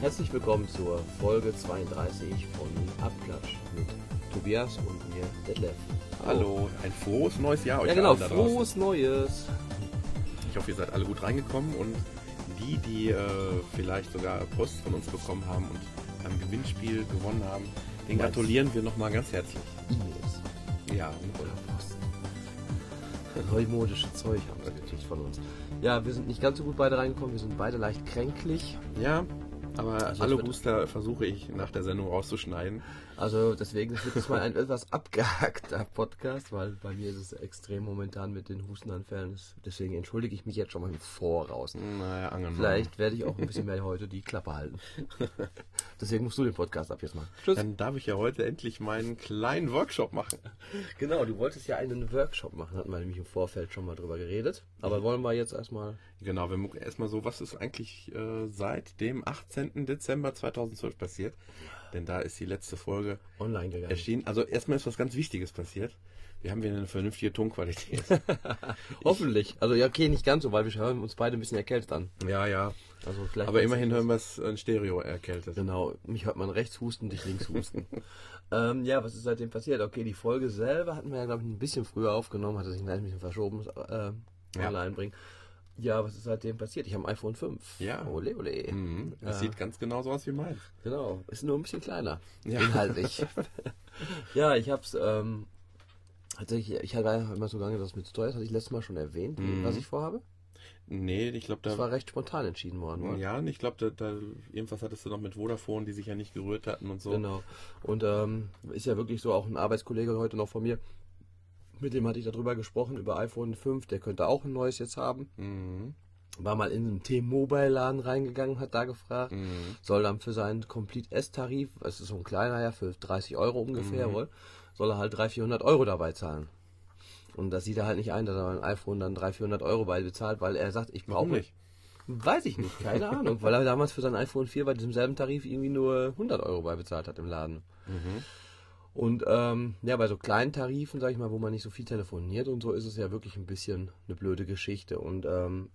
Herzlich willkommen zur Folge 32 von Abklatsch mit Tobias und mir, Detlef. Hallo, ein frohes neues Jahr euch Ja genau, frohes Neues. Ich hoffe, ihr seid alle gut reingekommen und die, die äh, vielleicht sogar Post von uns bekommen haben und am Gewinnspiel gewonnen haben, den Nice. gratulieren wir nochmal ganz herzlich. E-Mails Ja, oder Post. Neumodische Zeug haben sie gekriegt von uns. Ja, wir sind nicht ganz so gut beide reingekommen, wir sind beide leicht kränklich. ja, aber Also alle Booster versuche ich nach der Sendung rauszuschneiden. Also deswegen ist jetzt mal ein etwas abgehackter Podcast, weil bei mir ist es extrem momentan mit den Hustenanfällen. Deswegen entschuldige ich mich jetzt schon mal im Voraus. Naja, angenommen. Vielleicht werde ich auch ein bisschen mehr heute die Klappe halten. Deswegen musst du den Podcast ab jetzt mal. Tschüss. Dann darf ich ja heute endlich meinen kleinen Workshop machen. Genau, du wolltest ja einen Workshop machen, hatten wir nämlich im Vorfeld schon mal drüber geredet. Aber wollen wir jetzt erstmal. Genau, wir gucken erstmal so, was ist eigentlich äh, seit dem 18. Dezember 2012 passiert. Denn da ist die letzte Folge Online gegangen. erschienen. Also erstmal ist was ganz Wichtiges passiert. Wir haben wieder eine vernünftige Tonqualität. Hoffentlich. Also ja, okay, nicht ganz so, weil wir hören uns beide ein bisschen erkältet an. ja, ja. Also vielleicht Aber immerhin hören wir es in Stereo erkältet. Genau, mich hört man rechts husten, dich links husten. ähm, ja, was ist seitdem passiert? Okay, die Folge selber hatten wir ja, glaube ich, ein bisschen früher aufgenommen, hatte sich ein bisschen verschoben, äh, Ja. online bringen. Ja, was ist seitdem passiert? Ich habe ein iPhone 5. Ja. Ole, ole. Mhm. Das Ja. sieht ganz genauso aus wie meins. Genau, ist nur ein bisschen kleiner. Ja. Inhaltlich. ja, ich hab's, ähm, tatsächlich, ich hatte immer so lange das mit Steuer, das hatte ich letztes Mal schon erwähnt, Mhm. was ich vorhabe. Nee, ich glaube, Das da. war recht spontan entschieden worden, oder? ja, ich glaube, da, da irgendwas hattest du noch mit Vodafone, die sich ja nicht gerührt hatten und so. Genau. Und ähm, ist ja wirklich so, auch ein Arbeitskollege heute noch von mir, mit dem hatte ich darüber gesprochen, über iPhone 5, der könnte auch ein neues jetzt haben. Mhm. War mal in einen T-Mobile-Laden reingegangen, hat da gefragt. Mhm. Soll dann für seinen Complete S-Tarif, es ist so ein kleiner ja, für 30 Euro ungefähr, Mhm. wohl, soll er halt 300, 400 Euro dabei zahlen. Und das sieht er halt nicht ein, dass er ein iPhone dann 300, 400 Euro bei bezahlt, weil er sagt, ich brauche nicht? Weiß ich nicht, keine Ahnung, weil er damals für sein iPhone 4 bei diesem selben Tarif irgendwie nur 100 Euro bei bezahlt hat im Laden. Mhm. Und ähm, ja, bei so kleinen Tarifen, sag ich mal, wo man nicht so viel telefoniert und so, ist es ja wirklich ein bisschen eine blöde Geschichte. Und ähm,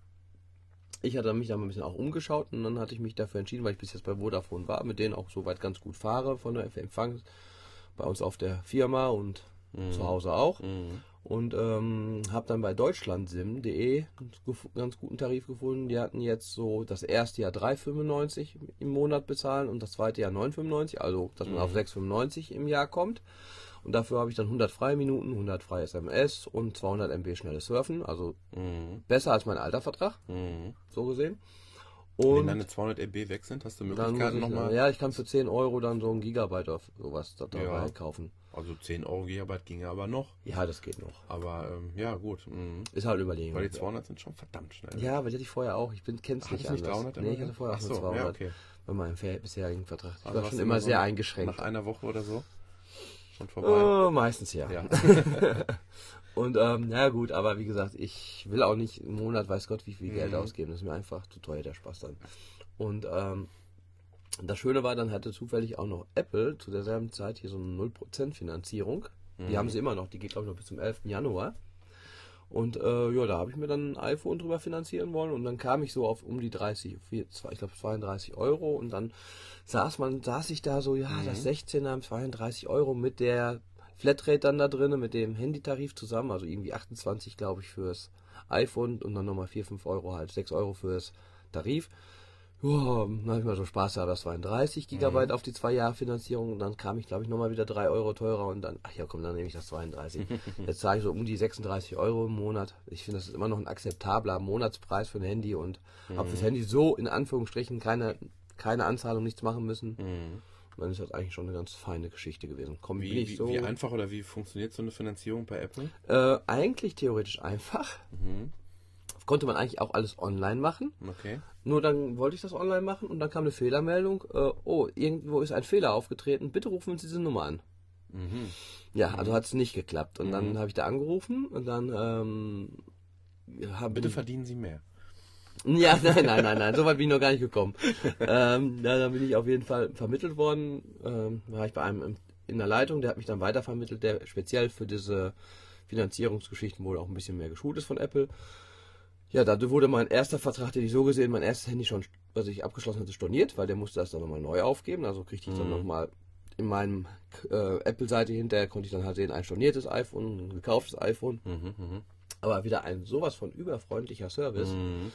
ich hatte mich da mal ein bisschen auch umgeschaut und dann hatte ich mich dafür entschieden, weil ich bis jetzt bei Vodafone war, mit denen auch soweit ganz gut fahre von der Empfang bei uns auf der Firma und zu Hause auch. Mhm. Und ähm, habe dann bei deutschlandsim.de einen ganz guten Tarif gefunden. Die hatten jetzt so das erste Jahr 3,95 im Monat bezahlen und das zweite Jahr 9,95, also dass man auf 6,95 im Jahr kommt. Und dafür habe ich dann 100 freie Minuten, 100 freie SMS und 200 MB schnelles Surfen, also Mhm. besser als mein alter Vertrag, Mhm. so gesehen. Wenn Und deine 200 MB weg sind, hast du Möglichkeiten ich, nochmal. ja, ich kann für 10 Euro dann so ein Gigabyte auf sowas da dabei Ja. kaufen. Also 10 Euro Gigabyte ginge aber noch. Ja, das geht noch. Aber ähm, ja, gut. Mhm. Ist halt überlegen. Weil die 200 sind schon verdammt schnell. Ja, aber die hatte ich vorher auch. Ich bin kenn's Hattest nicht anders. 300 Nee, ich hatte vorher auch so, 200. ja, okay. Bei meinem bisherigen Vertrag. Ich Also war schon immer so sehr nach eingeschränkt. einer Woche oder so schon vorbei. Oh, meistens ja. Ja. Und ähm, na gut, aber wie gesagt, ich will auch nicht im Monat, weiß Gott, wie viel Geld Mhm. ausgeben. Das ist mir einfach zu teuer, der Spaß dann. Und ähm, das Schöne war, dann hatte zufällig auch noch Apple zu derselben Zeit hier so eine 0% Finanzierung. Die Mhm. haben sie immer noch, die geht glaube ich noch bis zum 11. Januar. Und äh, ja, da habe ich mir dann ein iPhone drüber finanzieren wollen und dann kam ich so auf um die 30, vier- zwei- ich glaube 32 Euro und dann saß man, saß ich da so, ja, Mhm. das 16er 32 Euro mit der Flatrate dann da drin, mit dem Handytarif zusammen, also irgendwie 28, glaube ich, fürs iPhone und dann nochmal 4, 5 Euro halt, 6 Euro fürs Tarif. Ja, dann habe ich mal so Spaß gehabt, das waren 30 Gigabyte auf die zwei Jahre Finanzierung und dann kam ich, glaube ich, nochmal wieder 3 Euro teurer und dann, ach ja komm, dann nehme ich das 32. Jetzt zahle ich so um die 36 Euro im Monat. Ich finde, das ist immer noch ein akzeptabler Monatspreis für ein Handy und habe fürs Handy so in Anführungsstrichen keine, keine Anzahlung, nichts machen müssen. Mhm. Und dann ist das eigentlich schon eine ganz feine Geschichte gewesen. Komm, Wie, wie, so, wie einfach oder wie funktioniert so eine Finanzierung bei Apple? äh, eigentlich theoretisch einfach. Mhm. Konnte man eigentlich auch alles online machen. Okay. Nur dann wollte ich das online machen und dann kam eine Fehlermeldung. Äh, oh, irgendwo ist ein Fehler aufgetreten. Bitte rufen Sie diese Nummer an. Mhm. Ja, also hat es nicht geklappt. Und dann habe ich da angerufen und dann ähm, haben Bitte verdienen Sie mehr. Ja, nein, nein, nein, nein, so weit bin ich noch gar nicht gekommen. ähm, ja, dann bin ich auf jeden Fall vermittelt worden. Ähm, war ich bei einem in der Leitung, der hat mich dann weitervermittelt, der speziell für diese Finanzierungsgeschichten wohl auch ein bisschen mehr geschult ist von Apple. Ja, da wurde mein erster Vertrag, den ich so gesehen, mein erstes Handy schon, was ich abgeschlossen hatte, storniert, weil der musste das dann nochmal neu aufgeben. Also kriegte ich dann nochmal in meinem äh, Apple-Seite hinterher, konnte ich dann halt sehen, ein storniertes iPhone, ein gekauftes iPhone. Mhm, mhm. Aber wieder ein sowas von überfreundlicher Service. Mhm.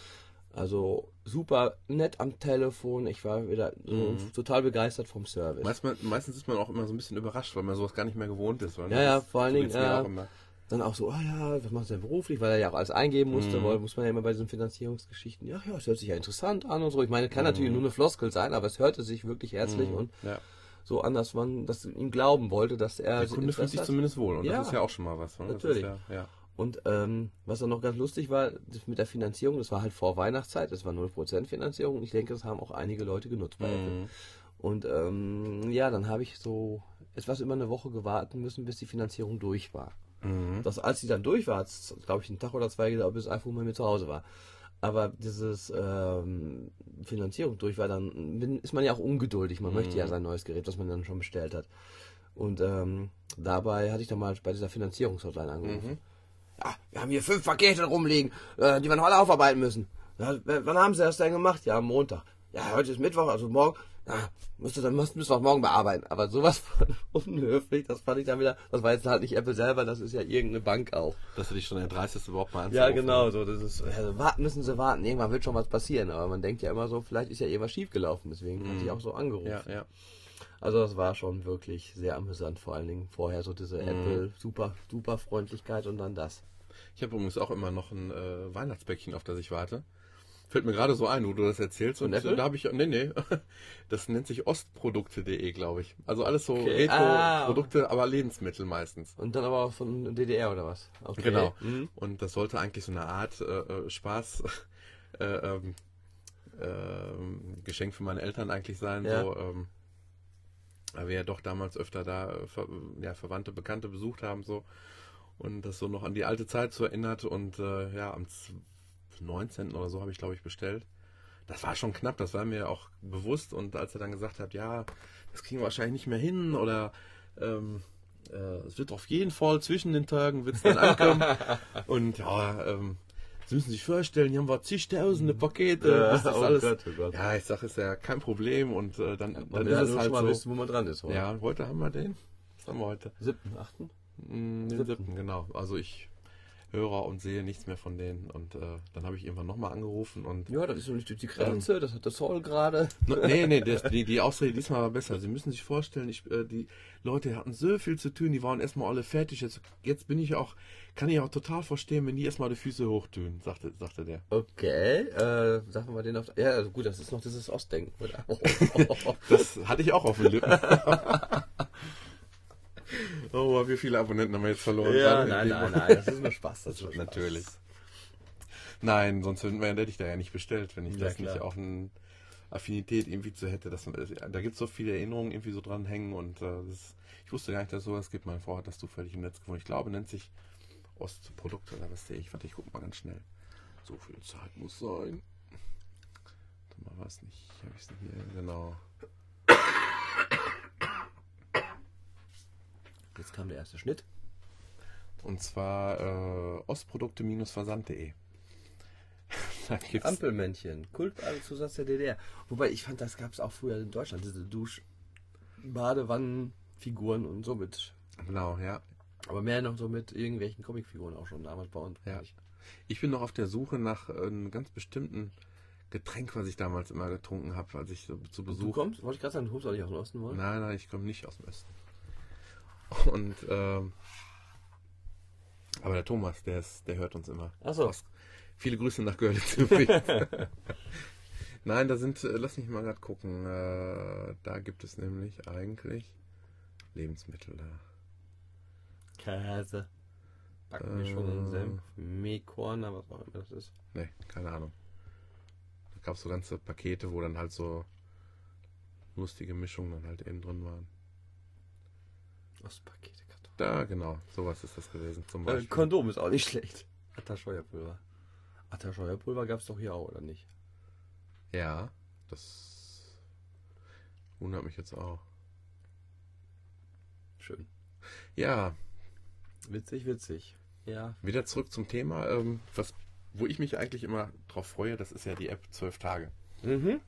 Also super nett am Telefon. Ich war wieder so Mhm. total begeistert vom Service. Meist, meistens ist man auch immer so ein bisschen überrascht, weil man sowas gar nicht mehr gewohnt ist. Ja, ja, vor allen Dingen, äh. Dann auch so, ah ja, was machst du denn beruflich? Weil er ja auch alles eingeben musste, Mhm. weil muss man ja immer bei diesen Finanzierungsgeschichten, ja, ja, es hört sich ja interessant an und so. Ich meine, kann Mhm. natürlich nur eine Floskel sein, aber es hörte sich wirklich herzlich und Ja. so an, dass man das ihm glauben wollte, dass er Der Kunde fühlt sich zumindest wohl. Und Ja. das ist ja auch schon mal was. ne? Natürlich. Ja, ja. Und ähm, was dann noch ganz lustig war, mit der Finanzierung, das war halt vor Weihnachtszeit, das war 0% Finanzierung und ich denke, das haben auch einige Leute genutzt bei Apple. Mhm. Und ähm, ja, dann habe ich so etwas über eine Woche gewarten müssen, bis die Finanzierung durch war. Mhm. Das, als sie dann durch war, glaube ich, einen Tag oder zwei gedauert, bis iPhone bei mir zu Hause war. Aber dieses ähm, Finanzierung durch war, dann ist man ja auch ungeduldig. Man möchte ja sein neues Gerät, was man dann schon bestellt hat. Und ähm, dabei hatte ich dann mal bei dieser Finanzierungshotline angerufen. Ja, wir haben hier fünf Pakete rumliegen, äh, die wir noch alle aufarbeiten müssen. Ja, wann haben Sie das denn gemacht? Ja, am Montag. Ja, heute ist Mittwoch, also morgen. Ja, müsste dann müssen wir es morgen bearbeiten. Aber sowas von unhöflich, das fand ich dann wieder. Das war jetzt halt nicht Apple selber, das ist ja irgendeine Bank auch. Dass du dich schon erdreistest, überhaupt mal Ja, anzurufen. genau, so das ist. Also, warten müssen Sie warten. Irgendwann wird schon was passieren. Aber man denkt ja immer so, vielleicht ist ja irgendwas schiefgelaufen. Deswegen hatte ich auch so angerufen. Ja, ja. Also das war schon wirklich sehr amüsant. Vor allen Dingen vorher so diese Apple super super Freundlichkeit und dann das. Ich habe übrigens auch immer noch ein äh, Weihnachtsbäckchen, auf das ich warte. Fällt mir gerade so ein, wo du das erzählst. Und Apple? da habe ich, nee, nee, das nennt sich ostprodukte.de, glaube ich. Also alles so Okay. Retro-Produkte, aber Lebensmittel meistens. Und dann aber auch von DDR oder was? Okay. Genau. Mhm. Und das sollte eigentlich so eine Art äh, äh, Spaß, äh, ähm, ähm, Geschenk für meine Eltern eigentlich sein. Ja. So, ähm, weil wir ja doch damals öfter da äh, ver ja, Verwandte, Bekannte besucht haben so und das so noch an die alte Zeit so erinnert und äh, ja am 19. oder so habe ich glaube ich bestellt. Das war schon knapp, das war mir auch bewusst und als er dann gesagt hat, ja, das kriegen wir wahrscheinlich nicht mehr hin oder ähm, äh, es wird auf jeden Fall zwischen den Tagen wird's dann ankommen und ja, ähm, Sie müssen sich vorstellen, hier haben wir zigtausende Pakete. Ja, das oh alles, Gott, oh Gott. Ja, ich sage, ist ja kein Problem und äh, dann, Man dann ist halt es halt mal so. wissen, wo man dran ist. Oder? Ja, heute haben wir den. Was haben wir heute? Siebten, achten? Mm, Den siebten, genau. Also ich höre und sehe nichts mehr von denen und äh, dann habe ich irgendwann nochmal angerufen und Ja, das ist doch nicht durch die Grenze, das hat das Zoll gerade. nee, nee, das, die, die Ausrede diesmal war besser. Sie müssen sich vorstellen, ich, äh, die Leute hatten so viel zu tun, die waren erstmal alle fertig. Jetzt, jetzt bin ich auch, kann ich auch total verstehen, wenn die erstmal die Füße hochtun, sagte, sagte der. Okay, äh, sagen wir den auf. Ja, also gut, das ist noch dieses Ostdenken, oder? Das hatte ich auch auf den Lippen. oh, wie viele Abonnenten haben wir jetzt verloren? ja, nein, nein, nein, das ist nur Spaß. Das ist nur Spaß. Natürlich. Nein, sonst hätte ich da ja nicht bestellt, wenn ich Ja, das nicht klar. auch eine Affinität irgendwie zu hätte. Dass man, da gibt es so viele Erinnerungen irgendwie so dran hängen und äh, das, ich wusste gar nicht, dass es sowas gibt. Mein Vorher hat das zufällig im Netz gefunden. Ich glaube, nennt sich Ostprodukt oder was sehe ich. Warte, ich guck mal ganz schnell. So viel Zeit muss sein. Warte mal, was nicht. Habe ich denn hier? Genau. Jetzt kam der erste Schnitt. Und zwar äh, ostprodukte-versand.de. Ampelmännchen, Kultzusatz der DDR. Wobei ich fand, das gab es auch früher in Deutschland, diese Dusch, Badewannenfiguren und so mit. Genau, ja. Aber mehr noch so mit irgendwelchen Comicfiguren auch schon damals bei uns. Ja. Ich bin noch auf der Suche nach äh, einem ganz bestimmten Getränk, was ich damals immer getrunken habe, als ich so zu Du Besuch. kommst? Wollte ich gerade sagen, du kommst auch nicht aus dem Osten, oder? Nein, nein, ich komme nicht aus dem Osten. Und ähm, aber der Thomas, der ist, der hört uns immer. Ach so. Aus- Viele Grüße nach Görlitz. Nein, da sind, äh, lass mich mal gerade gucken. Äh, da gibt es nämlich eigentlich Lebensmittel da. Käse. Backmischungen, Äh. Senf, Mehlkorn, was auch immer das ist. Ne, keine Ahnung. Da gab es so ganze Pakete, wo dann halt so lustige Mischungen dann halt eben drin waren. Ostpakete, Kartoffeln. Da, genau, sowas ist das gewesen zum Äh, Beispiel. Kondom ist auch nicht schlecht. Atta Steuerpulver. Attersteuerpulver gab es doch hier auch, oder nicht? Ja, das wundert mich jetzt auch. Schön. Ja, Witzig, witzig. Ja. wieder zurück zum Thema, ähm, was, wo ich mich eigentlich immer drauf freue, das ist ja die App 12 Tage. Mhm.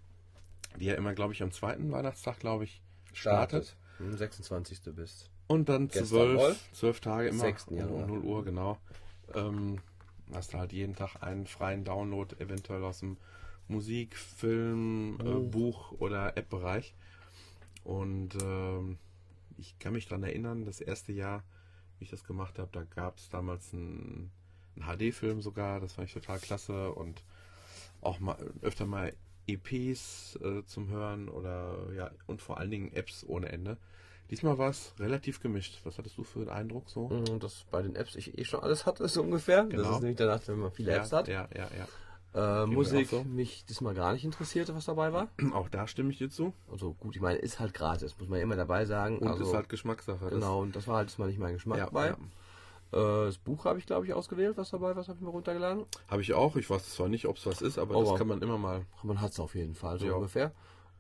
Die ja immer, glaube ich, am zweiten Weihnachtstag, glaube ich, startet. Hm, 26. bist. Und dann zwölf, zwölf Tage immer 6. um Januar. 0 Uhr, genau. Ähm, hast du halt jeden Tag einen freien Download, eventuell aus dem Musik, Film, äh, Buch. Buch oder App-Bereich. Und ähm, ich kann mich daran erinnern, das erste Jahr, wie ich das gemacht habe, da gab es damals einen, einen HD-Film sogar, das fand ich total klasse und auch mal öfter mal EPs äh, zum Hören oder ja, und vor allen Dingen Apps ohne Ende. Diesmal war es relativ gemischt. Was hattest du für einen Eindruck so? Und das bei den Apps ich eh schon alles hatte, so ungefähr. Das Genau. ist nämlich danach, wenn man viele Apps hat. Ja, ja, ja. Äh, Musik so. mich diesmal gar nicht interessierte, was dabei war. Auch da stimme ich dir zu. Also gut, ich meine, ist halt gratis, muss man immer dabei sagen. Und also, ist halt Geschmackssache. genau, und das war halt diesmal nicht mein Geschmack Ja, dabei. ja. Äh, das Buch habe ich, glaube ich, ausgewählt, was dabei war, was habe ich mir runtergeladen. Habe ich auch. Ich weiß zwar nicht, ob es was ist, aber Aber- das kann man immer mal. Man hat es auf jeden Fall, so Ja. ungefähr.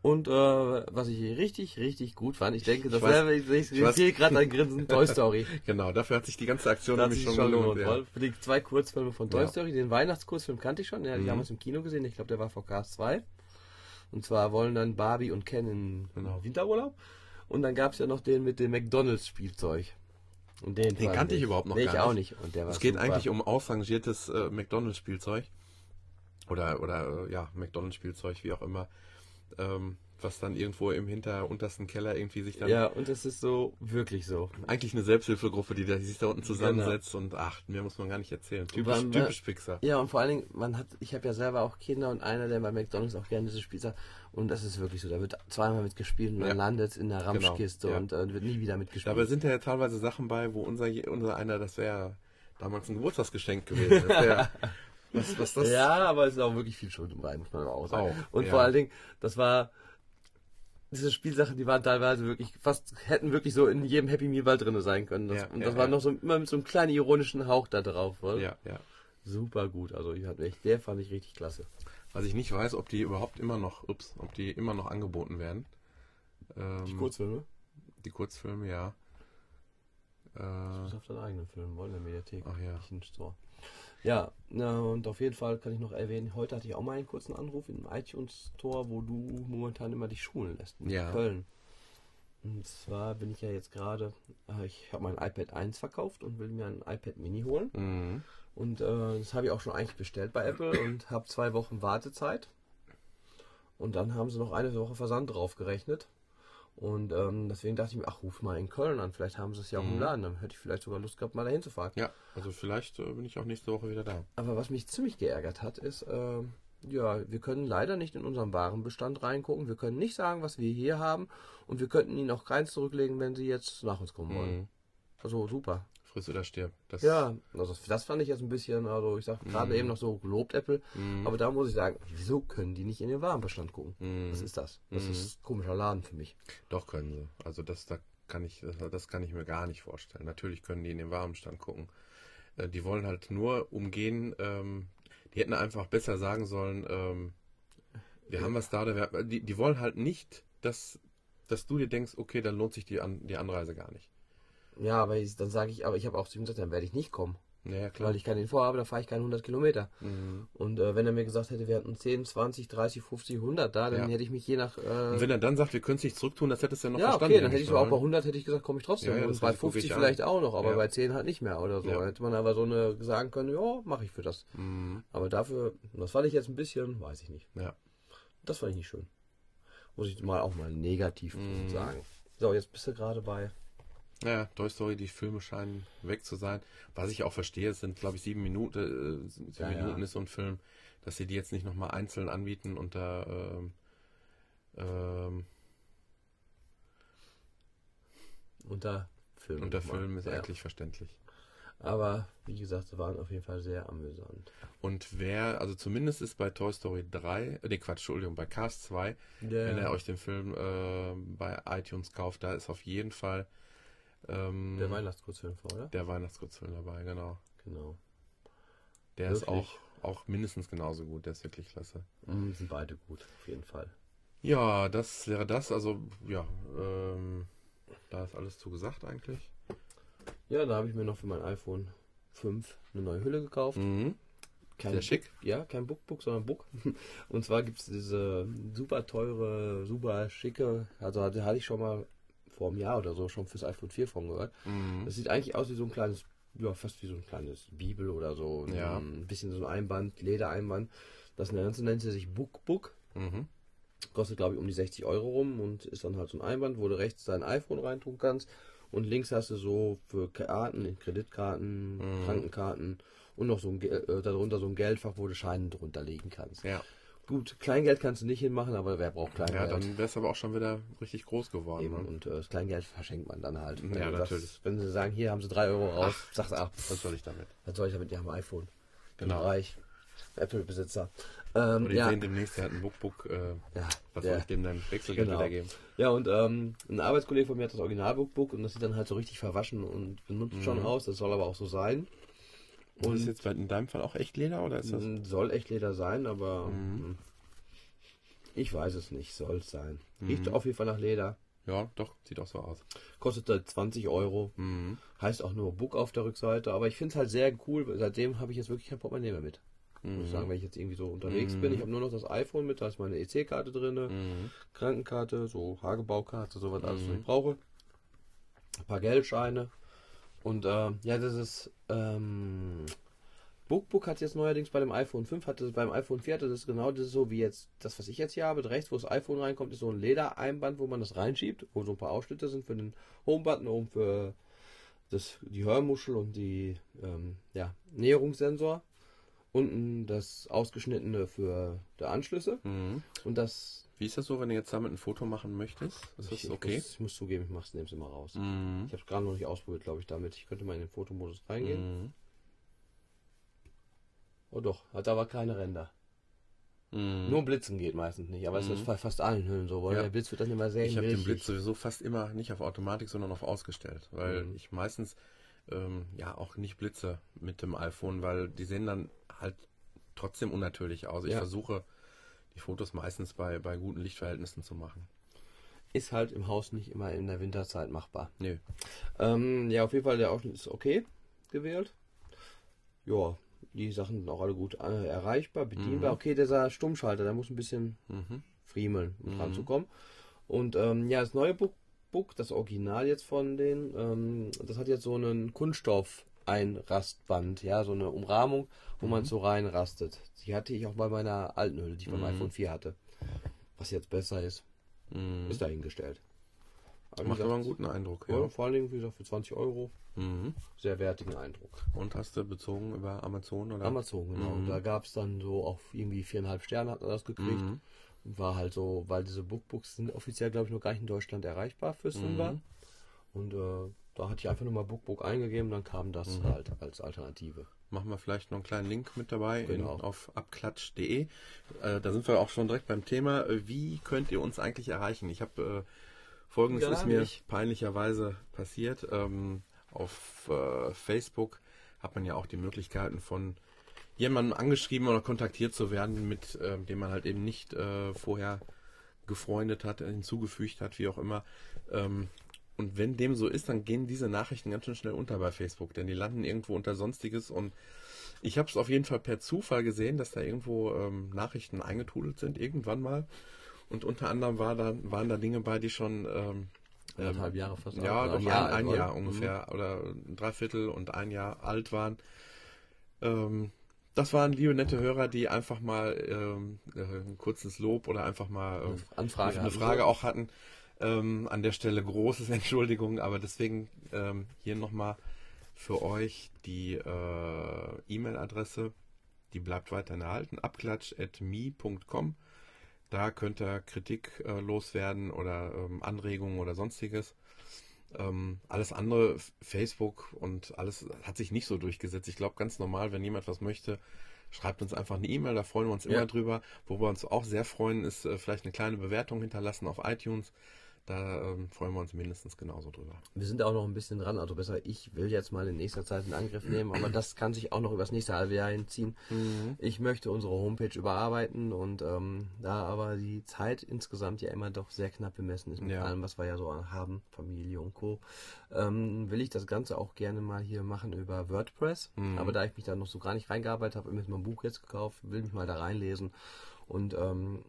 Und äh, was ich richtig, richtig gut fand, ich denke, das selber, ich, ich, ich sehe gerade ein Grinsen, Toy Story. Genau, dafür hat sich die ganze Aktion nämlich schon schon gelohnt. ja. Für die zwei Kurzfilme von Toy Ja. Story, den Weihnachtskurzfilm kannte ich schon, den hatte ich Mhm. damals im Kino gesehen, ich glaube, der war VKS 2. Und zwar wollen dann Barbie und Ken in Genau. Winterurlaub. Und dann gab es ja noch den mit dem McDonalds-Spielzeug. Und den, Den kannte ich überhaupt noch nee, gar ich auch nicht. nicht. Und der war Es geht super. eigentlich um ausrangiertes äh, McDonalds-Spielzeug. Oder, oder äh, ja, McDonalds-Spielzeug, wie auch immer. Ähm, was dann irgendwo im hinter untersten Keller irgendwie sich dann. Ja, und das ist so, wirklich so. Eigentlich eine Selbsthilfegruppe, die, da, die sich da unten zusammensetzt und ach, mehr muss man gar nicht erzählen. Typisch, Wann- typisch Pixar. Ja, und vor allen Dingen, man hat, ich habe ja selber auch Kinder und einer, der bei McDonalds auch gerne dieses Spiel sagt. Und das ist wirklich so, da wird zweimal mitgespielt und dann Ja. landet es in der Ramschkiste ja. und äh, wird nie wieder mitgespielt. Dabei sind ja teilweise Sachen bei, wo unser, unser einer, das wäre damals ein Geburtstagsgeschenk gewesen. Das wär, was, was das? Ja, aber es ist auch wirklich viel Schuld dabei, muss man auch sagen. Auch, und ja. vor allen Dingen, das war diese Spielsachen, die waren teilweise wirklich fast hätten wirklich so in jedem Happy Meal Ball drin sein können. Das, Ja, und ja, das war ja. noch so immer mit so einem kleinen ironischen Hauch da drauf. Oder? Ja, ja. Super gut. Also ich hatte echt, der fand ich richtig klasse. Was ich nicht weiß, ob die überhaupt immer noch, ups, ob die immer noch angeboten werden. Ähm, Die Kurzfilme? Die Kurzfilme, ja. Äh, musst auf deinen eigenen Film wollen in der Mediathek. Ach ja. Nicht im Store. Ja, na, und auf jeden Fall kann ich noch erwähnen, heute hatte ich auch mal einen kurzen Anruf im iTunes Store, wo du momentan immer dich schulen lässt. In Ja. Köln. Und zwar bin ich ja jetzt gerade, äh, ich habe mein iPad 1 verkauft und will mir ein iPad Mini holen. mhm. Und äh, das habe ich auch schon eigentlich bestellt bei Apple und habe zwei Wochen Wartezeit. Und dann haben sie noch eine Woche Versand drauf gerechnet. Und ähm, deswegen dachte ich mir, ach, ruf mal in Köln an. Vielleicht haben sie es ja auch im Mhm. Laden. Dann hätte ich vielleicht sogar Lust gehabt, mal dahin zu fahren. Ja, also vielleicht äh, bin ich auch nächste Woche wieder da. Aber was mich ziemlich geärgert hat, ist, ähm, ja, wir können leider nicht in unseren Warenbestand reingucken. Wir können nicht sagen, was wir hier haben. Und wir könnten ihnen auch keins zurücklegen, wenn sie jetzt nach uns kommen wollen. Mhm. Also super. Friss oder stirb. Das, Ja, also das, fand ich jetzt ein bisschen, also ich sag gerade Mhm. eben noch so gelobt Apple, Mhm. aber da muss ich sagen, wieso können die nicht in den Warenbestand gucken? Mhm. Was ist das? Das Mhm. ist ein komischer Laden für mich. Doch können sie. Also das, da kann ich, das, das kann ich mir gar nicht vorstellen. Natürlich können die in den Warenstand gucken. Äh, die wollen halt nur umgehen, ähm, die hätten einfach besser sagen sollen, ähm, wir haben was da, die, die wollen halt nicht, dass, dass du dir denkst, okay, dann lohnt sich die, An, die Anreise gar nicht. Ja, aber ich, dann sage ich, aber ich habe auch zu ihm gesagt, dann werde ich nicht kommen, Naja, klar. weil ich keinen vorhabe, da fahre ich keine 100 Kilometer. Mhm. Und äh, wenn er mir gesagt hätte, wir hatten 10, 20, 30, 50, 100 da, dann Ja. hätte ich mich je nach... Äh, Und wenn er dann sagt, wir können es nicht zurücktun, das hättest du ja noch ja, verstanden. okay, dann hätte ich so auch bei mal. 100 hätte ich gesagt, komme ich trotzdem. Ja, ja, und bei Risiko 50 gehe ich vielleicht auch noch, aber Ja. bei 10 halt nicht mehr oder so. Ja. Hätte man aber so eine sagen können, ja, mache ich für das. Mhm. Aber dafür, das fand ich jetzt ein bisschen, weiß ich nicht. Ja. Das fand ich nicht schön. Muss ich mal auch mal negativ Mhm. sagen. So, jetzt bist du gerade bei. Ja, Toy Story, die Filme scheinen weg zu sein. Was ich auch verstehe, es sind, glaube ich, sieben Minuten, äh, sieben Ja, ja. Minuten ist so ein Film, dass sie die jetzt nicht nochmal einzeln anbieten unter, ähm, ähm, Unter Film. unter. Film ist Ja. eigentlich verständlich. Aber wie gesagt, sie waren auf jeden Fall sehr amüsant. Und wer, also zumindest ist bei Toy Story 3, äh, nee, Quatsch, Entschuldigung, bei Cast 2, wenn ihr euch den Film äh, bei iTunes kauft, da ist auf jeden Fall ähm, der Weihnachtskurzfilm vor, oder? der Weihnachtskurzfilm dabei, genau. Genau. Der ist Wirklich? auch auch mindestens genauso gut. Der ist wirklich klasse. Mhm, sind beide gut, auf jeden Fall. Ja, das wäre das. Also, ja, ähm, da ist alles zu gesagt eigentlich. Ja, da habe ich mir noch für mein iPhone 5 eine neue Hülle gekauft. Mhm. Kein Sehr schick. Ja, kein Bookbook, sondern Book. Und zwar gibt es diese super teure, super schicke, also hatte, hatte ich schon mal vor einem Jahr oder so schon fürs iPhone 4 von gehört. Mhm. Das sieht eigentlich aus wie so ein kleines, ja, fast wie so ein kleines Bibel oder so. Ja. Ein bisschen so ein Einband, Ledereinband. Das Ganze nennt sich Bookbook. Mhm. Kostet, glaube ich, um die 60 Euro rum und ist dann halt so ein Einband, wo du rechts dein iPhone reintun kannst. Und links hast du so für Karten, Kreditkarten, Mhm. Krankenkarten und noch so ein, äh, darunter so ein Geldfach, wo du Scheine drunter legen kannst. Ja. Gut, Kleingeld kannst du nicht hinmachen, aber wer braucht ja, Kleingeld? dann wäre es aber auch schon wieder richtig groß geworden. Eben, Ne? und äh, das Kleingeld verschenkt man dann halt. Wenn Ja, du sagst- natürlich. wenn sie sagen, hier haben sie 3 Euro raus, sagst du, ach, Was soll ich damit? was soll ich damit? Die haben ein iPhone. Genau. Bin reich. Apple-Besitzer. Ähm, Und ich ja, sehen demnächst, der hat ein Bookbook. Äh, ja, was soll ich dem dann Wechselgeld Genau. wiedergeben? Ja, und ähm, ein Arbeitskollege von mir hat das Original-Bookbook und das sieht dann halt so richtig verwaschen und benutzt schon Mhm. aus. Das soll aber auch so sein. Und ist jetzt bei- in deinem Fall auch echt Leder oder ist das? Mm, Soll echt Leder sein, aber Mhm. mm, ich weiß es nicht. Soll es sein. Riecht Mhm. auf jeden Fall nach Leder. Ja, doch, sieht auch so aus. Kostet halt 20 Euro. Mhm. Heißt auch nur Book auf der Rückseite. Aber ich finde es halt sehr cool. Seitdem habe ich jetzt wirklich kein Portemonnaie mehr mit. Muss ich sagen, wenn ich jetzt irgendwie so unterwegs Mhm. bin. Ich habe nur noch das iPhone mit, da ist meine EC-Karte drin, Mhm. Krankenkarte, so Hagebaukarte, sowas alles, was Mhm. ich brauche. Ein paar Geldscheine. Und ähm, ja, das ist ähm, Bookbook hat jetzt neuerdings bei dem iPhone 5, hatte beim iPhone 4 hatte das genau das ist so wie jetzt das, was ich jetzt hier habe. Rechts, wo das iPhone reinkommt, ist so ein Ledereinband, wo man das reinschiebt, wo so ein paar Ausschnitte sind für den Home-Button, oben für das, die Hörmuschel und die ähm, ja, Näherungssensor. Unten das ausgeschnittene für die Anschlüsse. Mhm. Und das. Wie ist das so, wenn du jetzt damit ein Foto machen möchtest? Ist ich, das okay? Ich muss, ich muss zugeben, ich mach's, nehme es immer raus. Mhm. Ich habe es gerade noch nicht ausprobiert, glaube ich, damit. Ich könnte mal in den Fotomodus reingehen. Mhm. Oh doch, hat aber keine Ränder. Mhm. Nur Blitzen geht meistens nicht, aber es Mhm. ist bei fast allen Hüllen so, weil Ja. der Blitz wird dann immer sehr Ich habe den. Blitz sowieso fast immer nicht auf Automatik, sondern auf ausgestellt, weil Mhm. ich meistens ähm, ja auch nicht blitze mit dem iPhone, weil die sehen dann halt trotzdem unnatürlich aus. Ich Ja. versuche die Fotos meistens bei, bei guten Lichtverhältnissen zu machen. Ist halt im Haus nicht immer in der Winterzeit machbar. Nö. Ähm, ja, auf jeden Fall, der Ausschnitt ist okay gewählt. Ja, die Sachen sind auch alle gut äh, erreichbar, bedienbar. Mhm. Okay, dieser Stummschalter, der muss ein bisschen Mhm. friemeln, um Mhm. dran zu kommen. Und ähm, ja, das neue Book, Book, das Original jetzt von denen, ähm, das hat jetzt so einen Kunststoff-Einrastband, ja, so eine Umrahmung, wo man Mhm. so reinrastet. Die hatte ich auch bei meiner alten Hülle, die ich beim Mhm. iPhone 4 hatte. Was jetzt besser ist, Mhm. ist dahingestellt. wie Macht gesagt, aber einen guten Eindruck. ja, Ja. vor allen Dingen, wie gesagt, für 20 Euro. Mhm. Sehr wertigen Eindruck. Und hast du bezogen über Amazon oder? Amazon, genau. Mhm. Da gab es dann so auf irgendwie viereinhalb Sterne hat er das gekriegt. Mhm. War halt so, weil diese Bookbooks sind offiziell, glaube ich, noch gar nicht in Deutschland erreichbar fürs Mhm. Und äh, da hatte ich einfach nur mal Bookbook eingegeben, dann kam das Mhm. halt als Alternative. Machen wir vielleicht noch einen kleinen Link mit dabei Genau. in, auf abklatsch.de. Äh, da sind wir auch schon direkt beim Thema. Äh, Wie könnt ihr uns eigentlich erreichen? Ich habe äh, folgendes Gar ist mir nicht. peinlicherweise passiert. Ähm, auf äh, Facebook hat man ja auch die Möglichkeiten von jemandem angeschrieben oder kontaktiert zu werden, mit äh, dem man halt eben nicht äh, vorher gefreundet hat, hinzugefügt hat, wie auch immer. Ähm, und wenn dem so ist, dann gehen diese Nachrichten ganz schön schnell unter bei Facebook, denn die landen irgendwo unter Sonstiges und ich habe es auf jeden Fall per Zufall gesehen, dass da irgendwo ähm, Nachrichten eingetrudelt sind, irgendwann mal. Und unter anderem war da, waren da Dinge bei, die schon ähm, Anderthalb Jahre fast ja, doch ein, Jahr ein oder? Jahr ungefähr oder ein Dreiviertel und ein Jahr alt waren. Ähm, das waren liebe nette Hörer, die einfach mal ähm, äh, ein kurzes Lob oder einfach mal ähm, Anfrage eine hatten. Frage auch hatten. Ähm, an der Stelle großes Entschuldigung, aber deswegen ähm, hier nochmal für euch die äh, E-Mail-Adresse, die bleibt weiterhin erhalten, abklatsch.me.com. Da könnt ihr Kritik äh, loswerden oder ähm, Anregungen oder sonstiges. Ähm, alles andere, Facebook und alles hat sich nicht so durchgesetzt. Ich glaube ganz normal, wenn jemand was möchte, schreibt uns einfach eine E-Mail, da freuen wir uns immer Ja. drüber. Wo wir uns auch sehr freuen, ist äh, vielleicht eine kleine Bewertung hinterlassen auf iTunes. Da ähm, freuen wir uns mindestens genauso drüber. Wir sind auch noch ein bisschen dran, also besser, ich will jetzt mal in nächster Zeit in Angriff nehmen, aber das kann sich auch noch über das nächste halbe Jahr hinziehen. Mhm. Ich möchte unsere Homepage überarbeiten und ähm, da aber die Zeit insgesamt ja immer doch sehr knapp bemessen ist mit Ja. allem, was wir ja so haben, Familie und Co., ähm, will ich das Ganze auch gerne mal hier machen über WordPress. Mhm. Aber da ich mich da noch so gar nicht reingearbeitet habe, habe ich mir mein Buch jetzt gekauft, will mich mal da reinlesen und ähm,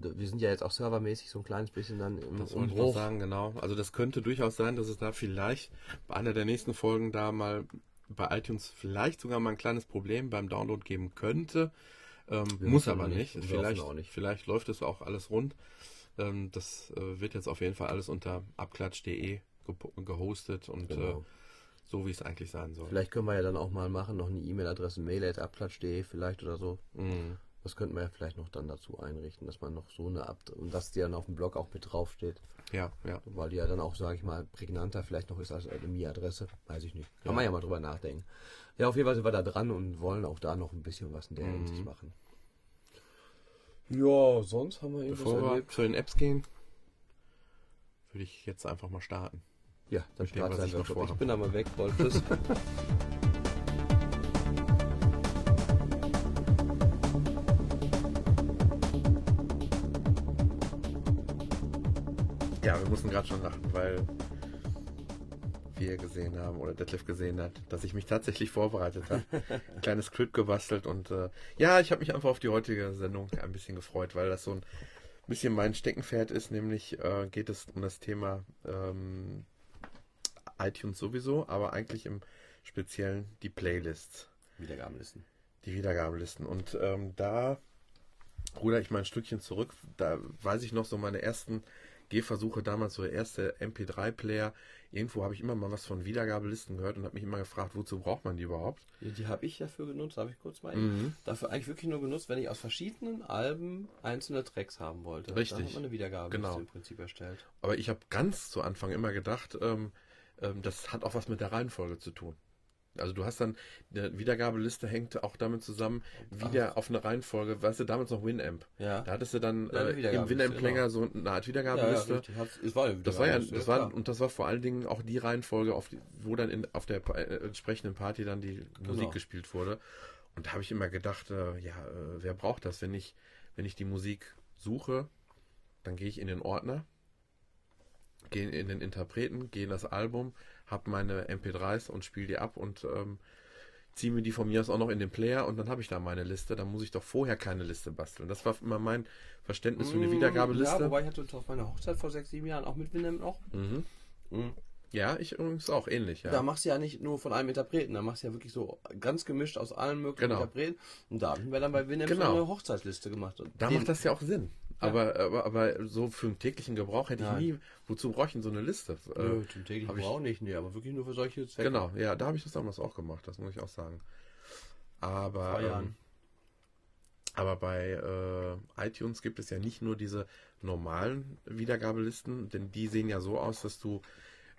wir sind ja jetzt auch servermäßig so ein kleines bisschen dann im Das wollte ich noch sagen, genau. Also das könnte durchaus sein, dass es da vielleicht bei einer der nächsten Folgen da mal bei iTunes vielleicht sogar mal ein kleines Problem beim Download geben könnte. Ähm, muss aber nicht. nicht. Vielleicht, auch nicht. vielleicht läuft es auch alles rund. Ähm, das äh, wird jetzt auf jeden Fall alles unter abklatsch.de gepo- gehostet und Genau. äh, so wie es eigentlich sein soll. Vielleicht können wir ja dann auch mal machen, noch eine E-Mail-Adresse, mail.abklatsch.de vielleicht oder so. Mhm. Das könnten wir ja vielleicht noch dann dazu einrichten, dass man noch so eine Ab und dass die dann auf dem Blog auch mit draufsteht. Ja, ja. Weil die ja dann auch, sage ich mal, prägnanter vielleicht noch ist als eine Mi-Adresse. Weiß ich nicht. Kann Ja. man ja mal drüber nachdenken. Ja, auf jeden Fall sind wir da dran und wollen auch da noch ein bisschen was in der Mhm. Hinsicht machen. Ja, sonst haben wir irgendwas Bevor wir erlebt. zu den Apps gehen, würde ich jetzt einfach mal starten. Ja, dann Workshop. vorhabe. Ich bin da mal weg, Wolf. gerade schon lachen, weil wir gesehen haben oder Detlef gesehen hat, dass ich mich tatsächlich vorbereitet habe. Ein kleines Skript gebastelt und äh, ja, ich habe mich einfach auf die heutige Sendung ein bisschen gefreut, weil das so ein bisschen mein Steckenpferd ist, nämlich äh, geht es um das Thema ähm, iTunes sowieso, aber eigentlich im Speziellen die Playlists Wiedergabenlisten. die Wiedergabelisten. Und ähm, da ruder ich mal ein Stückchen zurück. Da weiß ich noch so meine ersten Gehversuche damals, so der erste MP3-Player. Irgendwo habe ich immer mal was von Wiedergabelisten gehört und habe mich immer gefragt, wozu braucht man die überhaupt? Die, die habe ich dafür genutzt, habe ich kurz mal. Mhm. Dafür eigentlich wirklich nur genutzt, wenn ich aus verschiedenen Alben einzelne Tracks haben wollte. Richtig. Dann hat man eine Wiedergabe Genau. im Prinzip erstellt. Aber ich habe ganz zu Anfang immer gedacht, ähm, ähm, das hat auch was mit der Reihenfolge zu tun. Also du hast dann, eine Wiedergabeliste hängt auch damit zusammen, wieder auf eine Reihenfolge, weißt du, damals noch Winamp. Ja. Da hattest du dann Ja, äh, im Winamp-Länger so eine Art Wiedergabeliste. richtig. Hat's- Es war eine Das war ja, das war, und das war vor allen Dingen auch die Reihenfolge, auf die, wo dann in, auf der äh, entsprechenden Party dann die Musik Genau. gespielt wurde. Und da habe ich immer gedacht, äh, ja, äh, wer braucht das, wenn ich, wenn ich die Musik suche, dann gehe ich in den Ordner, gehe in den Interpreten, gehe in das Album, habe meine MP3s und spiele die ab und ähm, ziehe mir die von mir aus auch noch in den Player und dann habe ich da meine Liste. Dann muss ich doch vorher keine Liste basteln. Das war immer mein Verständnis für eine Mm, Wiedergabeliste. Ja, wobei ich hatte auf meiner Hochzeit vor sechs, sieben Jahren auch mit Winamp noch. mhm. Ja, ich übrigens auch ähnlich, ja. Da machst du ja nicht nur von einem Interpreten, da machst du ja wirklich so ganz gemischt aus allen möglichen Genau. Interpreten. Und da haben wir dann bei Winamp Genau. so eine Hochzeitsliste gemacht. Und Da macht das ja auch Sinn. Aber, aber, aber so für den täglichen Gebrauch hätte ich Nein. nie, wozu brauche ich denn so eine Liste? Nö, Äh, zum täglichen Gebrauch nicht, nee, aber wirklich nur für solche Zwecke. genau, ja, da habe ich das damals auch gemacht, das muss ich auch sagen. Aber, ähm, aber bei äh, iTunes gibt es ja nicht nur diese normalen Wiedergabelisten, denn die sehen ja so aus, dass du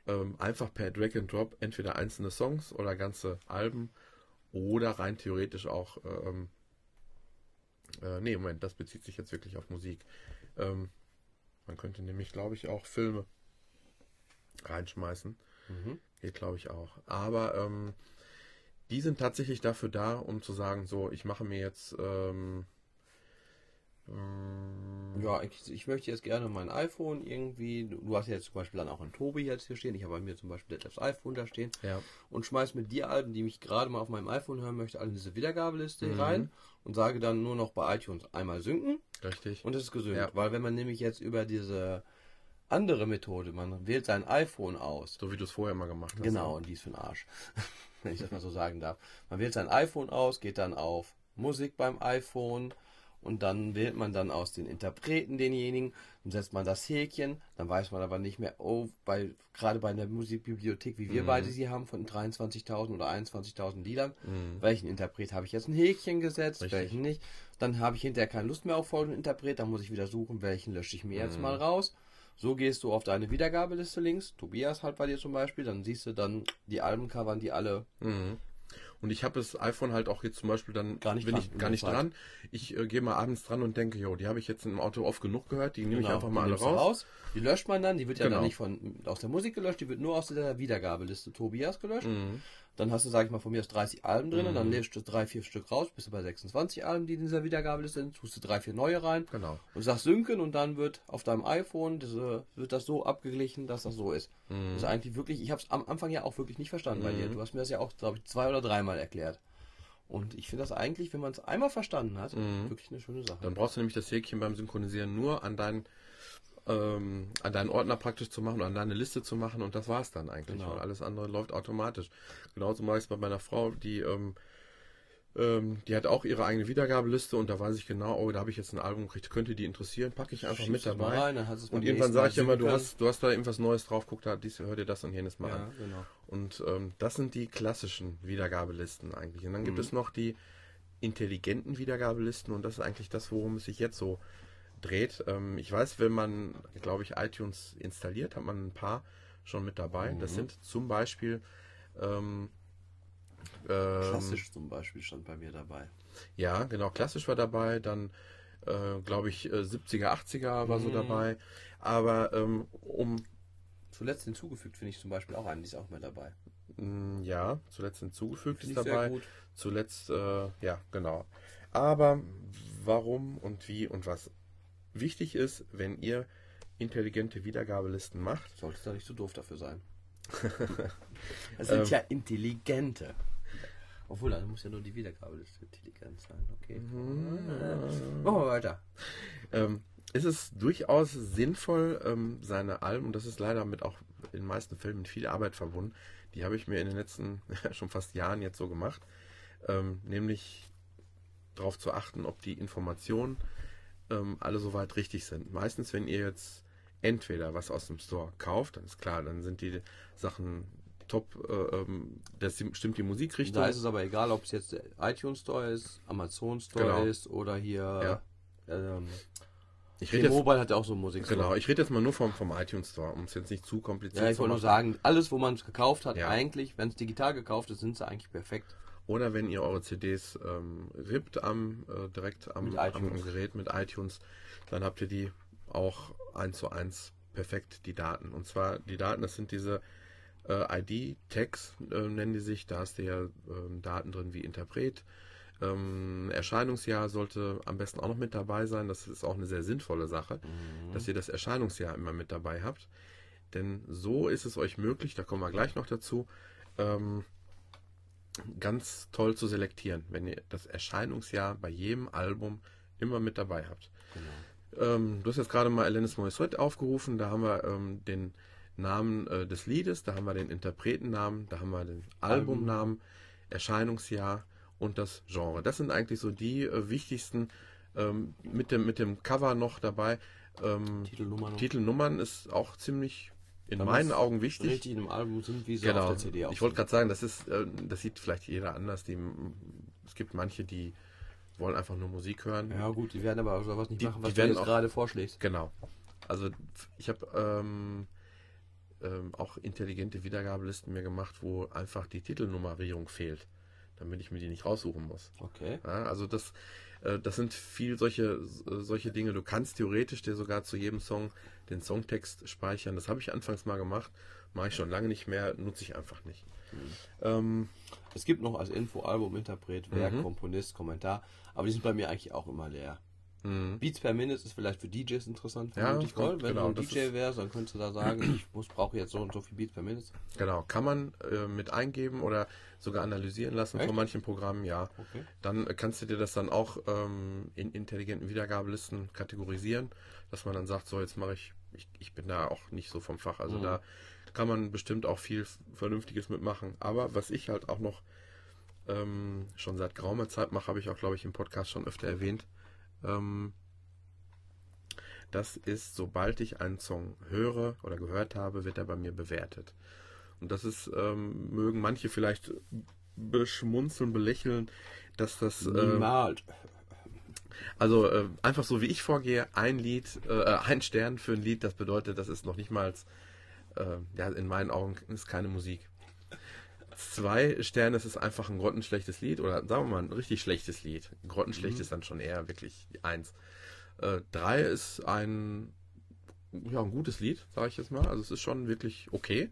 ähm, einfach per Drag and Drop entweder einzelne Songs oder ganze Alben oder rein theoretisch auch ähm, äh, nee, Moment, das bezieht sich jetzt wirklich auf Musik. Ähm, man könnte nämlich, glaube ich, auch Filme reinschmeißen. Mhm. Geht, glaube ich, auch. Aber ähm, die sind tatsächlich dafür da, um zu sagen, so, ich mache mir jetzt ähm, Ja, ich, ich möchte jetzt gerne mein iPhone irgendwie, du hast ja jetzt zum Beispiel dann auch ein Tobi jetzt hier stehen, ich habe bei mir zum Beispiel das iPhone da stehen ja, und schmeiß mit die Alben, die mich gerade mal auf meinem iPhone hören möchte, alle in diese Wiedergabeliste Mhm. rein und sage dann nur noch bei iTunes einmal synken richtig. und es ist gesynkt. Ja. Weil wenn man nämlich jetzt über diese andere Methode, man wählt sein iPhone aus, So wie du es vorher immer gemacht hast. Genau, und die ist für den Arsch. Wenn ich das mal so sagen darf. Man wählt sein iPhone aus, geht dann auf Musik beim iPhone und dann wählt man dann aus den Interpreten denjenigen, dann setzt man das Häkchen, dann weiß man aber nicht mehr, oh, bei, gerade bei einer Musikbibliothek, wie wir beide sie haben, von 23.000 oder 21.000 Liedern, welchen Interpret habe ich jetzt ein Häkchen gesetzt, Richtig. welchen nicht. Dann habe ich hinterher keine Lust mehr auf folgenden Interpret, dann muss ich wieder suchen, welchen lösche ich mir jetzt mal raus. So gehst du auf deine Wiedergabeliste links, Tobias halt bei dir zum Beispiel, dann siehst du dann die Albencovern, die alle Mhm. Und ich habe das iPhone halt auch jetzt zum Beispiel dann Gar nicht bin dran ich gar nicht dran. Ich äh, gehe mal abends dran und denke, jo, die habe ich jetzt im Auto oft genug gehört, die nehme ich Genau, einfach mal alle du raus. Die löscht man dann, die wird ja Genau. dann nicht von aus der Musik gelöscht, die wird nur aus der Wiedergabeliste Tobias gelöscht. Mhm. Dann hast du, sag ich mal, von mir aus 30 Alben drin, dann lässt du drei, vier Stück raus, bist du bei 26 Alben, die in dieser Wiedergabeliste sind, tust du drei, vier neue rein Genau. und sagst synken und dann wird auf deinem iPhone diese, wird das so abgeglichen, dass das so ist. Mhm. Das ist eigentlich wirklich, ich habe es am Anfang ja auch wirklich nicht verstanden bei dir. Du hast mir das ja auch, glaube ich, zwei oder dreimal erklärt. Und ich finde das eigentlich, wenn man es einmal verstanden hat, wirklich eine schöne Sache. Dann brauchst du nämlich das Häkchen beim Synchronisieren nur an deinen ähm, an deinen Ordner praktisch zu machen, an deine Liste zu machen und das war's dann eigentlich. Genau. Und alles andere läuft automatisch. Genauso mache ich es bei meiner Frau, die ähm, ähm, die hat auch ihre eigene Wiedergabeliste und da weiß ich genau, oh, da habe ich jetzt ein Album gekriegt, könnte die interessieren, packe ich einfach mit Schiebst es mal dabei. rein, und irgendwann sage ich immer, du hast, du hast da irgendwas Neues drauf, guck da, dies, hör dir das und jenes mal Ja, an. genau. Und ähm, das sind die klassischen Wiedergabelisten eigentlich. Und dann gibt es noch die intelligenten Wiedergabelisten und das ist eigentlich das, worum es sich jetzt so dreht. Ähm, ich weiß, wenn man, glaube ich, iTunes installiert, hat man ein paar schon mit dabei. Das sind zum Beispiel ähm, ähm, Klassisch zum Beispiel stand bei mir dabei. ja, genau, klassisch war dabei, dann äh, glaube ich äh, 70er, 80er war so dabei. Aber ähm, um Zuletzt hinzugefügt finde ich zum Beispiel auch einen, die ist auch mit dabei. mh, ja, zuletzt hinzugefügt ist dabei. Zuletzt, äh, ja, genau. Aber warum und wie und was wichtig ist, wenn ihr intelligente Wiedergabelisten macht, Solltest da nicht so doof dafür sein. Das sind Ähm. ja intelligente. Obwohl, dann muss ja nur die Wiedergabeliste intelligent sein. Okay. Machen wir weiter. ähm, ist es durchaus sinnvoll, ähm, seine Alben, und das ist leider mit auch in den meisten Fällen mit viel Arbeit verbunden, die habe ich mir in den letzten schon fast Jahren jetzt so gemacht, ähm, nämlich darauf zu achten, ob die Informationen ähm, alle soweit richtig sind. Meistens, wenn ihr jetzt entweder was aus dem Store kauft, dann ist klar, dann sind die Sachen top, äh, ähm, das stimmt die Musikrichtung. Da ist es aber egal, ob es jetzt der iTunes Store ist, Amazon Store Genau. ist oder hier. Ähm, ich rede jetzt, T-Mobile hat ja auch so Musikstore. genau, ich rede jetzt mal nur vom, vom iTunes Store, um es jetzt nicht zu kompliziert Ja, ich zu wollte nur machen. sagen, alles, wo man es gekauft hat, Ja. eigentlich, wenn es digital gekauft ist, sind sie eigentlich perfekt. Oder wenn ihr eure CDs ähm, rippt am äh, direkt am, am, Gerät mit iTunes, dann habt ihr die auch eins zu eins perfekt die Daten. Und zwar die Daten, das sind diese äh, ID-Tags, äh, nennen die sich. Da hast du ja ähm, Daten drin wie Interpret. Ähm, Erscheinungsjahr sollte am besten auch noch mit dabei sein. Das ist auch eine sehr sinnvolle Sache, dass ihr das Erscheinungsjahr immer mit dabei habt. Denn so ist es euch möglich, da kommen wir gleich noch dazu, ähm, ganz toll zu selektieren, wenn ihr das Erscheinungsjahr bei jedem Album immer mit dabei habt. Ähm, du hast jetzt gerade mal Alanis Morissette aufgerufen, da haben wir ähm, den Namen äh, des Liedes, da haben wir den Interpretennamen, da haben wir den Albumnamen, Erscheinungsjahr und das Genre. Das sind eigentlich so die äh, wichtigsten ähm, mit, dem, mit dem Cover noch dabei. Ähm, Titelnummer noch. Titelnummern ist auch ziemlich in Damit meinen Augen wichtig. Richtig in einem Album sind, wie sie Genau. auf der CD auch ich wollte gerade sagen, das ist, äh, das sieht vielleicht jeder anders. Die, es gibt manche, die wollen einfach nur Musik hören. Ja gut, die werden aber sowas nicht Die- machen, was die du jetzt auch- gerade vorschlägst. Genau. Also ich habe ähm, ähm, auch intelligente Wiedergabelisten mir gemacht, wo einfach die Titelnummerierung fehlt, damit ich mir die nicht raussuchen muss. Okay. Ja, also das, das sind viel solche, äh, solche Dinge. Du kannst theoretisch dir sogar zu jedem Song den Songtext speichern. Das habe ich anfangs mal gemacht, mache ich schon lange nicht mehr, nutze ich einfach nicht. Ähm, Es gibt noch als Info Album, Interpret, Werk, Mhm. Komponist, Kommentar, aber die sind bei mir eigentlich auch immer leer. Mh. Beats per Minute ist vielleicht für DJs interessant, Ja, ich mal. Wenn genau, du ein DJ wärst, dann könntest du da sagen, ich muss, brauche jetzt so und so viel Beats per Minute. Genau, kann man äh, mit eingeben oder sogar analysieren lassen Echt? von manchen Programmen, ja. Okay. Dann äh, kannst du dir das dann auch ähm, in intelligenten Wiedergabelisten kategorisieren, dass man dann sagt, so jetzt mache ich, ich, ich bin da auch nicht so vom Fach, also Mhm. da kann man bestimmt auch viel Vernünftiges mitmachen. Aber was ich halt auch noch ähm, schon seit geraumer Zeit mache, habe ich auch, glaube ich, im Podcast schon öfter erwähnt. Ähm, das ist, sobald ich einen Song höre oder gehört habe, wird er bei mir bewertet. Und das ist, ähm, mögen manche vielleicht beschmunzeln, belächeln, dass das Niemals. also äh, einfach so wie ich vorgehe, ein Lied, äh, ein Stern für ein Lied, das bedeutet, das ist noch nicht mal, äh, ja, in meinen Augen ist keine Musik. Zwei Sterne, es ist einfach ein grottenschlechtes Lied oder sagen wir mal ein richtig schlechtes Lied. Grottenschlecht ist dann schon eher wirklich eins. Äh, drei ist ein, ja, ein gutes Lied, sage ich jetzt mal. Also es ist schon wirklich okay.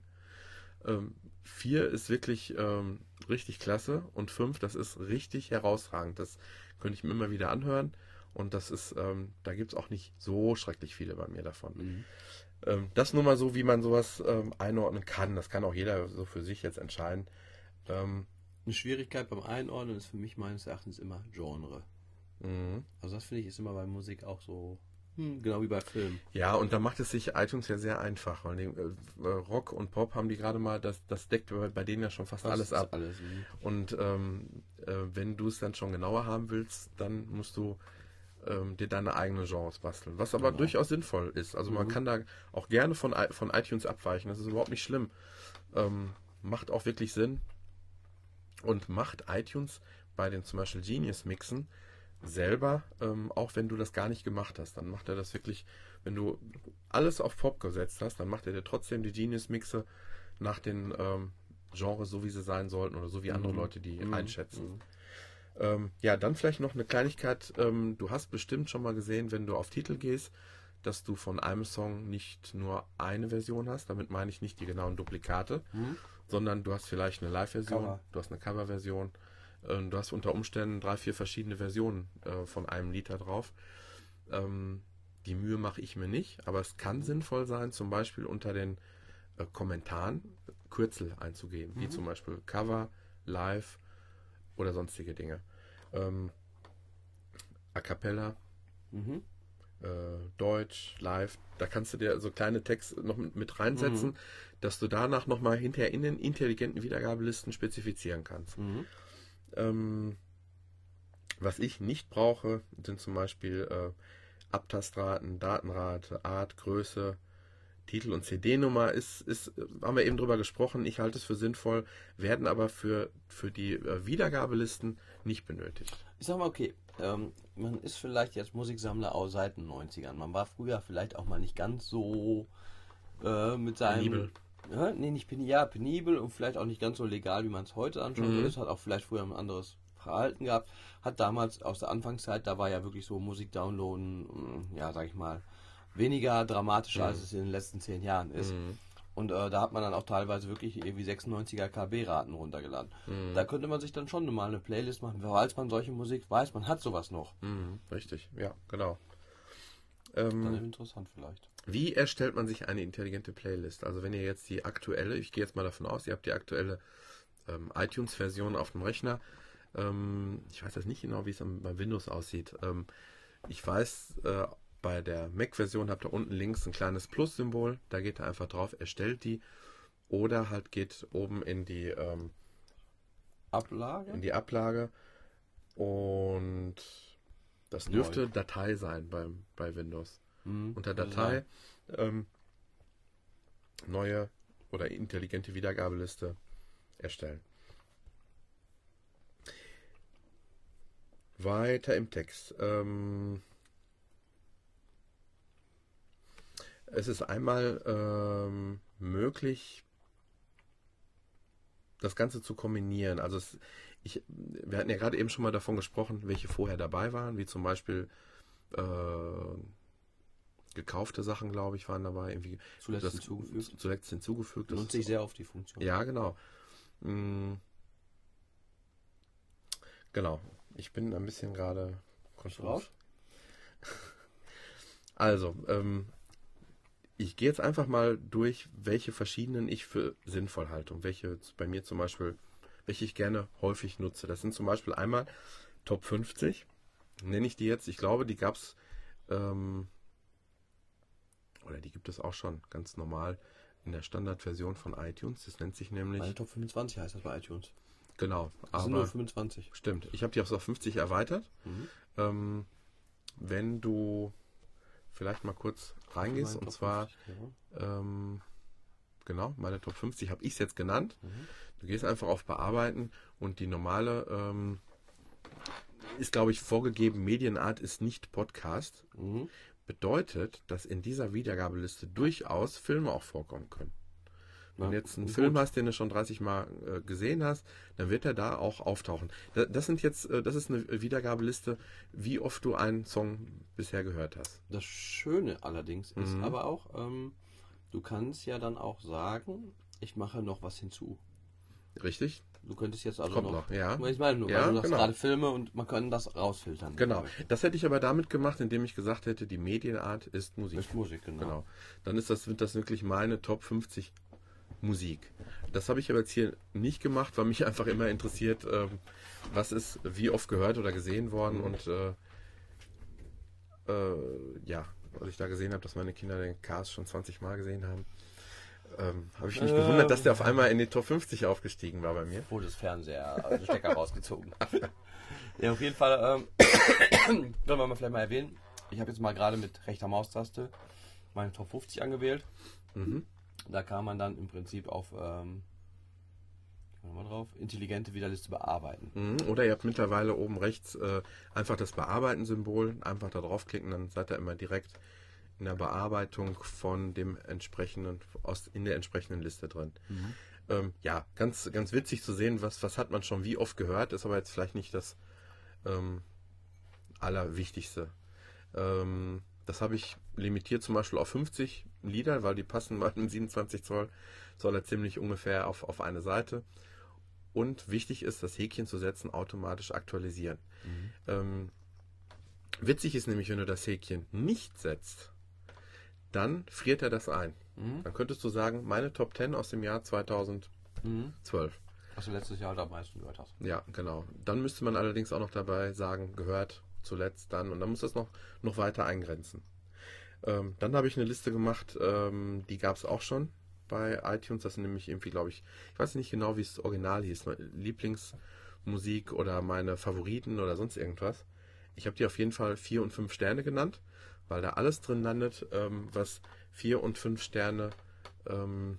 Ähm, vier ist wirklich ähm, richtig klasse und fünf, das ist richtig herausragend. Das könnte ich mir immer wieder anhören und das ist, ähm, da gibt es auch nicht so schrecklich viele bei mir davon. Mhm. Ähm, das nur mal so, wie man sowas ähm, einordnen kann. Das kann auch jeder so für sich jetzt entscheiden. Ähm, Eine Schwierigkeit beim Einordnen ist für mich meines Erachtens immer Genre. mhm. Also das finde ich ist immer bei Musik auch so, hm, genau wie bei Film. Ja, und da macht es sich iTunes ja sehr einfach, weil die, äh, Rock und Pop haben die gerade mal, das, das deckt bei, bei denen ja schon fast Das alles ab. Alles, mhm. Und ähm, äh, wenn du es dann schon genauer haben willst, dann musst du ähm, dir deine eigenen Genres basteln. Was aber Genau. durchaus sinnvoll ist. Also man Mhm. kann da auch gerne von, von iTunes abweichen. Das ist überhaupt nicht schlimm. Ähm, macht auch wirklich Sinn. Und macht iTunes bei den zum Beispiel Genius Mixen selber, ähm, auch wenn du das gar nicht gemacht hast, dann macht er das wirklich, wenn du alles auf Pop gesetzt hast, dann macht er dir trotzdem die Genius Mixe nach den ähm, Genres, so wie sie sein sollten oder so wie andere Mhm. Leute die Mhm. einschätzen. Mhm. Ähm, ja, dann vielleicht noch eine Kleinigkeit. Ähm, du hast bestimmt schon mal gesehen, wenn du auf Titel gehst, dass du von einem Song nicht nur eine Version hast. Damit meine ich nicht die genauen Duplikate, Mhm. sondern du hast vielleicht eine Live-Version, du hast eine Cover-Version. ähm, Du hast unter Umständen drei, vier verschiedene Versionen äh, von einem Lied da drauf. Ähm, die Mühe mache ich mir nicht, aber es kann sinnvoll sein, zum Beispiel unter den äh, Kommentaren Kürzel einzugeben, wie Mhm. zum Beispiel Cover, Live oder sonstige Dinge. Ähm, A cappella, Mhm. äh, Deutsch, Live, da kannst du dir so kleine Texte noch mit, reinsetzen, Mhm. dass du danach nochmal hinterher in den intelligenten Wiedergabelisten spezifizieren kannst. Mhm. Ähm, was ich nicht brauche, sind zum Beispiel äh, Abtastraten, Datenrate, Art, Größe, Titel und CD-Nummer. Ist, ist, haben wir eben drüber gesprochen. Ich halte es für sinnvoll, werden aber für, für die äh, Wiedergabelisten nicht benötigt. Ich sag mal, okay, ähm, man ist vielleicht jetzt Musiksammler aus seit den 90ern. Man war früher vielleicht auch mal nicht ganz so äh, mit seinem. Penibel. Ja, nee, nicht penibel, ja, penibel und vielleicht auch nicht ganz so legal, wie man es heute anschaut. Mhm. ist. Hat auch vielleicht früher ein anderes Verhalten gehabt. Hat damals aus der Anfangszeit, da war ja wirklich so Musik downloaden, mh, ja, sag ich mal, weniger dramatischer, Mhm. als es in den letzten zehn Jahren ist. Mhm. Und äh, da hat man dann auch teilweise wirklich irgendwie 96er KB-Raten runtergeladen. Mhm. Da könnte man sich dann schon mal eine Playlist machen, falls man solche Musik weiß, man hat sowas noch. Mhm. Richtig, ja, genau. Dann Ähm, interessant vielleicht. Wie erstellt man sich eine intelligente Playlist? Also wenn ihr jetzt die aktuelle, ich gehe jetzt mal davon aus, ihr habt die aktuelle ähm, iTunes-Version auf dem Rechner. Ähm, ich weiß jetzt nicht genau, wie es bei Windows aussieht. Ähm, ich weiß, äh, bei der Mac-Version habt ihr unten links ein kleines Plus-Symbol. Da geht ihr einfach drauf, erstellt die. Oder halt geht oben in die, ähm, Ablage? in die Ablage. Und das Neu. dürfte Datei sein beim, bei Windows Mhm, unter Datei ähm, neue oder intelligente Wiedergabeliste erstellen. Weiter im Text. Ähm, es ist einmal ähm, möglich, das Ganze zu kombinieren. Also es, ich, wir hatten ja gerade eben schon mal davon gesprochen, welche vorher dabei waren, wie zum Beispiel äh, gekaufte Sachen, glaube ich, waren dabei. Irgendwie Zuletzt das- hinzugefügt. Zuletzt hinzugefügt. Das Nutze ich sehr oft die Funktion. ja, genau. Mm. Genau. Ich bin ein bisschen gerade raus? Also, ähm, ich gehe jetzt einfach mal durch, welche verschiedenen ich für sinnvoll halte und welche bei mir zum Beispiel, welche ich gerne häufig nutze. Das sind zum Beispiel einmal Top 50, nenne ich die jetzt. Ich glaube, die gab es, ähm, oder die gibt es auch schon ganz normal in der Standardversion von iTunes. Das nennt sich nämlich, Meine Top 25 heißt das bei iTunes. genau, Das sind nur aber 25. stimmt. Ich habe die auf 50 erweitert. Mhm. Ähm, wenn du vielleicht mal kurz reingehst, und zwar, 50, ja. ähm, genau, meine Top 50 habe ich es jetzt genannt. Mhm. Du gehst einfach auf Bearbeiten und die normale ähm, ist, glaube ich, vorgegeben, Medienart ist nicht Podcast. Mhm. Bedeutet, dass in dieser Wiedergabeliste durchaus Filme auch vorkommen können. Wenn du jetzt einen gut. Film hast, den du schon 30 Mal äh, gesehen hast, dann wird er da auch auftauchen. Da, das sind jetzt, äh, das ist eine Wiedergabeliste, wie oft du einen Song bisher gehört hast. Das Schöne allerdings ist Mhm. aber auch, ähm, du kannst ja dann auch sagen, ich mache noch was hinzu. Richtig? Du könntest jetzt also Kommt noch, noch, ja. Ich meine nur, Ja, weil du genau. gerade Filme und man kann das rausfiltern. Genau. Das hätte ich aber damit gemacht, indem ich gesagt hätte, die Medienart ist Musik. Ist Musik, genau. Genau. Dann ist das, sind das wirklich meine Top 50 Musik. Das habe ich aber jetzt hier nicht gemacht, weil mich einfach immer interessiert, ähm, was ist wie oft gehört oder gesehen worden und äh, äh, ja, als ich da gesehen habe, dass meine Kinder den Cast schon 20 Mal gesehen haben, ähm, habe ich mich Ähm. gewundert, dass der auf einmal in die Top 50 aufgestiegen war bei mir. Wurde das Fernseher, also den Stecker rausgezogen. Ja, auf jeden Fall, ähm, können wir mal vielleicht mal erwähnen. Ich habe jetzt mal gerade mit rechter Maustaste meine Top 50 angewählt. Mhm. Da kam man dann im Prinzip auf, ähm, mal drauf, intelligente Wiederliste bearbeiten. Mhm. Oder ihr habt mittlerweile oben rechts äh, einfach das Bearbeiten-Symbol, einfach da draufklicken, dann seid ihr immer direkt in der Bearbeitung von dem entsprechenden, aus, in der entsprechenden Liste drin. Ähm, ja, ganz, ganz witzig zu sehen, was, was hat man schon wie oft gehört, ist aber jetzt vielleicht nicht das ähm, Allerwichtigste. Ähm, das habe ich limitiert zum Beispiel auf 50 Lieder, weil die passen bei einem 27 Zoll, soll er ziemlich ungefähr auf, auf eine Seite. Und wichtig ist, das Häkchen zu setzen, automatisch aktualisieren. Ähm, witzig ist nämlich, wenn du das Häkchen nicht setzt, dann friert er das ein. Mhm. Dann könntest du sagen, meine Top 10 aus dem Jahr 2012. Mhm. Was du letztes Jahr halt am meisten gehört hast. Ja, genau. Dann müsste man allerdings auch noch dabei sagen, gehört zuletzt dann. Und dann muss das noch, noch weiter eingrenzen. Ähm, dann habe ich eine Liste gemacht, ähm, die gab es auch schon bei iTunes. Das sind nämlich irgendwie, glaube ich, ich weiß nicht genau, wie es original hieß. Lieblingsmusik oder meine Favoriten oder sonst irgendwas. Ich habe die auf jeden Fall vier und fünf Sterne genannt, weil da alles drin landet, ähm, was vier und fünf Sterne ähm,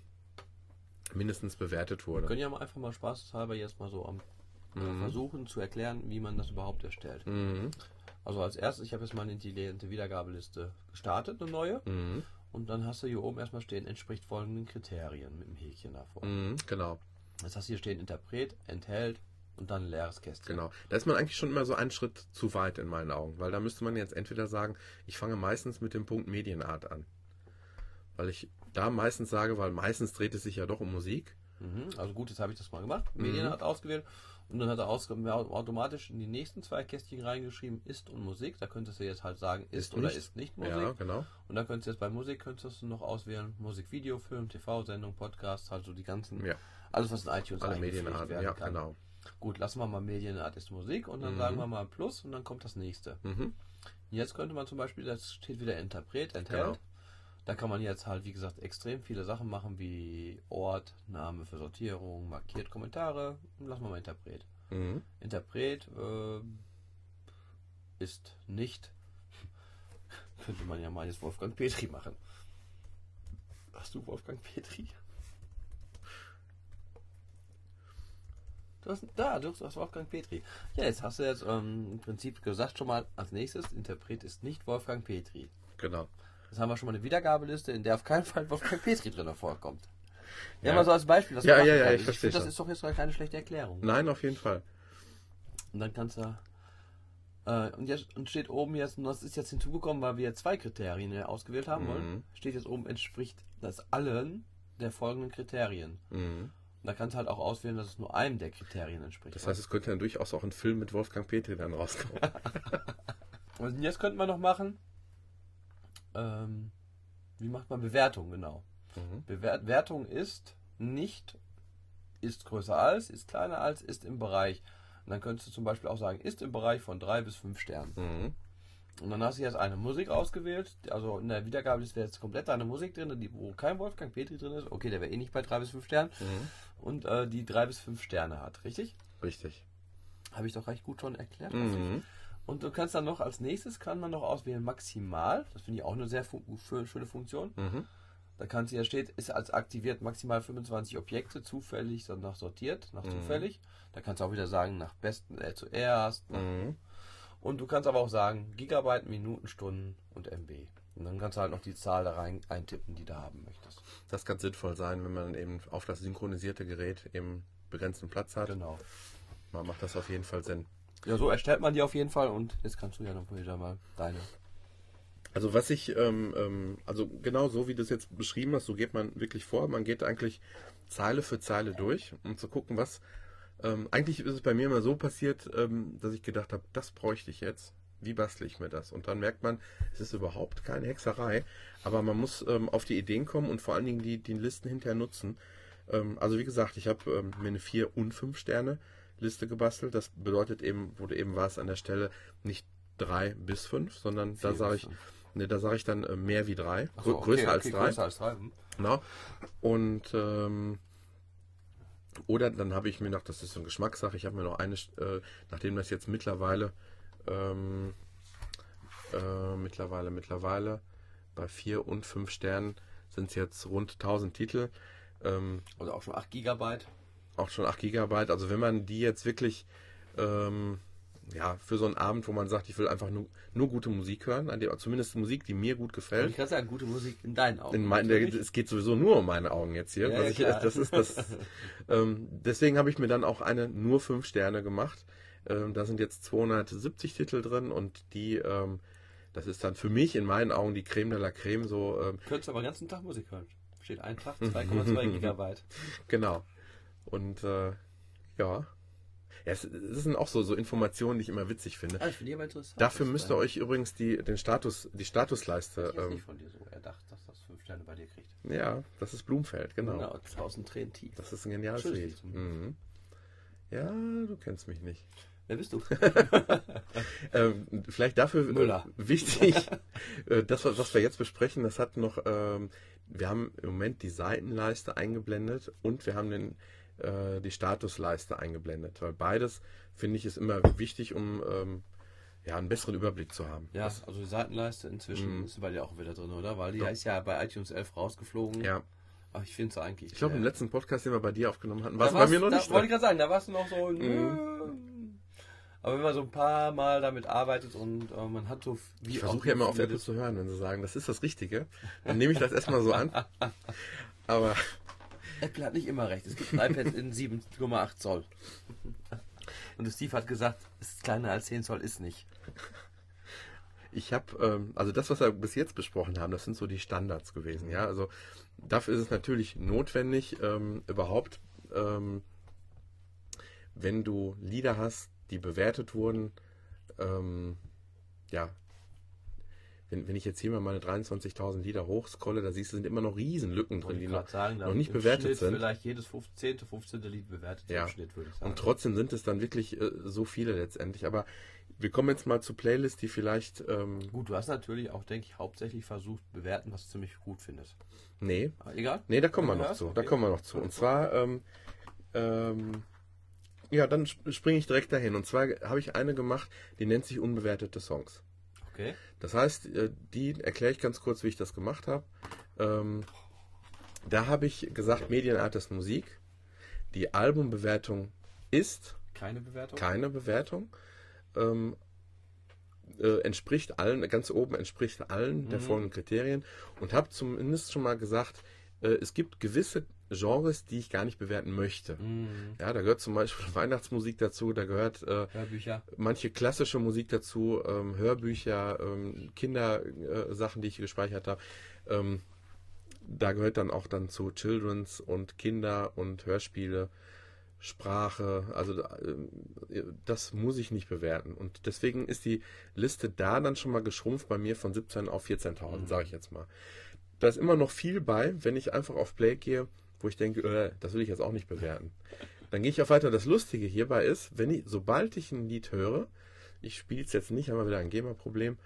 mindestens bewertet wurde. Wir können ja mal einfach mal spaßhalber jetzt mal so am äh, Mhm. versuchen zu erklären, wie man das überhaupt erstellt. Mhm. Also als erstes, ich habe jetzt mal eine intelligente Wiedergabeliste gestartet, eine neue. Mhm. Und dann hast du hier oben erstmal stehen, entspricht folgenden Kriterien mit dem Häkchen davor. Mhm, genau, Jetzt hast du hier stehen, Interpret, enthält und dann ein leeres Kästchen. genau. Da ist man eigentlich schon immer so einen Schritt zu weit in meinen Augen, weil da müsste man jetzt entweder sagen, ich fange meistens mit dem Punkt Medienart an. Weil ich da meistens sage, weil meistens dreht es sich ja doch um Musik. Mhm, also gut, jetzt habe ich das mal gemacht. Mhm. Medienart ausgewählt und dann hat er automatisch in die nächsten zwei Kästchen reingeschrieben, ist und Musik. Da könntest du jetzt halt sagen, ist, Ist oder nicht. ist nicht Musik. Ja, genau. Und dann könntest du jetzt bei Musik könntest du noch auswählen, Musik, Video, Film, TV-Sendung, Podcast, also die ganzen, Ja, alles was in iTunes alle Medienarten. werden Ja, kann. genau. Gut, lassen wir mal Medienart ist Musik und dann Mhm. sagen wir mal Plus und dann kommt das nächste. Mhm. Jetzt könnte man zum Beispiel, das steht wieder Interpret, enthält. Genau. Da kann man jetzt halt, wie gesagt, extrem viele Sachen machen, wie Ort, Name für Sortierung, markiert Kommentare. Lassen wir mal Interpret. Mhm. Interpret äh, ist nicht, könnte man ja mal jetzt Wolfgang Petri machen. Hast du Wolfgang Petri? Du hast, da, du hast Wolfgang Petri. Ja, jetzt hast du jetzt ähm, im Prinzip gesagt schon mal als nächstes, Interpret ist nicht Wolfgang Petri. Genau. Jetzt haben wir schon mal eine Wiedergabeliste, in der auf keinen Fall Wolfgang Petri drin vorkommt. Ja, Ja. mal so als Beispiel. Ja, ja, ja, kann. ich verstehe das ist doch jetzt keine schlechte Erklärung. Nein, auf jeden Fall. Und dann kannst du. Äh, und jetzt und steht oben jetzt, und das ist jetzt hinzugekommen, weil wir zwei Kriterien ausgewählt haben wollen. Mhm. Steht jetzt oben, entspricht das allen der folgenden Kriterien. Mhm. Und da kannst du halt auch auswählen, dass es nur einem der Kriterien entspricht. Das heißt, es könnte dann durchaus auch ein Film mit Wolfgang Petri dann rauskommen. und jetzt könnte man noch machen. Ähm, wie macht man Bewertung, genau. Mhm. Bewertung ist nicht ist größer als, ist kleiner als, ist im Bereich. Und dann könntest du zum Beispiel auch sagen, ist im Bereich von drei bis fünf Sternen. Mhm. Und dann hast du jetzt eine Musik ausgewählt. Also in der Wiedergabe ist jetzt komplett eine Musik drin, die, wo kein Wolfgang Petri drin ist. Okay, der wäre eh nicht bei drei bis fünf Sternen. Mhm. Und äh, die drei bis fünf Sterne hat, richtig? Richtig. Habe ich doch recht gut schon erklärt. Mhm. Und du kannst dann noch als nächstes kann man noch auswählen maximal. Das finde ich auch eine sehr fu fu- schöne Funktion. Mhm. Da kannst du ja steht, ist als aktiviert maximal 25 Objekte zufällig, danach sortiert, nach Mhm. zufällig. Da kannst du auch wieder sagen, nach besten äh, zuerst. Mhm. Und du kannst aber auch sagen, Gigabyte, Minuten, Stunden und MB. Und dann kannst du halt noch die Zahl da rein eintippen, die du haben möchtest. Das kann sinnvoll sein, wenn man eben auf das synchronisierte Gerät eben begrenzten Platz hat. Genau. Man macht das auf jeden Fall Sinn. Ja, so erstellt man die auf jeden Fall und jetzt kannst du ja noch wieder mal deine. Also was ich, ähm, ähm, also genau so wie du es jetzt beschrieben hast, so geht man wirklich vor. Man geht eigentlich Zeile für Zeile durch, um zu gucken, was. Ähm, eigentlich ist es bei mir immer so passiert, ähm, dass ich gedacht habe, das bräuchte ich jetzt. Wie bastle ich mir das? Und dann merkt man, es ist überhaupt keine Hexerei, aber man muss ähm, auf die Ideen kommen und vor allen Dingen die, die Listen hinterher nutzen. Ähm, also wie gesagt, ich habe mir eine 4 und 5 Sterne Liste gebastelt. Das bedeutet eben, wo du eben warst an der Stelle, nicht 3 bis 5, sondern da Vier sage bis ich, fünf. ne, da sage ich dann äh, mehr wie 3, Ach so, okay, größer okay, als 3. Größer als drei. hm. Genau. Und ähm, oder dann habe ich mir noch, das ist so eine Geschmackssache, ich habe mir noch eine, äh, nachdem das jetzt mittlerweile ähm, äh, mittlerweile, mittlerweile bei vier und fünf Sternen sind es jetzt rund 1000 Titel, ähm, Also auch schon 8 Gigabyte. Auch schon 8 Gigabyte. Also wenn man die jetzt wirklich ähm, ja, für so einen Abend, wo man sagt, ich will einfach nur, nur gute Musik hören, an der, zumindest Musik, die mir gut gefällt, ich kann sagen, gute Musik in deinen Augen. In mein, der, es geht sowieso nur um meine Augen jetzt hier. Ja, ich, das ist das. ähm, deswegen habe ich mir dann auch eine nur fünf Sterne gemacht. Ähm, da sind jetzt 270 Titel drin und die, ähm, das ist dann für mich in meinen Augen die Creme de la Creme. So ähm, Könntest du aber den ganzen Tag Musik hören. Steht ein Tag, 2,2 Gigabyte. genau. Und äh, ja. Ja, es, es sind auch so, so Informationen, die ich immer witzig finde. Ah, ich finde die aber interessant. Dafür müsst ihr euch übrigens die, den Status, die Statusleiste. Ich Ähm, nicht von dir so erdacht, dass das 5 Sterne bei dir kriegt. ja, das ist Blumfeld, genau. Genau, 1000 Tränen tief. Das ist ein geniales Lied. Mhm. Ja, du kennst mich nicht. Wer bist du? Ähm, vielleicht dafür äh, Müller. wichtig, äh, das, was was wir jetzt besprechen, das hat noch, ähm, wir haben im Moment die Seitenleiste eingeblendet und wir haben den, äh, die Statusleiste eingeblendet, weil beides, finde ich, ist immer wichtig, um ähm, ja, einen besseren Überblick zu haben. Ja, also die Seitenleiste inzwischen Mhm. ist bei dir auch wieder drin, oder? Weil die Doch. ist ja bei iTunes 11 rausgeflogen. Ja, Aber ich finde es eigentlich. ich glaube, äh, im letzten Podcast, den wir bei dir aufgenommen hatten, da war es bei mir noch da nicht Wollte ich gerade sagen, da warst du noch so. Mhm. Aber wenn man so ein paar Mal damit arbeitet und äh, man hat so. Wie Ich versuche ja immer auf Apple zu hören, wenn sie sagen, das ist das Richtige, dann nehme ich das erstmal so an. Aber Apple hat nicht immer recht. Es gibt ein iPad in 7,8 Zoll. Und Steve hat gesagt, es ist kleiner als 10 Zoll, ist nicht. Ich habe, ähm, also das, was wir bis jetzt besprochen haben, das sind so die Standards gewesen, ja. Also dafür ist es natürlich notwendig, ähm, überhaupt, ähm, wenn du Lieder hast, die bewertet wurden, ähm, ja, wenn, wenn ich jetzt hier mal meine 23.000 Lieder hochscrolle, da siehst du, sind immer noch Riesenlücken drin, die noch, sagen, noch nicht bewertet Schnitt sind. Vielleicht jedes 15., 15. Lied bewertet Ja. im Schnitt, würde ich sagen. Und trotzdem sind es dann wirklich äh, so viele letztendlich. Aber wir kommen jetzt mal zu Playlists, die vielleicht, ähm, Gut, du hast natürlich auch, denke ich, hauptsächlich versucht, bewerten, was du ziemlich gut findest. nee, Aber egal. Nee, da kommen wir noch zu. okay. Da kommen wir noch zu. Und zwar, ähm, ähm, ja, dann sp- springe ich direkt dahin. Und zwar habe ich eine gemacht, die nennt sich unbewertete Songs. Okay. Das heißt, äh, die erkläre ich ganz kurz, wie ich das gemacht habe. Ähm, da habe ich gesagt, Medienart ist Musik. Die Albumbewertung ist Keine Bewertung? keine Bewertung. Ähm, äh, entspricht allen, ganz oben entspricht allen der Mhm. folgenden Kriterien und habe zumindest schon mal gesagt, äh, es gibt gewisse Genres, die ich gar nicht bewerten möchte. Mhm. Ja, da gehört zum Beispiel Weihnachtsmusik dazu, da gehört äh, manche klassische Musik dazu, ähm, Hörbücher, ähm, Kindersachen, äh, die ich gespeichert habe. Ähm, da gehört dann auch dann zu Children's und Kinder und Hörspiele, Sprache. Also äh, das muss ich nicht bewerten. Und deswegen ist die Liste da dann schon mal geschrumpft bei mir von 17 auf 14.000, Mhm. sage ich jetzt mal. Da ist immer noch viel bei, wenn ich einfach auf Play gehe, wo ich denke, äh, das will ich jetzt auch nicht bewerten. Dann gehe ich auf weiter. Das Lustige hierbei ist, wenn ich, sobald ich ein Lied höre, ich spiele es jetzt nicht, haben wir wieder ein GEMA-Problem,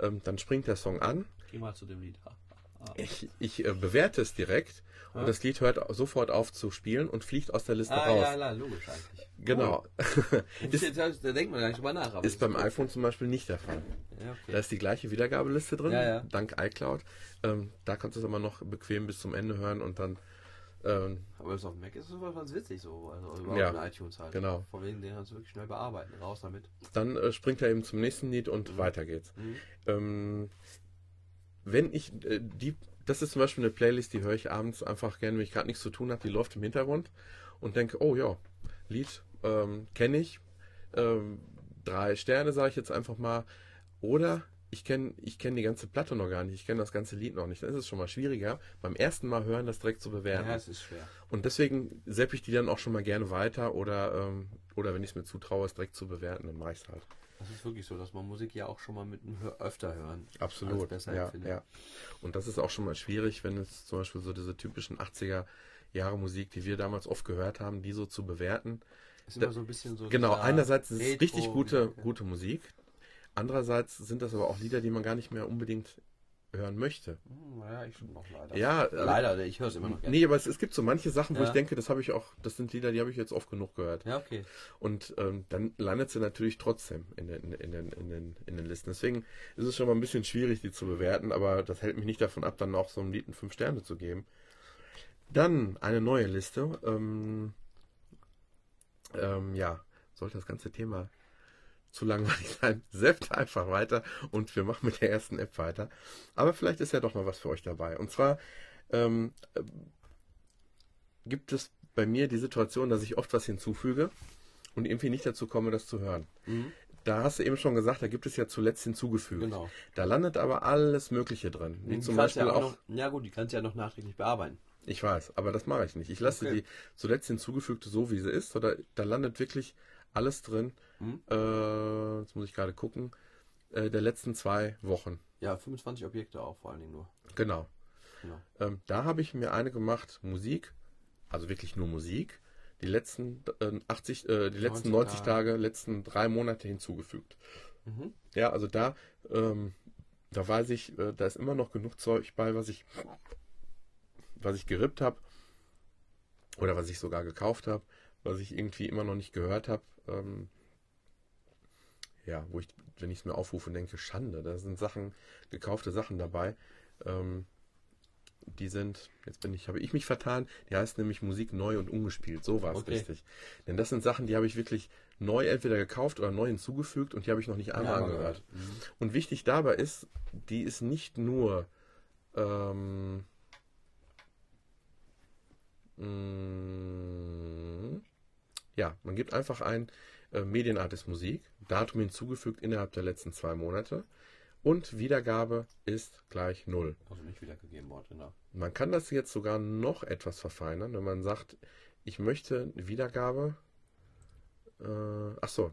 ähm, dann springt der Song an, Geh mal zu dem Lied. Ah. Ich, ich äh, bewerte es direkt und Ja. das Lied hört sofort auf zu spielen und fliegt aus der Liste Ah, raus. ja, ja, logisch eigentlich. Genau. Ist, ist, da denkt man gar nicht drüber nach. aber ist beim iPhone zum Beispiel nicht der Fall. Ja, Da okay. ist die gleiche Wiedergabeliste drin, Ja, dank iCloud. Ähm, da kannst du es aber noch bequem bis zum Ende hören und dann ähm, Aber das auf dem Mac ist es ganz witzig so. Also überhaupt Ja, in iTunes halt. genau. Vor wegen, den kannst du wirklich schnell bearbeiten. Raus damit. dann äh, springt er eben zum nächsten Lied und weiter geht's. Mhm. Ähm, wenn ich äh, die, das ist zum Beispiel eine Playlist, die höre ich abends einfach gerne, wenn ich gerade nichts zu tun habe, die läuft im Hintergrund und denke, oh ja, Lied ähm, kenne ich, ähm, drei Sterne sage ich jetzt einfach mal, oder ich kenne ich kenn die ganze Platte noch gar nicht, ich kenne das ganze Lied noch nicht. Dann ist es schon mal schwieriger, beim ersten Mal hören das direkt zu bewerten. Ja, es ist schwer. Und deswegen seppe ich die dann auch schon mal gerne weiter oder, ähm, oder wenn ich es mir zutraue, es direkt zu bewerten, dann mache ich es halt. Das ist wirklich so, dass man Musik ja auch schon mal mit einem Hör öfter hören. Absolut. besser ja, empfindet. ja. Und das ist auch schon mal schwierig, wenn es zum Beispiel so diese typischen 80er Jahre Musik, die wir damals oft gehört haben, die so zu bewerten. Ist immer so ein bisschen so. Genau, einerseits ist es richtig gute, gute Musik. Andererseits sind das aber auch Lieder, die man gar nicht mehr unbedingt hören möchte. Hm, Naja, ich schon noch leider. Ja, äh, leider, ich höre es immer noch gerne. Nee, aber es, es gibt so manche Sachen, wo Ja. ich denke, das habe ich auch, das sind Lieder, die habe ich jetzt oft genug gehört. Ja, okay. Und ähm, dann landet sie natürlich trotzdem in den, in, den, in, den, in den Listen. Deswegen ist es schon mal ein bisschen schwierig, die zu bewerten, aber das hält mich nicht davon ab, dann auch so einem Lied 5 Sterne zu geben. Dann eine neue Liste. Ähm, ähm, ja, sollte das ganze Thema zu langweilig sein, seppt einfach weiter und wir machen mit der ersten App weiter. Aber vielleicht ist ja doch mal was für euch dabei. Und zwar ähm, äh, gibt es bei mir die Situation, dass ich oft was hinzufüge und irgendwie nicht dazu komme, das zu hören. Mhm. Da hast du eben schon gesagt, da gibt es ja zuletzt hinzugefügt. Genau. Da landet aber alles Mögliche drin. Wie Die zum Beispiel ja auch, noch, ja gut, die kannst du ja noch nachträglich bearbeiten. ich weiß, aber das mache ich nicht. Ich lasse Okay. die zuletzt hinzugefügte so, wie sie ist. Oder da landet wirklich alles drin. Mhm. Äh, jetzt muss ich gerade gucken. Äh, der letzten zwei Wochen. Ja, 25 Objekte auch vor allen Dingen nur. Genau. Genau. Ähm, da habe ich mir eine gemacht, Musik, also wirklich nur Musik, die letzten äh, 80, äh, die letzten 90 90 Tage. Tage, letzten drei Monate hinzugefügt. Mhm. Ja, also da, ähm, da weiß ich, äh, da ist immer noch genug Zeug bei, was ich, was ich gerippt habe oder was ich sogar gekauft habe, was ich irgendwie immer noch nicht gehört habe. Ähm, ja, wo ich, wenn ich es mir aufrufe, denke, Schande, da sind Sachen, gekaufte Sachen dabei. Ähm, die sind, jetzt bin ich, habe ich mich vertan, die heißt nämlich Musik neu und ungespielt. So war es Okay. richtig. Denn das sind Sachen, die habe ich wirklich neu entweder gekauft oder neu hinzugefügt und die habe ich noch nicht einmal Ja, angehört. Mhm. Und wichtig dabei ist, die ist nicht nur ähm, mh, ja, man gibt einfach ein äh, Medienart ist Musik, Datum hinzugefügt innerhalb der letzten zwei Monate und Wiedergabe ist gleich null. Also nicht wiedergegeben worden, genau. Man kann das jetzt sogar noch etwas verfeinern, wenn man sagt, ich möchte eine Wiedergabe. Äh, ach so,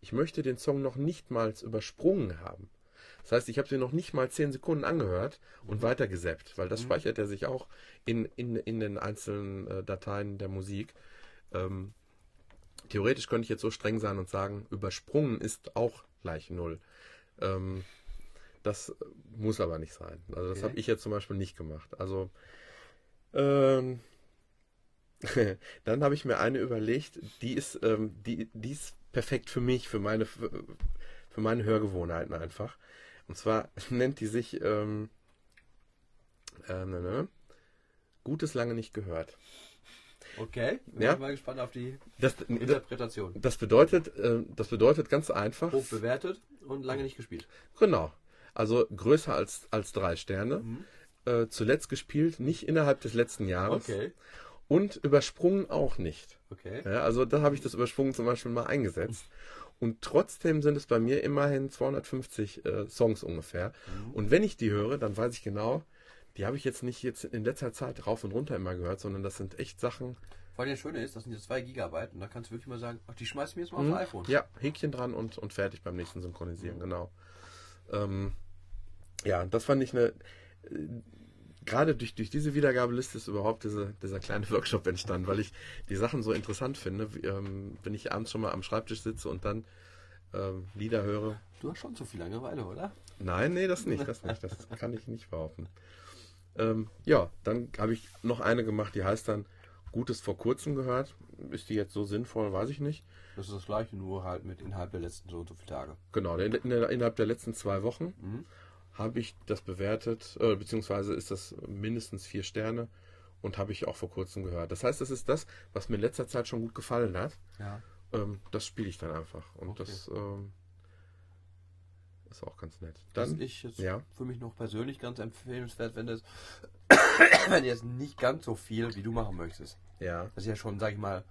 ich möchte den Song noch nicht mal übersprungen haben. Das heißt, ich habe den noch nicht mal 10 Sekunden angehört und weiter gesappt, weil das Mhm. speichert er sich auch in, in, in den einzelnen äh, Dateien der Musik. Ähm, theoretisch könnte ich jetzt so streng sein und sagen, übersprungen ist auch gleich null. Ähm, das muss aber nicht sein. Also das Okay. habe ich jetzt zum Beispiel nicht gemacht. Also ähm, dann habe ich mir eine überlegt, die ist, ähm, die, die ist perfekt für mich, für meine, für, meine Hörgewohnheiten einfach. Und zwar nennt die sich ähm, ähm, ne, ne, Gutes lange nicht gehört. Okay, bin Ja. mal gespannt auf die Das, Interpretation. das bedeutet, äh, das bedeutet ganz einfach. Hoch bewertet und lange nicht gespielt. Genau. Also größer als, als drei Sterne. Mhm. Äh, zuletzt gespielt, nicht innerhalb des letzten Jahres. Okay, Und übersprungen auch nicht. okay. Ja, also da habe ich das Übersprungen zum Beispiel mal eingesetzt. Und trotzdem sind es bei mir immerhin 250 äh, Songs ungefähr. Mhm. Und wenn ich die höre, dann weiß ich genau, die habe ich jetzt nicht jetzt in letzter Zeit rauf und runter immer gehört, sondern das sind echt Sachen. Vor allem das Schöne ist, das sind jetzt 2 Gigabyte und da kannst du wirklich mal sagen, ach, die schmeiß ich mir jetzt mal Mhm. aufs iPhone. Ja, Häkchen dran und, und fertig beim nächsten Synchronisieren, genau. Ähm, ja, das fand ich eine. Äh, Gerade durch, durch diese Wiedergabeliste ist überhaupt diese, dieser kleine Workshop entstanden, weil ich die Sachen so interessant finde, wie, ähm, wenn ich abends schon mal am Schreibtisch sitze und dann ähm, Lieder höre. Du hast schon zu viel Langeweile, oder? Nein, nee, das nicht, das nicht, das kann ich nicht behaupten. Ähm, ja, dann habe ich noch eine gemacht, die heißt dann Gutes vor kurzem gehört. Ist die jetzt so sinnvoll, weiß ich nicht. Das ist das gleiche, nur halt mit innerhalb der letzten so und so viele Tage. Genau, in, in, innerhalb der letzten zwei Wochen Mhm. habe ich das bewertet, äh, beziehungsweise ist das mindestens vier Sterne und habe ich auch vor kurzem gehört. Das heißt, das ist das, was mir in letzter Zeit schon gut gefallen hat. Ja. Ähm, das spiele ich dann einfach. Und Okay. das ähm, ist auch ganz nett. Das Dann, ist jetzt ja. für mich noch persönlich ganz empfehlenswert, wenn das wenn jetzt nicht ganz so viel, wie du machen möchtest. ja, Das ist ja schon, sag ich mal,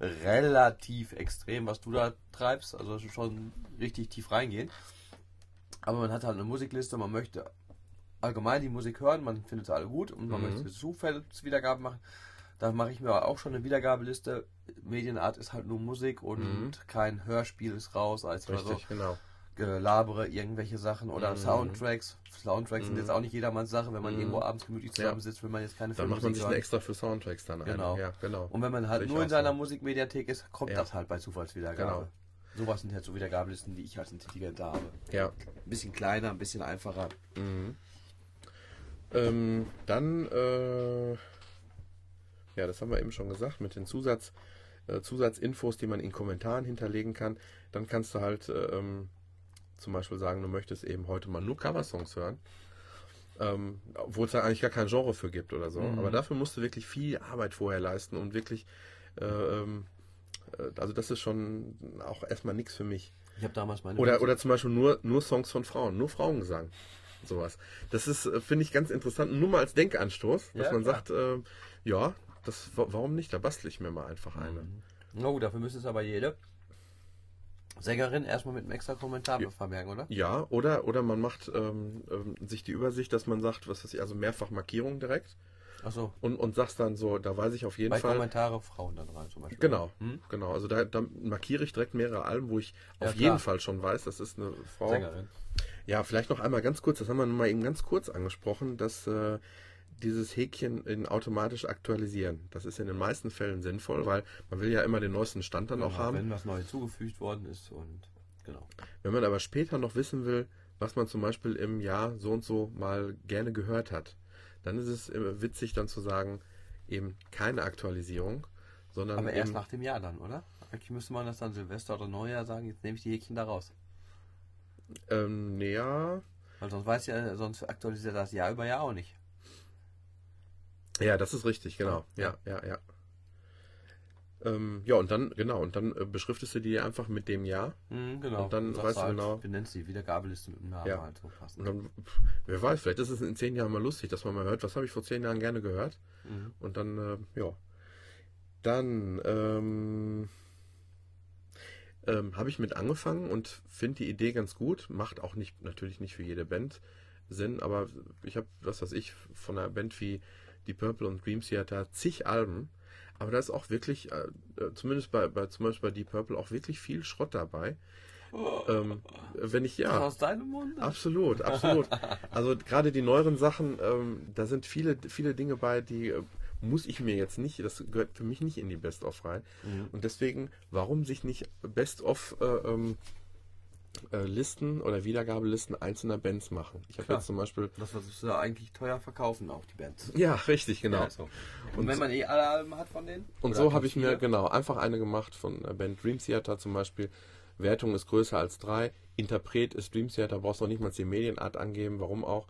relativ extrem, was du da treibst. Also das schon richtig tief reingehen. Aber man hat halt eine Musikliste, man möchte allgemein die Musik hören, man findet sie alle gut und man Mhm. möchte Zufallswiedergaben machen. Da mache ich mir auch schon eine Wiedergabeliste. Medienart ist halt nur Musik und Mhm. kein Hörspiel ist raus, als oder so. richtig, genau. Gelabere, irgendwelche Sachen oder Mhm. Soundtracks. Soundtracks sind Mhm. jetzt auch nicht jedermanns Sache. Wenn man Mhm. irgendwo abends gemütlich zusammensitzt, will man jetzt keine Dann macht man sich hören. extra für Soundtracks dann Genau. ein. Ja, genau. Und wenn man halt ich nur in seiner so. Musikmediathek ist, kommt Ja. das halt bei Zufallswiedergabe. Genau. Sowas sind halt so Wiedergabelisten, die ich als intelligenter habe. Ja. Ein bisschen kleiner, ein bisschen einfacher. Mhm. Ähm, dann, äh, ja, das haben wir eben schon gesagt, mit den Zusatz, äh, Zusatzinfos, die man in Kommentaren hinterlegen kann. Dann kannst du halt äh, ähm, zum Beispiel sagen, du möchtest eben heute mal nur Coversongs hören. Ähm, obwohl es da eigentlich gar kein Genre für gibt oder so. Mhm. Aber dafür musst du wirklich viel Arbeit vorher leisten und wirklich, äh, ähm, äh, also das ist schon auch erstmal nichts für mich. Ich habe damals meine Oder, oder zum Beispiel nur, nur Songs von Frauen, nur Frauengesang. Sowas. Das ist, äh, finde ich, ganz interessant. Nur mal als Denkanstoß, dass Ja, man klar. sagt, äh, ja, das, wa- warum nicht? Da bastle ich mir mal einfach eine. Na gut, dafür müsste es aber jede Sängerin erstmal mit einem extra Kommentar Ja. vermerken, oder? Ja, oder, oder man macht ähm, ähm, sich die Übersicht, dass man sagt, was weiß ich, also mehrfach Markierung direkt Achso, und, und sagst dann so, da weiß ich auf jeden bei Fall. Kommentare Frauen dann rein zum Beispiel. Genau, Hm? genau. Also da, da markiere ich direkt mehrere Alben, wo ich Ja, auf klar. jeden Fall schon weiß, das ist eine Frau. Sängerin. Ja, vielleicht noch einmal ganz kurz, das haben wir mal eben ganz kurz angesprochen, dass äh, dieses Häkchen in automatisch aktualisieren. Das ist in den meisten Fällen sinnvoll, weil man will ja immer den neuesten Stand dann auch Genau, haben. Wenn was neu zugefügt worden ist und genau. Wenn man aber später noch wissen will, was man zum Beispiel im Jahr so und so mal gerne gehört hat, dann ist es witzig dann zu sagen, eben keine Aktualisierung, sondern Aber erst nach dem Jahr dann, oder? Eigentlich müsste man das dann Silvester oder Neujahr sagen, jetzt nehme ich die Häkchen da raus. ähm, näher, Weil sonst weiß ja, sonst aktualisiert er das Jahr über Jahr auch nicht. Ja, das ist richtig, genau. Ja, ja, ja. Ähm, ja, und dann, genau, und dann äh, beschriftest du die einfach mit dem Jahr. Mhm, genau. Und dann sagst weißt du halt, genau- Benennst die Wiedergabeliste mit dem Namen Ja. halt so passend. Und dann, wer weiß, vielleicht ist es in zehn Jahren mal lustig, dass man mal hört, was habe ich vor zehn Jahren gerne gehört. Mhm. Und dann, äh, ja. Dann ähm, ähm, habe ich mit angefangen und finde die Idee ganz gut. Macht auch nicht, natürlich nicht für jede Band Sinn, aber ich habe, was weiß ich, von einer Band wie die Purple und Dream Theater zig Alben. Aber da ist auch wirklich, äh, äh, zumindest bei, bei zum Beispiel bei Deep Purple, auch wirklich viel Schrott dabei. Ähm, wenn ich ja. Aus deinem Mund? Absolut, absolut. Also gerade die neueren Sachen, ähm, da sind viele, viele Dinge bei, die äh, muss ich mir jetzt nicht, das gehört für mich nicht in die Best-of rein. Mhm. Und deswegen, warum sich nicht Best-of äh, ähm, äh, Listen oder Wiedergabelisten einzelner Bands machen? Ich habe jetzt zum Beispiel, Das was sie eigentlich teuer verkaufen, auch die Bands. ja, richtig, genau. Ja, so. Und, wenn man eh alle Alben hat von denen? Und so habe ich mir genau einfach eine gemacht von der Band Dream Theater zum Beispiel. Wertung ist größer als drei. Interpret ist Dream Theater, brauchst noch nicht mal die Medienart angeben, warum auch.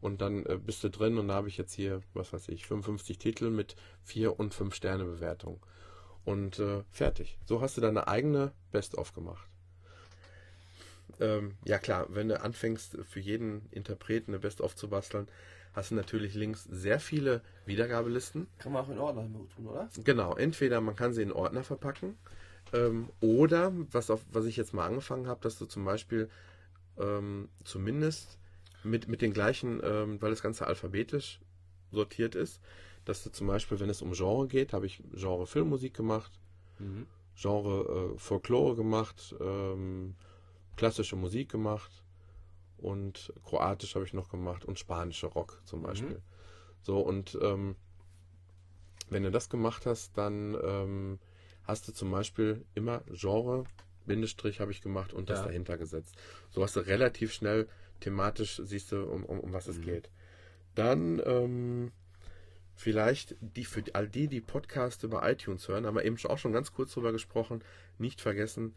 Und dann äh, bist du drin und da habe ich jetzt hier, was weiß ich, 55 Titel mit 4 und 5 Sterne Bewertung. Und äh, fertig. So hast du deine eigene Best-of gemacht. Ähm, ja klar, wenn du anfängst, für jeden Interpreten eine Best-of zu basteln, hast du natürlich links sehr viele Wiedergabelisten. Kann man auch in Ordnung tun, oder? Genau, entweder man kann sie in Ordner verpacken ähm, oder, was, auf, was ich jetzt mal angefangen habe, dass du zum Beispiel ähm, zumindest mit, mit den gleichen, ähm, weil das Ganze alphabetisch sortiert ist, dass du zum Beispiel, wenn es um Genre geht, habe ich Genre Filmmusik gemacht, Mhm. Genre äh, Folklore gemacht, ähm, klassische Musik gemacht und Kroatisch habe ich noch gemacht und spanische Rock zum Beispiel. So und ähm, wenn du das gemacht hast, dann ähm, hast du zum Beispiel immer Genre, Bindestrich habe ich gemacht und das Ja. dahinter gesetzt. So hast du relativ schnell thematisch, siehst du, um, um, um was es Mhm. geht. Dann ähm, vielleicht die für all die, die Podcast über iTunes hören, haben wir eben auch schon ganz kurz drüber gesprochen, nicht vergessen,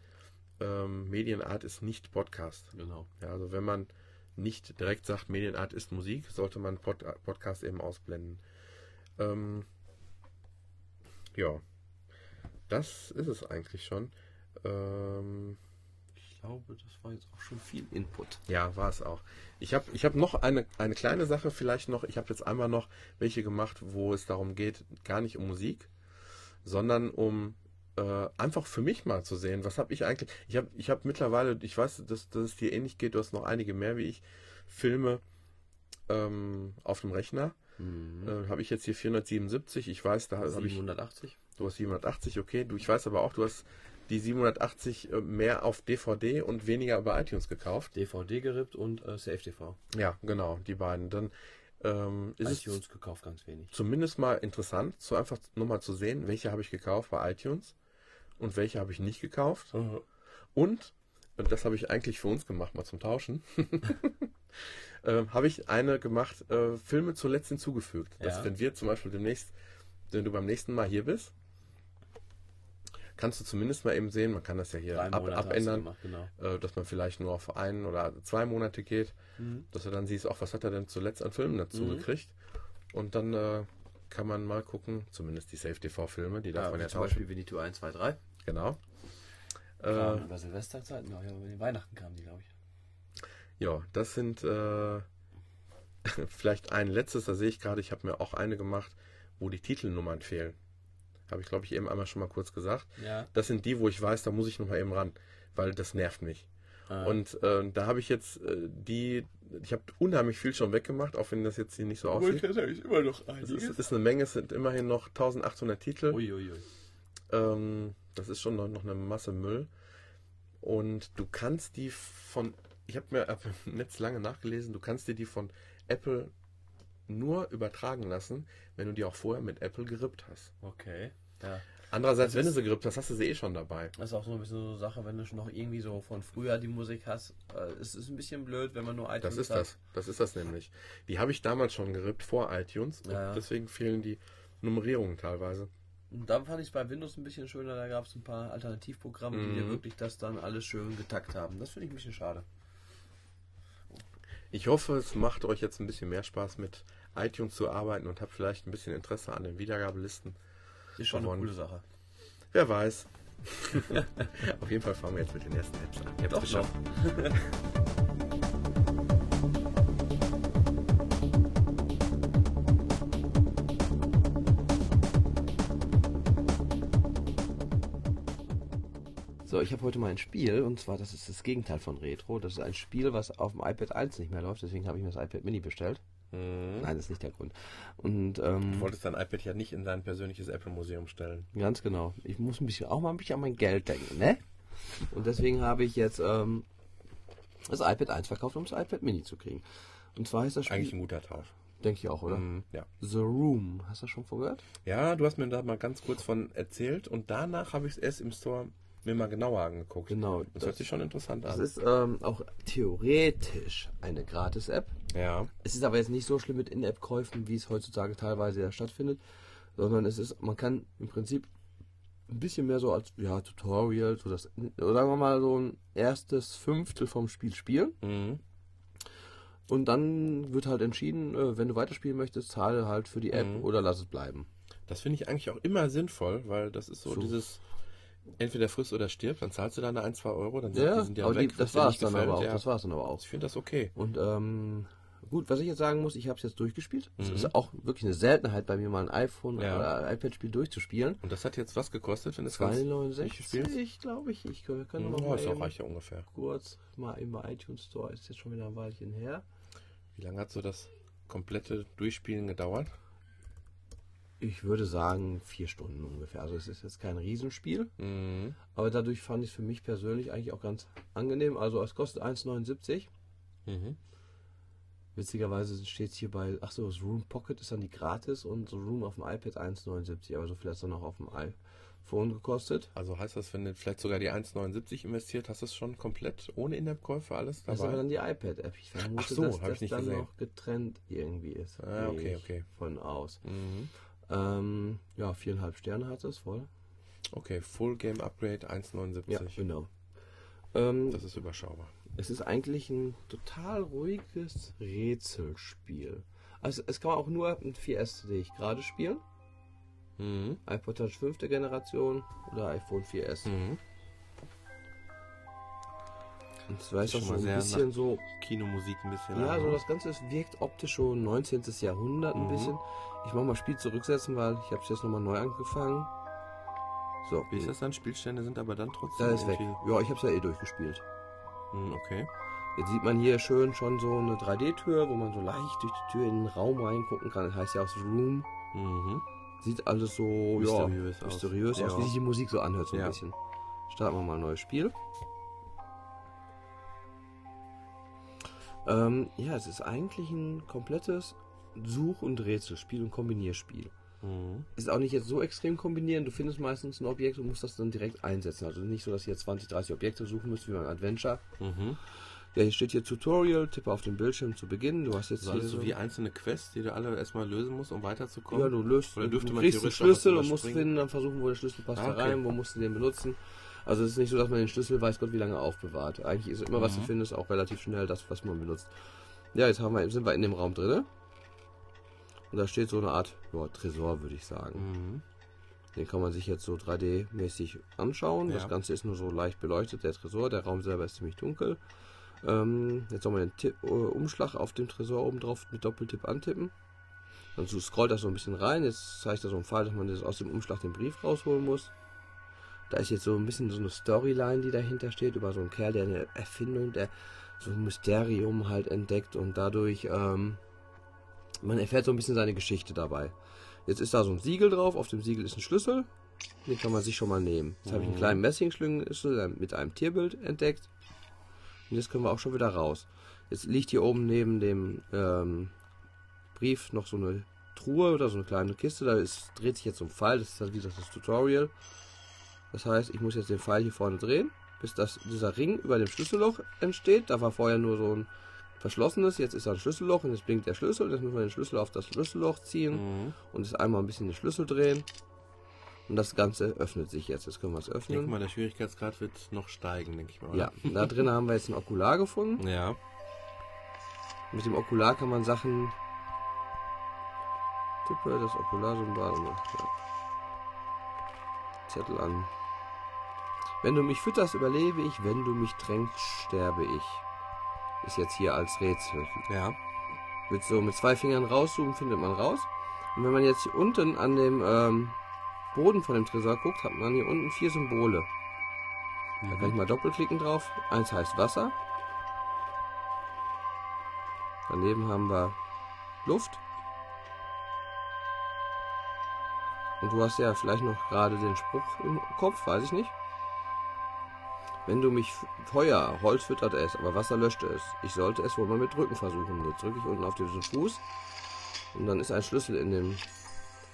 ähm, Medienart ist nicht Podcast. Genau. Ja, also wenn man nicht direkt sagt, Medienart ist Musik, sollte man Pod Podcast eben ausblenden. Ähm, ja, das ist es eigentlich schon. Ähm, Ich glaube, das war jetzt auch schon viel Input. Ja, war es auch. Ich habe ich hab noch eine, eine kleine Sache vielleicht noch. Ich habe jetzt einmal noch welche gemacht, wo es darum geht, gar nicht um Musik, sondern um äh, einfach für mich mal zu sehen, was habe ich eigentlich. Ich habe ich hab mittlerweile, ich weiß, dass, dass es dir ähnlich geht, du hast noch einige mehr wie ich, Filme ähm, auf dem Rechner. Mhm. Äh, habe ich jetzt hier 477. Ich weiß, da habe ich. 780? Du hast 780, okay. Du, ich weiß aber auch, du hast die 780 äh, mehr auf DVD und weniger über iTunes gekauft. DVD gerippt und äh, Safe TV. Ja, genau, die beiden. Dann ähm, ist iTunes es gekauft, ganz wenig. zumindest mal interessant, so einfach nur mal zu sehen, welche habe ich gekauft bei iTunes und welche habe ich nicht gekauft. Und, und das habe ich eigentlich für uns gemacht, mal zum Tauschen, äh, habe ich eine gemacht, äh, Filme zuletzt hinzugefügt. Dass Ja. wenn wir zum Beispiel demnächst, wenn du beim nächsten Mal hier bist, kannst du zumindest mal eben sehen, man kann das ja hier ab, abändern, gemacht, genau. äh, dass man vielleicht nur auf ein oder zwei Monate geht, Mhm. dass du dann siehst, auch was hat er denn zuletzt an Filmen dazu Mhm. gekriegt. Und dann äh, kann man mal gucken, zumindest die Safe-TV-Filme, die darf Ja, man ja zum tauschen. Beispiel Winnetou 1, 2, 3. Genau. Äh, über Silvesterzeiten, ja, über die Weihnachten kamen die, glaube ich. ja, das sind äh, vielleicht ein letztes, da sehe ich gerade, ich habe mir auch eine gemacht, wo die Titelnummern fehlen. Habe ich, glaube ich, eben einmal schon mal kurz gesagt. Ja. Das sind die, wo ich weiß, da muss ich noch mal eben ran, weil das nervt mich. Ah. Und äh, da habe ich jetzt äh, die, ich habe unheimlich viel schon weggemacht, auch wenn das jetzt hier nicht so aussieht. ist eigentlich immer noch Es ist, ist eine Menge, es sind immerhin noch 1800 Titel. Uiuiui. Ähm, das ist schon noch, noch eine Masse Müll. Und du kannst die von, ich habe mir im Netz lange nachgelesen, du kannst dir die von Apple nur übertragen lassen, wenn du die auch vorher mit Apple gerippt hast. Okay. Ja. Andererseits, wenn du sie gerippt hast, hast du sie eh schon dabei. Das ist auch so ein bisschen so eine Sache, wenn du schon noch irgendwie so von früher die Musik hast. Äh, es ist ein bisschen blöd, wenn man nur iTunes Das ist hat. das. Das ist das nämlich. Die habe ich damals schon gerippt vor iTunes. und Ja. Deswegen fehlen die Nummerierungen teilweise. Und da fand ich es bei Windows ein bisschen schöner. Da gab es ein paar Alternativprogramme, die dir Mhm. wirklich das dann alles schön getackt haben. Das finde ich ein bisschen schade. Ich hoffe, es macht euch jetzt ein bisschen mehr Spaß mit iTunes zu arbeiten und habt vielleicht ein bisschen Interesse an den Wiedergabelisten. Ist schon eine Und- coole Sache. Wer weiß. Auf jeden Fall fangen wir jetzt mit den ersten Apps an. Ihr habt's Doch geschafft. So, ich habe heute mal ein Spiel und zwar das ist das Gegenteil von Retro. Das ist ein Spiel, was auf dem iPad 1 nicht mehr läuft. Deswegen habe ich mir das iPad Mini bestellt. Mhm. Nein, das ist nicht der Grund. Und ähm, Du wolltest dein iPad ja nicht in dein persönliches Apple-Museum stellen. Ganz genau. Ich muss ein bisschen, auch mal ein bisschen an mein Geld denken, ne? Und deswegen habe ich jetzt ähm, das iPad 1 verkauft, um das iPad Mini zu kriegen. Und zwar heißt das Spiel, Eigentlich ein guter Tausch. denke ich auch, oder? Mhm, ja. The Room. Hast du das schon vorgehört? ja, du hast mir da mal ganz kurz von erzählt und danach habe ich es erst im Store mir mal genauer angeguckt. Genau. Das, hört sich schon interessant Das an. ist ähm, auch theoretisch eine Gratis-App. Ja. Es ist aber jetzt nicht so schlimm mit In-App-Käufen, wie es heutzutage teilweise ja stattfindet, sondern es ist, man kann im Prinzip ein bisschen mehr so als ja, Tutorial, so das, oder sagen wir mal so ein erstes Fünftel vom Spiel spielen. Mhm. Und dann wird halt entschieden, äh, wenn du weiterspielen möchtest, zahle halt für die App Mhm. oder lass es bleiben. Das finde ich eigentlich auch immer sinnvoll, weil das ist so, So. dieses entweder frisst oder stirbt, dann zahlst du deine 1, 2 Euro, dann sind, Ja, die sind ja aber weg. die, das war es dann gefällt, aber auch. ja. Das war es dann aber auch. Ich finde das okay. Und ähm, gut, was ich jetzt sagen muss, ich habe es jetzt durchgespielt. Es Mhm. ist auch wirklich eine Seltenheit bei mir mal ein iPhone Ja. oder iPad-Spiel durchzuspielen. Und das hat jetzt was gekostet, wenn es ganz 269, durchgespielst? glaube ich. Ich wir können noch mal ist auch ja ungefähr. kurz mal im iTunes Store. Ist jetzt schon wieder ein Weilchen her. Wie lange hat so das komplette Durchspielen gedauert? Ich würde sagen vier Stunden ungefähr. Also es ist jetzt kein Riesenspiel. Mhm. Aber dadurch fand ich es für mich persönlich eigentlich auch ganz angenehm. Also es kostet 1,79. Mhm. Witzigerweise steht es hier bei, ach so, das Room Pocket ist dann die gratis und so Room auf dem iPad 1,79. Aber so viel hat es dann auch auf dem iPhone gekostet. Also heißt das, wenn du vielleicht sogar die 1,79 investiert, hast du es schon komplett ohne In-App-Käufe alles Das ist aber dabei? dann die iPad-App. Ich vermute, Ach so, dass das nicht dann gesehen. noch getrennt irgendwie ist. Ah, okay, okay. Von aus. Mhm. Ähm, ja, viereinhalb Sterne hat es voll. Okay, Full Game Upgrade 1,79. Ja, genau. Ähm, Das ist überschaubar. Es ist eigentlich ein total ruhiges Rätselspiel. Also es kann man auch nur mit 4S, sehe ich gerade, spielen. Mhm. iPod Touch 5. Generation oder iPhone 4S. Mhm. Und das schon so mal ein bisschen so, Kinomusik ein bisschen. ja, so ne? das Ganze wirkt optisch schon 19. Jahrhundert ein Mhm. bisschen. Ich mach mal Spiel zurücksetzen, weil ich habe es jetzt nochmal neu angefangen. So, Wie ist das dann? Spielstände sind aber dann trotzdem. da ist weg. Ja, ich habe es ja eh durchgespielt. Hm, okay. Jetzt sieht man hier schön schon so eine 3D-Tür, wo man so leicht durch die Tür in den Raum reingucken kann. Das heißt ja auch Room. Mhm. Sieht alles so Mysteriös ja, aus. mysteriös aus, Ja. wie sich die Musik so anhört so ein Ja. bisschen. Starten wir mal ein neues Spiel. Ähm, ja, es ist eigentlich ein komplettes Such- und Rätselspiel und Kombinierspiel. Mhm. Ist auch nicht jetzt so extrem kombinieren. Du findest meistens ein Objekt und musst das dann direkt einsetzen. Also nicht so, dass ihr 20, 30 Objekte suchen müsst wie beim Adventure. Mhm. Ja, hier steht hier Tutorial, tippe auf den Bildschirm zu Beginn. Du hast jetzt ist hier so wie einzelne Quests, die du alle erstmal lösen musst, um weiterzukommen. Ja, du löst, Oder du dürfte man kriegst was Schlüssel und musst finden, dann versuchen, wo der Schlüssel passt Ah, da okay. rein, wo musst du den benutzen. Also es ist nicht so, dass man den Schlüssel weiß Gott wie lange aufbewahrt. Eigentlich ist immer, was du Mhm. findest, auch relativ schnell das, was man benutzt. Ja, jetzt haben wir, sind wir in dem Raum drinne. Und da steht so eine Art ja, Tresor, würde ich sagen. Mhm. Den kann man sich jetzt so 3D-mäßig anschauen. Das Ja. Ganze ist nur so leicht beleuchtet, der Tresor. Der Raum selber ist ziemlich dunkel. Ähm, jetzt soll man den Tipp, äh, Umschlag auf dem Tresor oben drauf mit Doppeltipp antippen. Dann so scrollt das so ein bisschen rein. Jetzt zeigt er so einen Fall, dass man das aus dem Umschlag den Brief rausholen muss. Da ist jetzt so ein bisschen so eine Storyline, die dahinter steht, über so einen Kerl, der eine Erfindung, der so ein Mysterium halt entdeckt und dadurch, ähm, man erfährt so ein bisschen seine Geschichte dabei. Jetzt ist da so ein Siegel drauf, auf dem Siegel ist ein Schlüssel, den kann man sich schon mal nehmen. Jetzt habe ich einen Mhm. kleinen Messingschlüssel mit einem Tierbild entdeckt. Und jetzt können wir auch schon wieder raus. Jetzt liegt hier oben neben dem ähm, Brief noch so eine Truhe oder so eine kleine Kiste. Da ist, dreht sich jetzt so ein Pfeil. Das ist halt wie gesagt das Tutorial. Das heißt, ich muss jetzt den Pfeil hier vorne drehen, bis das, dieser Ring über dem Schlüsselloch entsteht. Da war vorher nur so ein verschlossenes. Jetzt ist da ein Schlüsselloch und jetzt blinkt der Schlüssel. Jetzt müssen wir den Schlüssel auf das Schlüsselloch ziehen Mhm. und jetzt einmal ein bisschen den Schlüssel drehen. Und das Ganze öffnet sich jetzt. Jetzt können wir es Ich denke öffnen. mal, der Schwierigkeitsgrad wird noch steigen, denke ich mal. Ja, da drin haben wir jetzt ein Okular gefunden. Ja. Mit dem Okular kann man Sachen. Tippe das Okularsymbol. Ja. Zettel an. Wenn du mich fütterst, überlebe ich. Wenn du mich tränkst, sterbe ich. Ist jetzt hier als Rätsel. Ja. Mit so mit zwei Fingern rauszoomen findet man raus. Und wenn man jetzt hier unten an dem ähm, Boden von dem Tresor guckt, hat man hier unten vier Symbole. Da kann ich mal doppelklicken drauf. Eins heißt Wasser. Daneben haben wir Luft. Und du hast ja vielleicht noch gerade den Spruch im Kopf, weiß ich nicht. Wenn du mich Feuer, Holz füttert es, aber Wasser löscht es. Ich sollte es wohl mal mit Drücken versuchen. Jetzt drücke ich unten auf diesen Fuß und dann ist ein Schlüssel in dem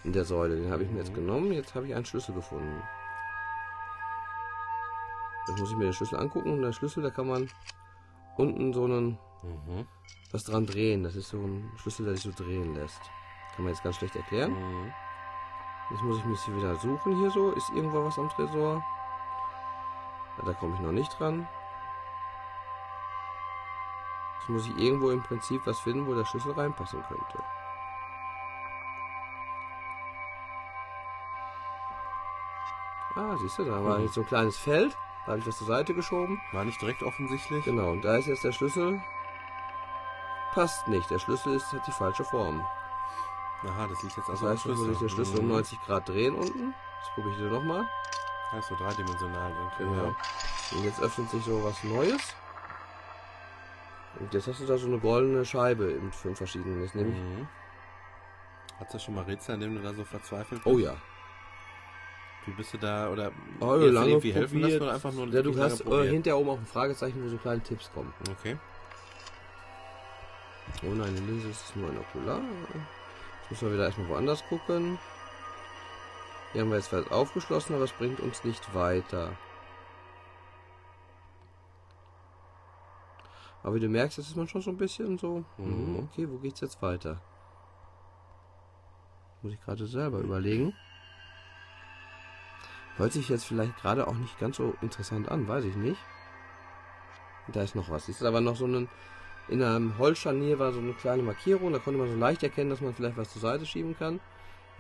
in der Säule. Den habe ich mir jetzt genommen. Jetzt habe ich einen Schlüssel gefunden. Jetzt muss ich mir den Schlüssel angucken und der Schlüssel, da kann man unten so einen Mhm. was dran drehen. Das ist so ein Schlüssel, der sich so drehen lässt. Kann man jetzt ganz schlecht erklären. Mhm. Jetzt muss ich mich hier wieder suchen hier so. Ist irgendwo was am Tresor? Da komme ich noch nicht dran. Jetzt muss ich irgendwo im Prinzip was finden, wo der Schlüssel reinpassen könnte. Ah, siehst du, da war Mhm. jetzt so ein kleines Feld. Da habe ich das zur Seite geschoben. War nicht direkt offensichtlich. Genau, und da ist jetzt der Schlüssel. Passt nicht. Der Schlüssel ist, hat die falsche Form. Aha, das liegt jetzt Das also am heißt, jetzt muss ich den Schlüssel um Mhm. 90 Grad drehen unten. Das probiere ich dir nochmal. Ja, so dreidimensional irgendwie. Genau. Ja. Und jetzt öffnet sich so was Neues. Und jetzt hast du da so eine goldene Scheibe mit fünf verschiedenen. Jetzt nehme ich. Mhm. Hast du schon mal Rätsel, an dem du da so verzweifelt bist? Oh ja. Wie bist du da, oder Oh, jetzt lange irgendwie helfen lassen oder einfach nur Ja, du hast äh, hinterher oben auch ein Fragezeichen, wo so kleine Tipps kommen. Okay. Oh nein, die Linse ist nur ein Okular. Jetzt müssen wir wieder erstmal woanders gucken. Hier haben wir jetzt Feld aufgeschlossen, aber es bringt uns nicht weiter. Aber wie du merkst, das ist man schon so ein bisschen so. Mhm. Mhm. Okay, wo geht's jetzt weiter? Muss ich gerade selber überlegen. Hört sich jetzt vielleicht gerade auch nicht ganz so interessant an, weiß ich nicht. Da ist noch was. Ist aber noch so ein. In einem Holzscharnier war so eine kleine Markierung, da konnte man so leicht erkennen, dass man vielleicht was zur Seite schieben kann.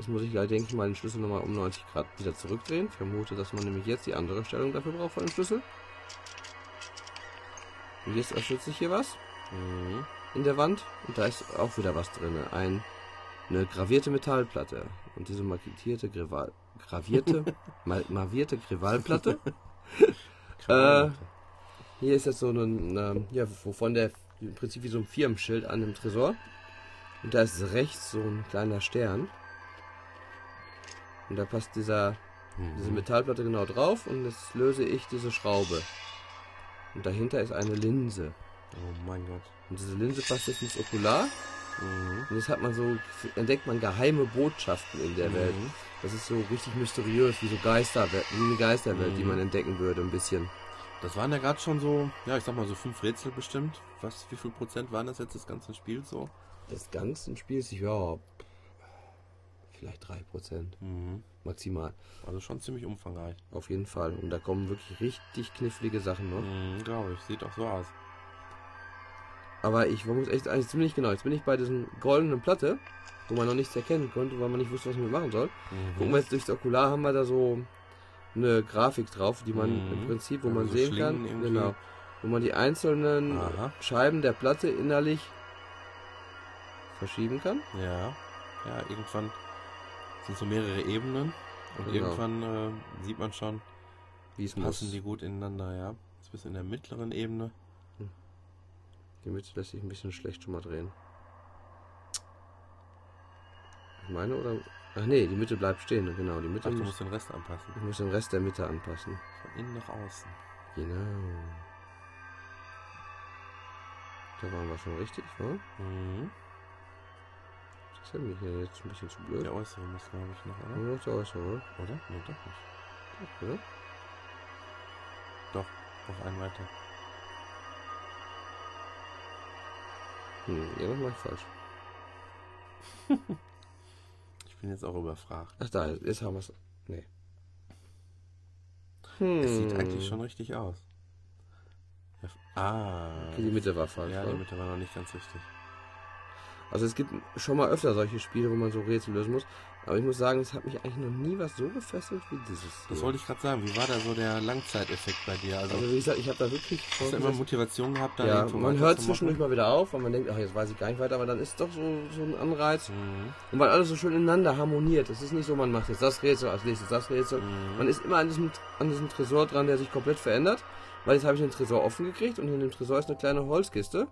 Jetzt muss ich, denke ich mal, den Schlüssel nochmal um 90 Grad wieder zurückdrehen. Ich vermute, dass man nämlich jetzt die andere Stellung dafür braucht von dem Schlüssel. Und jetzt öffnet sich hier was Mhm. in der Wand und da ist auch wieder was drin. Ein, eine gravierte Metallplatte. Und diese markierte Grival, gravierte, mal, marvierte Grivalplatte. Äh, hier ist jetzt so ein, ähm, ja, wovon der im Prinzip wie so ein Firmenschild an dem Tresor. Und da ist rechts so ein kleiner Stern. Und da passt dieser, diese Metallplatte genau drauf und jetzt löse ich diese Schraube. Und dahinter ist eine Linse. oh mein Gott. Und diese Linse passt jetzt ins Okular. Mhm. Und jetzt hat man so, entdeckt man geheime Botschaften in der Welt. Mhm. Das ist so richtig mysteriös, wie so Geisterwelt, wie eine Geisterwelt, die Mhm. man entdecken würde, ein bisschen. Das waren ja gerade schon so, ja, ich sag mal so fünf Rätsel bestimmt. Was, wie viel Prozent waren das jetzt des ganzen Spiels so? Das ganze Spiel ist, ja, vielleicht 3% Mhm. maximal. Also schon ziemlich umfangreich. Auf jeden Fall. Und da kommen wirklich richtig knifflige Sachen noch. Mhm, Glaube ich. Sieht auch so aus. Aber ich muss echt eigentlich ziemlich genau. Jetzt bin ich bei diesem goldenen Platte, wo man noch nichts erkennen konnte, weil man nicht wusste, was man machen soll. Mhm. Gucken wir jetzt durchs Okular, haben wir da so eine Grafik drauf, die man Mhm. im Prinzip, wo Also man so sehen kann, irgendwie. genau, wo man die einzelnen Aha. Scheiben der Platte innerlich verschieben kann. Ja. Ja, irgendwann sind so mehrere Ebenen. Und Genau. irgendwann äh, sieht man schon, Wie es passen muss. die gut ineinander, ja. Jetzt bist du in der mittleren Ebene. Die Mitte lässt sich ein bisschen schlecht schon mal drehen. Ich meine, oder? Ach nee, die Mitte bleibt stehen, genau. Die Mitte Ach, du muss, musst den Rest anpassen. ich muss den Rest der Mitte anpassen. Von innen nach außen. Genau. Da waren wir schon richtig, wa? Mhm. Das ist ja mir hier jetzt ein bisschen zu blöd. Der äußere muss, glaube ich, noch, oder? Noch der äußere, Oder? Nee, doch nicht. oder? Doch, noch einen weiter. Hm, irgendwas mach ich falsch. Ich bin jetzt auch überfragt. Ach da, jetzt haben wir es. Nee. Hm. Es sieht eigentlich schon richtig aus. Ja, Ah. Okay, die Mitte war falsch. Ja, die Mitte war noch nicht ganz richtig. Also es gibt schon mal öfter solche Spiele, wo man so Rätsel lösen muss. Aber ich muss sagen, es hat mich eigentlich noch nie was so gefesselt wie dieses. Das wollte ich gerade sagen. Wie war da so der Langzeiteffekt bei dir? Also, Also wie gesagt, ich habe da wirklich hast du immer. Motivation gehabt, da Ja, man hört zwischendurch mal wieder auf, weil man denkt, ach jetzt weiß ich gar nicht weiter, aber dann ist doch so, so ein Anreiz. Mhm. Und weil alles so schön ineinander harmoniert. Es ist nicht so, man macht jetzt das Rätsel, als nächstes das Rätsel. Mhm. Man ist immer an diesem, an diesem Tresor dran, der sich komplett verändert. Weil jetzt habe ich den Tresor offen gekriegt und in dem Tresor ist eine kleine Holzkiste.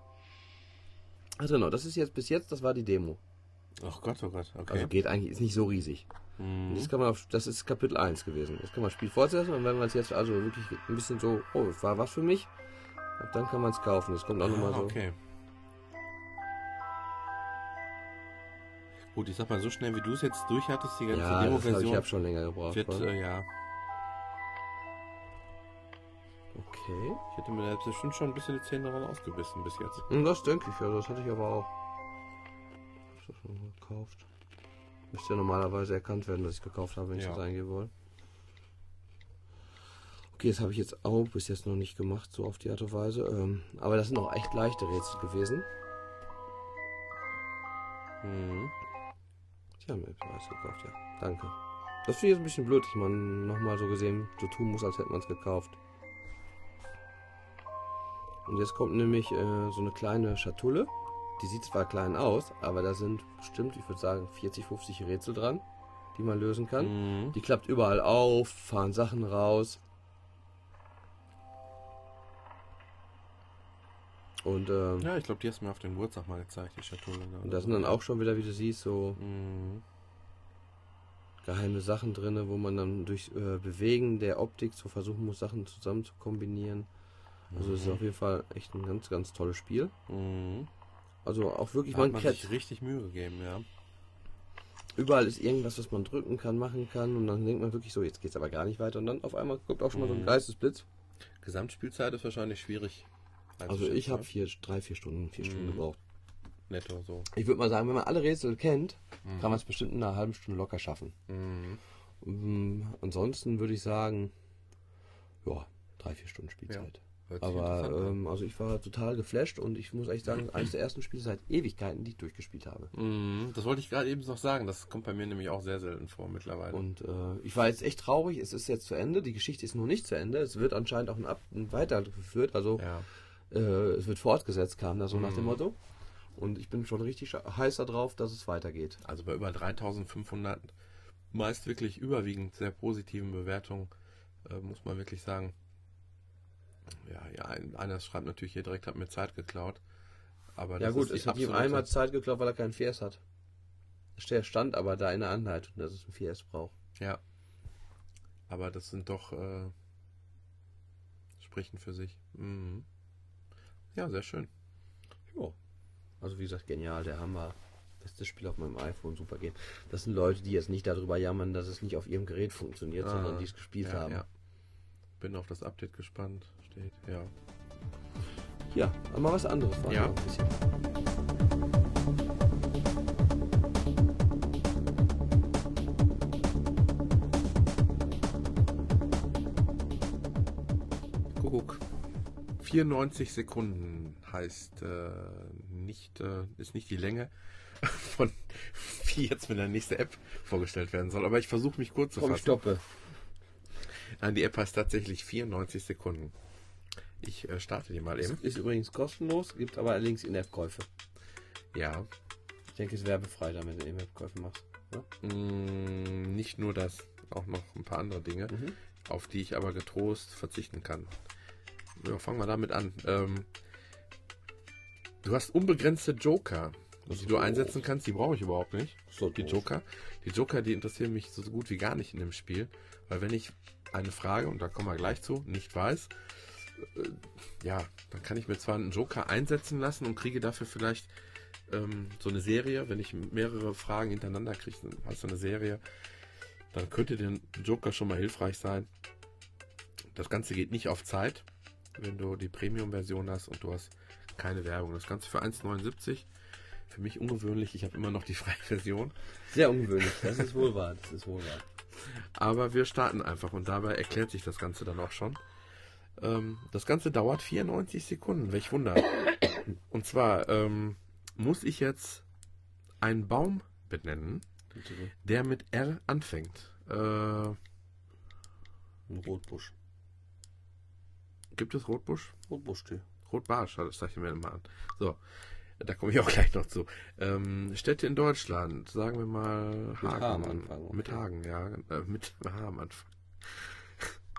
Ach genau, das ist jetzt bis jetzt, das war die Demo. Ach Gott, oh Gott, okay. Also geht eigentlich, ist nicht so riesig. Mhm. jetzt kann man auf, das ist Kapitel 1 gewesen. Jetzt kann man das Spiel fortsetzen und wenn man es jetzt also wirklich ein bisschen so, oh, das war was für mich, dann kann man es kaufen. Es kommt auch nochmal Ah, so. okay. Gut, ich sag mal, so schnell wie du es jetzt durch hattest, die ganze Ja, das hab, ich Demo-Version, habe schon länger gebraucht. wird, äh, ja, okay. ich hätte mir da bestimmt schon ein bisschen die Zähne daran ausgebissen bis jetzt. Und das denke ich, ja, das hatte ich aber auch. Hab ich das schon mal gekauft. Müsste ja normalerweise erkannt werden, dass ich gekauft habe, wenn ich Ja. das eingeben wollte. Okay, das habe ich jetzt auch bis jetzt noch nicht gemacht, so auf die Art und Weise. Ähm, aber das sind auch echt leichte Rätsel gewesen. Mhm. Die haben mir Preis gekauft, ja. Danke. Das finde ich jetzt ein bisschen blöd, dass man nochmal so gesehen so tun muss, als hätte man es gekauft. Und jetzt kommt nämlich äh, so eine kleine Schatulle. Die sieht zwar klein aus, aber da sind bestimmt, ich würde sagen, 40, 50 Rätsel dran, die man lösen kann. Mhm. Die klappt überall auf, fahren Sachen raus. Und, ähm, Ja, ich glaube, die hast du mir auf dem Geburtstag mal gezeigt, die Schatulle. ne? und da sind dann auch schon wieder, wie du siehst, so Mhm. geheime Sachen drin, wo man dann durch äh, Bewegen der Optik so versuchen muss, Sachen zusammen zu kombinieren. Also es ist auf jeden Fall echt ein ganz, ganz tolles Spiel. Mhm. Also auch wirklich, Da hat man man kennt, sich richtig Mühe gegeben, ja. überall ist irgendwas, was man drücken kann, machen kann und dann denkt man wirklich so, jetzt geht's aber gar nicht weiter und dann auf einmal kommt auch schon mal so ein Mhm. Geistesblitz. Gesamtspielzeit ist wahrscheinlich schwierig. Also einzuschätzen, ich habe vier, drei, vier Stunden, vier Stunden Mhm. gebraucht. Netto so. Ich würde mal sagen, wenn man alle Rätsel kennt, Mhm. kann man es bestimmt in einer halben Stunde locker schaffen. Mhm. Ähm, ansonsten würde ich sagen, ja, drei, vier Stunden Spielzeit. Sich Aber ähm, also ich war total geflasht und ich muss echt sagen, eines der ersten Spiele seit Ewigkeiten, die ich durchgespielt habe. Mhm, Das wollte ich gerade eben noch sagen. Das kommt bei mir nämlich auch sehr selten vor mittlerweile. Und äh, ich war jetzt echt traurig, es ist jetzt zu Ende, die Geschichte ist noch nicht zu Ende, es wird anscheinend auch ein, Ab ein weitergeführt, also ja. äh, es wird fortgesetzt, kam da so nach dem Motto. Und ich bin schon richtig heiß darauf, dass es weitergeht. Also bei über 3500 meist wirklich überwiegend sehr positiven Bewertungen, äh, muss man wirklich sagen. Ja, ja, ein- einer schreibt natürlich hier direkt, hat mir Zeit geklaut. Aber Ja gut, es hat ihm einmal Zeit geklaut, weil er keinen Fiers hat. Der stand aber da in der Anleitung, dass es einen Fiers braucht. Ja. Aber das sind doch äh, sprechen für sich. Mhm. Ja, sehr schön. Ja. Also wie gesagt, genial, der Hammer. Bestes Spiel auf meinem iPhone, super Game. Das sind Leute, die jetzt nicht darüber jammern, dass es nicht auf ihrem Gerät funktioniert, Ah, sondern die es gespielt ja, haben. Ja. Bin auf das Update gespannt. Steht, ja. Ja, aber mal was anderes. war Ja. Kuckuck. 94 Sekunden heißt äh, nicht, äh, ist nicht die Länge von wie jetzt mit der nächste App vorgestellt werden soll. Aber ich versuche mich kurz zu Komm, fassen. stoppe. Nein, die App heißt tatsächlich 94 Sekunden. Ich äh, starte die mal Ist, eben. ist übrigens kostenlos, gibt aber allerdings In-App-Käufe. Ja. Ich denke, es ist werbefrei, damit du In-App-Käufe machst. Ja? Mm, nicht nur das, auch noch ein paar andere Dinge, Mhm. auf die ich aber getrost verzichten kann. Ja, fangen wir damit an. Ähm, du hast unbegrenzte Joker, die du einsetzen kannst. Die brauche ich überhaupt nicht. So Die. Joker. Die Joker, die interessieren mich so gut wie gar nicht in dem Spiel. Weil wenn ich eine Frage, und da kommen wir gleich zu, nicht weiß, äh, ja, dann kann ich mir zwar einen Joker einsetzen lassen und kriege dafür vielleicht ähm, so eine Serie, wenn ich mehrere Fragen hintereinander kriege, dann hast du eine Serie, dann könnte der Joker schon mal hilfreich sein. Das Ganze geht nicht auf Zeit, wenn du die Premium-Version hast und du hast keine Werbung. Das Ganze für 1,79. Für mich ungewöhnlich, ich habe immer noch die freie Version. Sehr ungewöhnlich, das ist wohl wahr. Das ist wohl wahr. Aber wir starten einfach und dabei erklärt sich das Ganze dann auch schon. Ähm, das Ganze dauert 94 Sekunden, welch Wunder. Und zwar ähm, muss ich jetzt einen Baum benennen, der mit R anfängt. Äh, Ein Rotbusch. gibt es Rotbusch? Rotbusch-Tee. Rotbarsch, das sage ich mir immer an. So, da komme ich auch gleich noch zu. Ähm, Städte in Deutschland, sagen wir mal Hagen. H am Anfang, okay. Mit Hagen, ja. Äh, mit H am Anfang.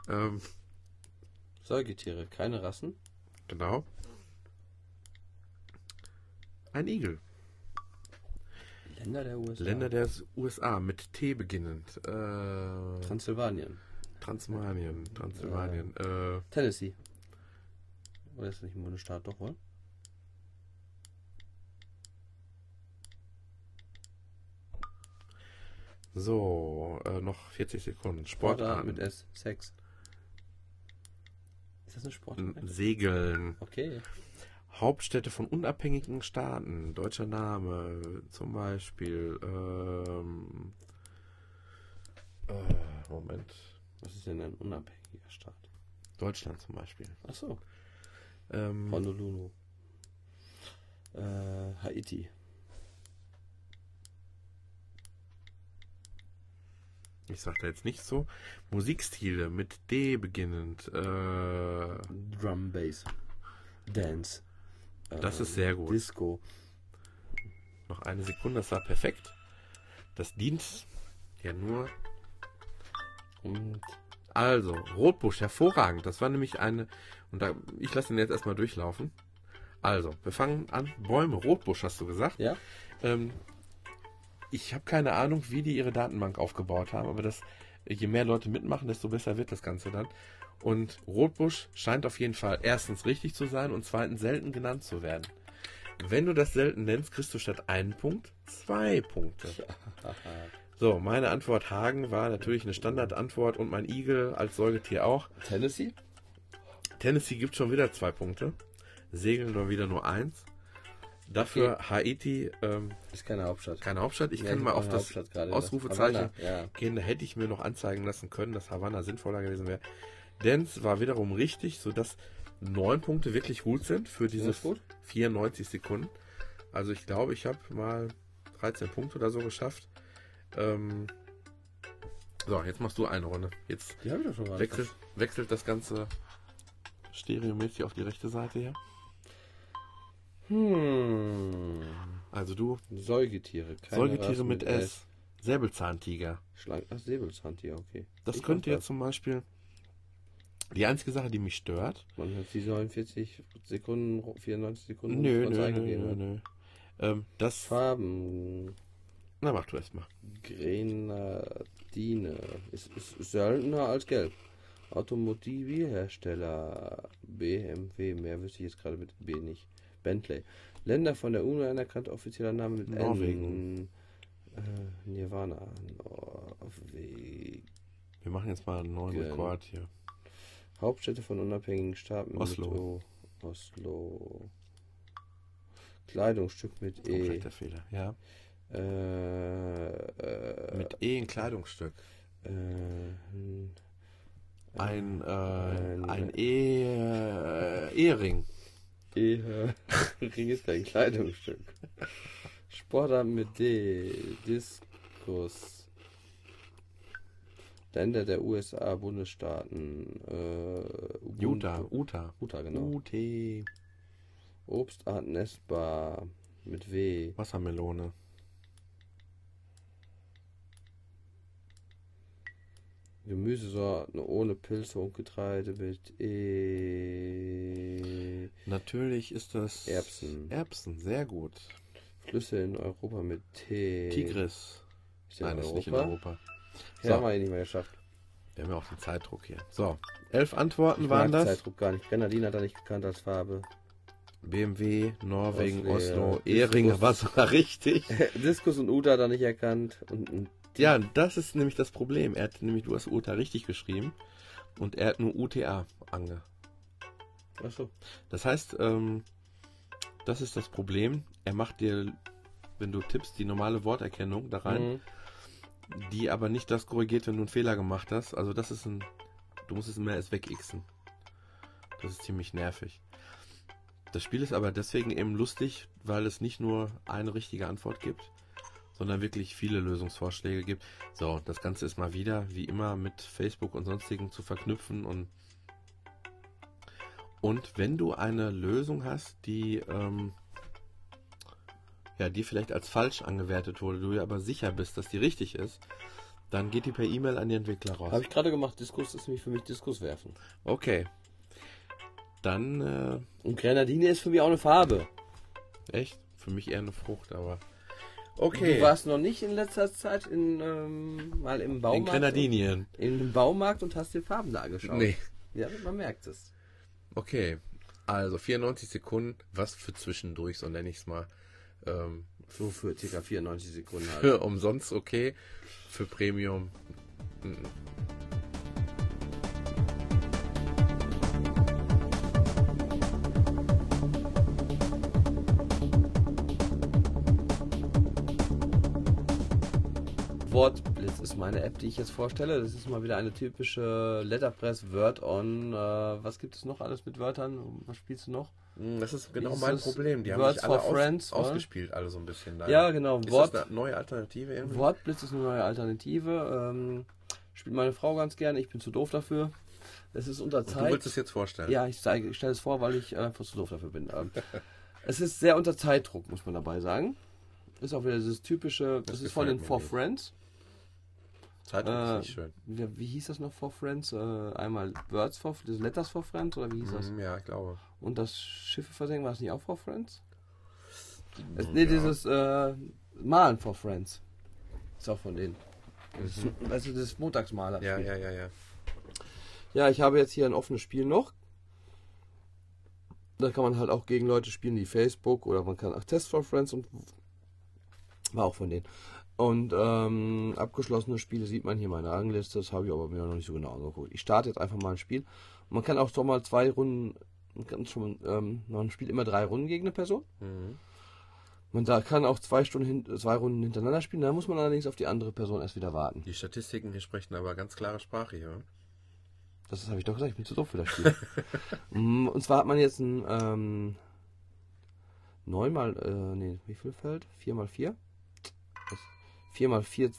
ähm, Säugetiere, keine Rassen. genau. Ein Igel. Länder der USA. Länder der USA mit T beginnend. Äh, Transsilvanien. Transmanien, Transsilvanien. Äh, Tennessee. Oder ist das nicht ein Bundesstaat? Doch, oder? So, äh, noch 40 Sekunden. Sportart mit S. Sex. Ist das eine Sportart? Segeln. Okay. Hauptstädte von unabhängigen Staaten. Deutscher Name. Zum Beispiel. Ähm, äh, Moment. Was ist denn ein unabhängiger Staat? Deutschland zum Beispiel. Achso. Ähm, Honolulu. Äh, Haiti. Ich sag da jetzt nicht so. Musikstile mit D beginnend. Äh, Drum Bass. Dance. Das Ähm, ist sehr gut. Disco. noch eine Sekunde, das war perfekt. Das dient ja nur Und Also, Rotbusch, hervorragend. Das war nämlich eine. Und da, ich lasse ihn jetzt erstmal durchlaufen. Also, wir fangen an. Bäume, Rotbusch hast du gesagt. ja, Ähm, ich habe keine Ahnung, wie die ihre Datenbank aufgebaut haben, aber das, je mehr Leute mitmachen, desto besser wird das Ganze dann. Und Rotbusch scheint auf jeden Fall erstens richtig zu sein und zweitens selten genannt zu werden. Wenn du das selten nennst, kriegst du statt einen Punkt zwei Punkte. So, meine Antwort Hagen war natürlich eine Standardantwort und mein Igel als Säugetier auch. Tennessee? Tennessee gibt schon wieder zwei Punkte. Segeln nur wieder nur eins. Dafür Haiti, ähm, Ist keine Hauptstadt. keine Hauptstadt. Ich Ja, kann mal auf das Ausrufezeichen ja. gehen. Da hätte ich mir noch anzeigen lassen können, dass Havanna sinnvoller gewesen wäre. Dance war wiederum richtig, sodass neun Punkte wirklich gut sind für diese ist gut. 94 Sekunden. Also ich glaube, ich habe mal 13 Punkte oder so geschafft. Ähm, so, jetzt machst du eine Runde. Jetzt wechselt, wechselt das Ganze stereomäßig auf die rechte Seite hier. Hm. Also du, Säugetiere. keine Säugetiere Rassen mit S. Säbelzahntiger. Schlank Ach, Säbelzahntiger, okay. Das Ich könnte jetzt zum Beispiel. Die einzige Sache, die mich stört. Man hat die 49 Sekunden, 94 Sekunden Nö, nö, nö, nö, nö. Ähm, das. Farben. Na, mach du erst mal. Grenadine. Ist, ist, ist seltener als gelb. Automobilhersteller. BMW. Mehr wüsste ich jetzt gerade mit B nicht. Bentley. Länder von der UNO anerkannt offizieller Name mit Norwegen. N. Äh, Nirvana. Norwegen. Wir machen jetzt mal einen neuen Rekord hier. Hauptstädte von unabhängigen Staaten. Oslo. Oslo. Kleidungsstück mit E. schlechter Fehler. Ja. Äh, äh, Mit E ein Kleidungsstück. äh, Ein, äh, Ein- ein E, Ehe. Ring ist kein Kleidungsstück. Sportart mit D. Diskus. Länder der USA, Bundesstaaten. Äh. Utah, Utah. Utah, genau. UT. Obstart Nestbar. Mit W. Wassermelone. Gemüsesorten ohne Pilze und Getreide mit E. Natürlich ist das Erbsen. Erbsen, sehr gut. Flüsse in Europa mit T. Tigris. Ist Nein, in das ist nicht in Europa? Europa. Ja, haben wir nicht mehr geschafft. Wir haben ja auch den Zeitdruck hier. So, elf Antworten Ich waren das. Zeitdruck gar nicht. Grenadin hat er nicht gekannt als Farbe. BMW, Norwegen, Oslo, Oslo, ja. Ehring, was war richtig? Diskus und Uta hat er nicht erkannt. Und, und Ja, das ist nämlich das Problem. Er hat nämlich, du hast UTA richtig geschrieben und er hat nur UTA ange. achso. Das heißt, ähm, das ist das Problem. Er macht dir, wenn du tippst, die normale Worterkennung da rein, Mhm. die aber nicht das korrigiert, wenn du einen Fehler gemacht hast. Also das ist ein, du musst es immer erst wegixen. Das ist ziemlich nervig. Das Spiel ist aber deswegen eben lustig, weil es nicht nur eine richtige Antwort gibt, sondern wirklich viele Lösungsvorschläge gibt. So, das Ganze ist mal wieder, wie immer, mit Facebook und sonstigen zu verknüpfen und und wenn du eine Lösung hast, die ähm, ja, die vielleicht als falsch angewertet wurde, du ja aber sicher bist, dass die richtig ist, dann geht die per E-Mail an die Entwickler raus. Habe ich gerade gemacht. Diskus ist nämlich für mich Diskus werfen. Okay. Dann, äh, Und Grenadine ist für mich auch eine Farbe. echt? Für mich eher eine Frucht, aber. Du Okay. warst noch nicht in letzter Zeit in, ähm, mal im In Baumarkt. Grenadinien. In einem Baumarkt und hast dir Farben da angeschaut. Nee. Ja, man merkt es. Okay. Also 94 Sekunden, was für zwischendurch, so nenne ich es mal. Ähm, So für ca. 94 Sekunden halt. für umsonst okay, für Premium. mm, Wortblitz ist meine App, die ich jetzt vorstelle. Das ist mal wieder eine typische Letterpress Word-On. Äh, was gibt es noch alles mit Wörtern? Was spielst du noch? mm, Das ist genau Ist mein Problem. Die haben Words sich alle for aus, Friends, oder? ausgespielt, alle so ein bisschen. leider. Ja, genau. Ist Wort, das eine neue Alternative irgendwie? Wortblitz ist eine neue Alternative. Ähm, spielt meine Frau ganz gerne. Ich bin zu doof dafür. Es ist unter Und du Zeit. willst es jetzt vorstellen? Ja, ich, zeige- ich stelle es vor, weil ich einfach zu doof dafür bin. Ähm, es ist sehr unter Zeitdruck, muss man dabei sagen. Ist auch wieder dieses typische, das, Das ist von den Four. Friends. Zeitung Äh, ist nicht schön. Wie, wie hieß das noch, Four Friends? Äh, einmal Words for, das Letters for Friends oder wie hieß das? Mm, Ja, ich glaube. Und das Schiffe versenken, war das nicht auch Four Friends? Es, nee, ja. dieses äh, Malen for Friends. Ist auch von denen. Das, weißt du, das Montagsmaler. Mhm. Ja, ja, ja, ja. Ja, ich habe jetzt hier ein offenes Spiel noch. Da kann man halt auch gegen Leute spielen, die Facebook oder man kann auch Test for Friends und war auch von denen. Und ähm, abgeschlossene Spiele sieht man hier meine Rangliste, das habe ich aber mir noch nicht so genau angeguckt. Ich starte jetzt einfach mal ein Spiel. Man kann auch doch mal zwei Runden, man kann schon, ähm, man spielt immer drei Runden gegen eine Person. Mhm. Man da kann auch zwei Stunden zwei Runden hintereinander spielen, da muss man allerdings auf die andere Person erst wieder warten. Die Statistiken hier sprechen aber ganz klare Sprache hier. Das habe ich doch gesagt, ich bin zu doof für das Spiel. Mm, Und zwar hat man jetzt ein ähm, 9 mal, äh, nee, wie viel Feld? 4 mal 4? 4 mal 4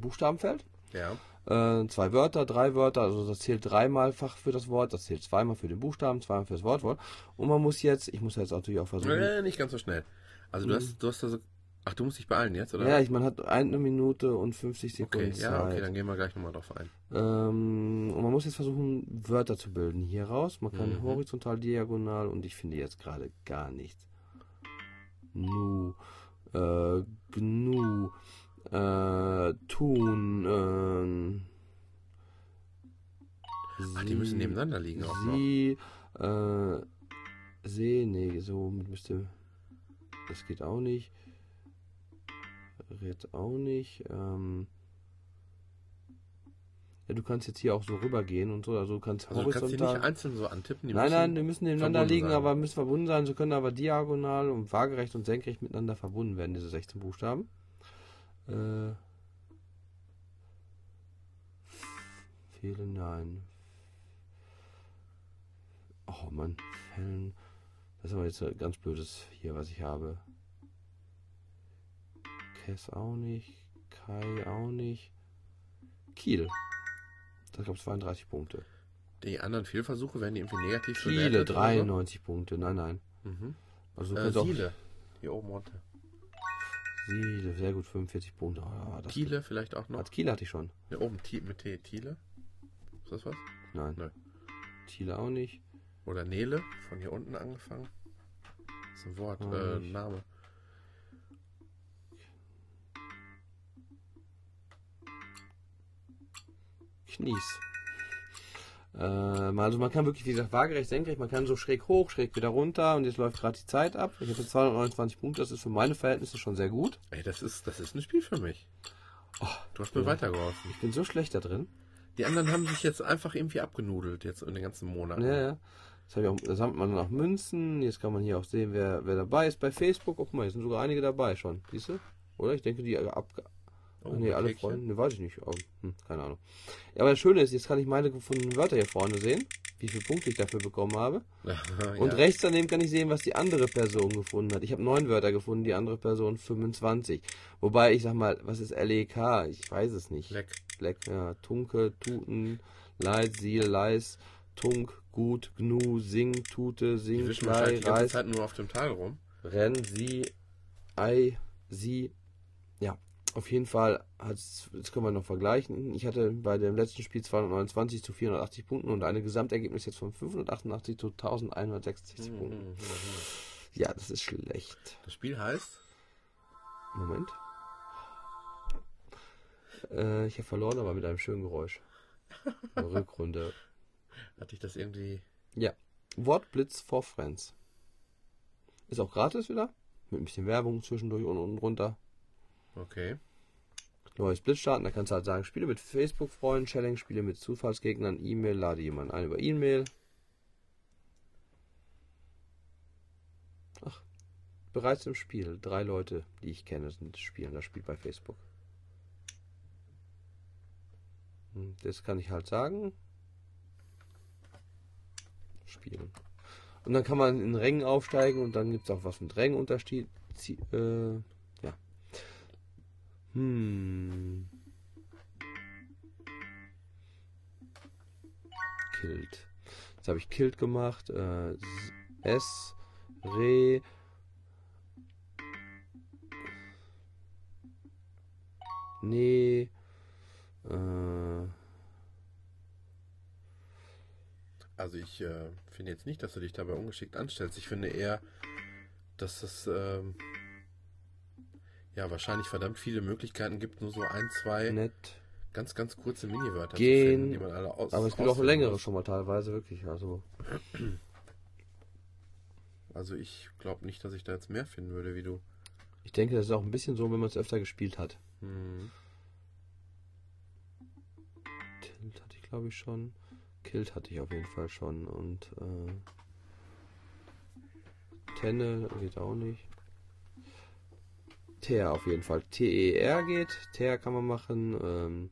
Buchstabenfeld. Ja. Äh, zwei Wörter, drei Wörter, also das zählt dreimalfach für das Wort, das zählt zweimal für den Buchstaben, zweimal für das Wortwort. Und man muss jetzt, ich muss jetzt natürlich auch versuchen. Äh, nicht ganz so schnell. Also du hast, du hast also. Ach, du musst dich beeilen jetzt, oder? Mhm. Ja, ich, man hat eine Minute und 50 Sekunden Okay, ja, okay, Zeit. dann gehen wir gleich nochmal drauf ein. Ähm, und man muss jetzt versuchen, Wörter zu bilden hier raus. Man kann Mhm. horizontal, diagonal und ich finde jetzt gerade gar nichts. Nu, äh, gnu, äh, tun, ähm, Ach, die müssen nebeneinander liegen auch noch. Sie, äh, See, nee, so müsste, das geht auch nicht. Red auch nicht. Ähm, ja, du kannst jetzt hier auch so rübergehen und so, also du kannst Also du kannst die horizontal. nicht einzeln so antippen. Die nein, nein, die müssen nebeneinander liegen, sein. aber müssen verbunden sein. Sie können aber diagonal und waagerecht und senkrecht miteinander verbunden werden, diese 16 Buchstaben. Äh, fehlen, nein. Oh Mann, fällen. Das ist aber jetzt ein ganz blödes hier, was ich habe. Kess auch nicht. Kai auch nicht. Kiel. Das gab 32 Punkte. Die anderen Fehlversuche werden die irgendwie negativ Kiele, bewertet oder 93 Punkte. Nein, nein. Mhm. Also Äh, Siele. Hier oben runter. Siele, sehr gut, 45 Punkte. Ah, das Thiele vielleicht auch noch. Hat Kiel hatte ich schon. Hier oben mit T. Thiele. Ist das was? Nein. Nein. Thiele auch nicht. Oder Nele, von hier unten angefangen. Das ist ein Wort, äh, nicht. Name. Knies. Äh, also man kann wirklich, wie gesagt, waagerecht, senkrecht, man kann so schräg hoch, schräg wieder runter und jetzt läuft gerade die Zeit ab. Ich habe jetzt 229 Punkte, das ist für meine Verhältnisse schon sehr gut. Ey, das ist, das ist ein Spiel für mich. du hast mir ja. weitergeholfen. Ich bin so schlecht da drin. Die anderen haben sich jetzt einfach irgendwie abgenudelt, jetzt in den ganzen Monaten. Ja, ja. Das auch, da sammelt man dann auch Münzen. Jetzt kann man hier auch sehen, wer, wer dabei ist. Bei Facebook, guck mal, hier sind sogar einige dabei schon. Siehst du? Oder? Ich denke, die ab, Oh, nee, alle. Freunde, ne, weiß ich nicht. Oh, hm, keine Ahnung. Ja, aber das Schöne ist, jetzt kann ich meine gefundenen Wörter hier vorne sehen, wie viele Punkte ich dafür bekommen habe. ja. Und rechts daneben kann ich sehen, was die andere Person gefunden hat. Ich habe neun Wörter gefunden, die andere Person 25. Wobei, ich sag mal, was ist LEK? Ich weiß es nicht. Leck. Leck, ja. Tunke, Tuten, Leid, Siel, Leis, Tunk, Gut, Gnu, Sing, Tute, Die Sing, wischen Klei, die Reis, Zeit nur auf dem Teil rum. Renn, Sie, Ei, Sie. Ja, auf jeden Fall hat's, jetzt können wir noch vergleichen. Ich hatte bei dem letzten Spiel 229 zu 480 Punkten und eine Gesamtergebnis jetzt von 588 zu 1166 Mhm, Punkten. mhm, mhm. Ja, das ist schlecht. Das Spiel heißt, Moment. Äh, ich habe verloren, aber mit einem schönen Geräusch. Rückrunde. hatte ich das irgendwie. Ja. Wortblitz for Friends. Ist auch gratis wieder. Mit ein bisschen Werbung zwischendurch und unten runter. Okay. Neues Blitz starten. Da kannst du halt sagen, spiele mit Facebook-Freunden, Challenge, spiele mit Zufallsgegnern, E-Mail, lade jemanden ein über E-Mail. Ach, bereits im Spiel. Drei Leute, die ich kenne, sind spielen das Spiel bei Facebook. Hm, Das kann ich halt sagen. Spielen. Und dann kann man in Rängen aufsteigen und dann gibt es auch was mit Rängenunterschied. Äh. Hm. Kilt. Jetzt habe ich Kilt gemacht. Äh, S. Re. Nee. Äh, Also ich äh, finde jetzt nicht, dass du dich dabei ungeschickt anstellst. Ich finde eher, dass es ähm, ja wahrscheinlich verdammt viele Möglichkeiten gibt, nur so ein, zwei nett. ganz, ganz kurze Miniwörter Gehen. zu finden, die man alle aus Aber es gibt auch längere muss. schon mal teilweise, wirklich. Also, Also ich glaube nicht, dass ich da jetzt mehr finden würde, wie du. ich denke, das ist auch ein bisschen so, wenn man es öfter gespielt hat. Hm. Tilt hatte ich, glaube ich, schon. Kilt hatte ich auf jeden Fall schon. Und äh, Tenne geht auch nicht. Ter auf jeden Fall. T-E-R geht. Ter kann man machen. Ähm,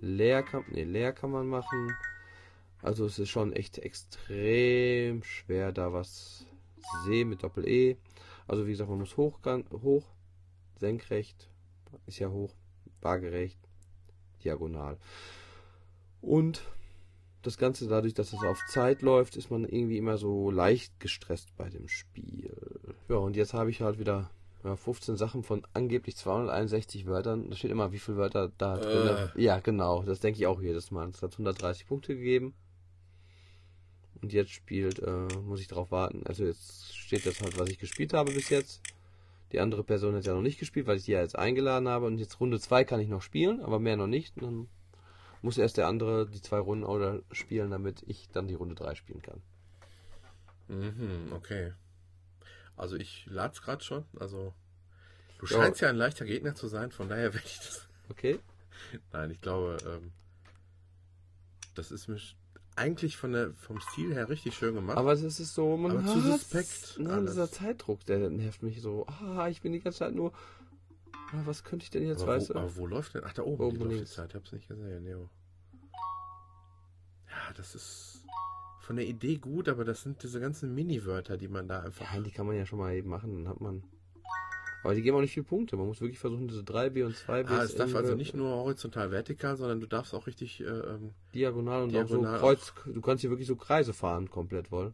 leer kann, nee, leer kann man machen. Also es ist schon echt extrem schwer, da was See mit Doppel-E. Also wie gesagt, man muss hoch, hoch, senkrecht, ist ja hoch, waagerecht, diagonal. Und das Ganze dadurch, dass es auf Zeit läuft, ist man irgendwie immer so leicht gestresst bei dem Spiel. Ja, und jetzt habe ich halt wieder ja, 15 Sachen von angeblich 261 Wörtern. Da steht immer, wie viele Wörter da drin Äh. Ja, genau. Das denke ich auch jedes Mal. Es hat 130 Punkte gegeben. Und jetzt spielt, äh, muss ich drauf warten. Also jetzt steht das halt, was ich gespielt habe bis jetzt. Die andere Person hat ja noch nicht gespielt, weil ich die ja jetzt eingeladen habe. Und jetzt Runde 2 kann ich noch spielen, aber mehr noch nicht. Dann muss erst der andere die zwei Runden oder spielen, damit ich dann die Runde 3 spielen kann. Mhm, okay. Also ich lad's gerade schon. Also du Ja. scheinst ja ein leichter Gegner zu sein, von daher werde ich das. Okay? Nein, ich glaube, ähm, das ist mir eigentlich von der, vom Stil her richtig schön gemacht. Aber es ist so, man Aber zu suspekt Nein, dieser Zeitdruck, der nervt mich so. Ah, ich bin die ganze Zeit nur. Ah, was könnte ich denn jetzt, weißt wo, du? aber wo läuft denn? Ach, da oben, Oben die läuft die. Zeit. Ich hab's nicht gesehen, jo. Ja, das ist von der Idee gut, aber das sind diese ganzen Mini-Wörter, die man da einfach. Ja, die kann man ja schon mal eben machen, dann hat man. Aber die geben auch nicht viele Punkte. Man muss wirklich versuchen, diese 3B und 2B Ah, es darf also nicht nur horizontal vertikal, sondern du darfst auch richtig. Äh, ähm, diagonal und Diagonal auch so Kreuz. Du kannst hier wirklich so Kreise fahren, komplett voll.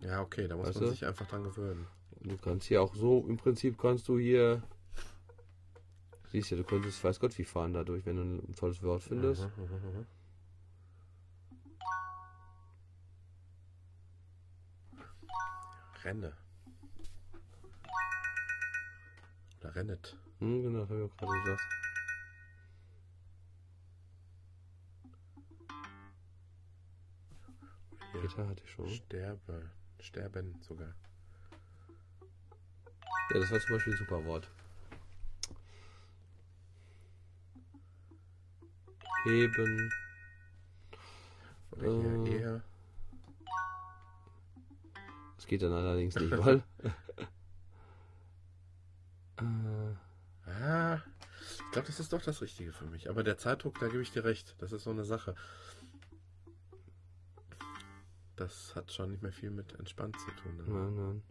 ja, okay, da muss Weißt man du? sich einfach dran gewöhnen. Du kannst hier auch so, im Prinzip kannst du hier. Siehst du, du könntest weiß Gott wie fahren dadurch, wenn du ein tolles Wort findest. Mhm, mhm, mhm. Renne. Oder rennet. Hm, genau, das habe ich auch gerade gesagt. Hier. Gitter hatte ich schon. Sterbe. Sterben sogar. Ja, das war zum Beispiel ein super Wort. Heben. Oder Äh. hier eher. Geht dann allerdings nicht, weil. äh, Ah, ich glaube, das ist doch das Richtige für mich. Aber der Zeitdruck, da gebe ich dir recht. Das ist so eine Sache. Das hat schon nicht mehr viel mit entspannt zu tun. Ne? nein,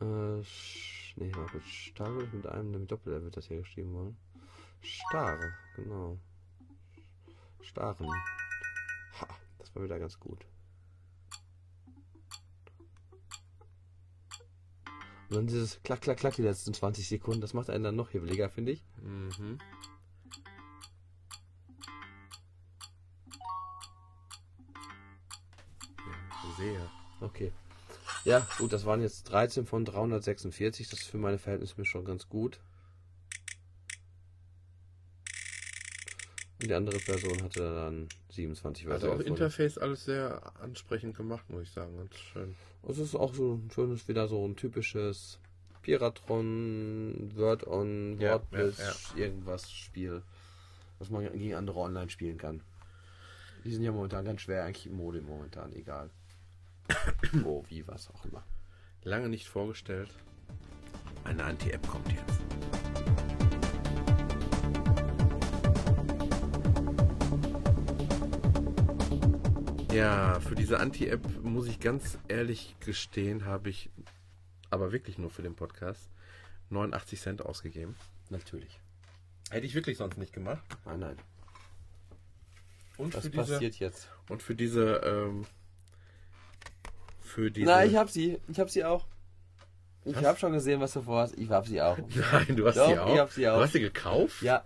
nein. Äh, nee, mal kurz. Starr würde ich mit einem mit Doppel wird das hier geschrieben worden. Starr, genau. Starren. Ha, das war wieder ganz gut. Und dann dieses Klack, Klack, Klack die letzten 20 Sekunden, das macht einen dann noch hibbeliger, finde ich. Mhm. Ja, sehr. Okay. Ja, gut, das waren jetzt 13 von 346. Das ist für meine Verhältnisse mir schon ganz gut. Und die andere Person hatte dann 27 Also auch. Interface alles sehr ansprechend gemacht, muss ich sagen. Ganz schön. Es ist auch so ein schönes, wieder so ein typisches Piratron, Word-on, Ja, Wortbiz, ja, irgendwas Spiel, was man gegen andere online spielen kann. Die sind ja momentan ganz schwer, eigentlich im Mode momentan, egal. Wo, wie, was auch immer. Lange nicht vorgestellt. Eine Anti-App kommt jetzt. Ja, für diese Anti-App muss ich ganz ehrlich gestehen, habe ich, aber wirklich nur für den Podcast, 89 Cent ausgegeben. Natürlich. Hätte ich wirklich sonst nicht gemacht. Nein, nein. Und Was für diese, passiert jetzt? und für diese, ähm, für diese. Nein, ich hab sie. Ich hab sie auch. Ich Was? hab schon gesehen, was du vorhast. Ich hab sie auch. Nein, du hast Doch, sie auch. ich hab sie auch. Du hast sie gekauft? Ja,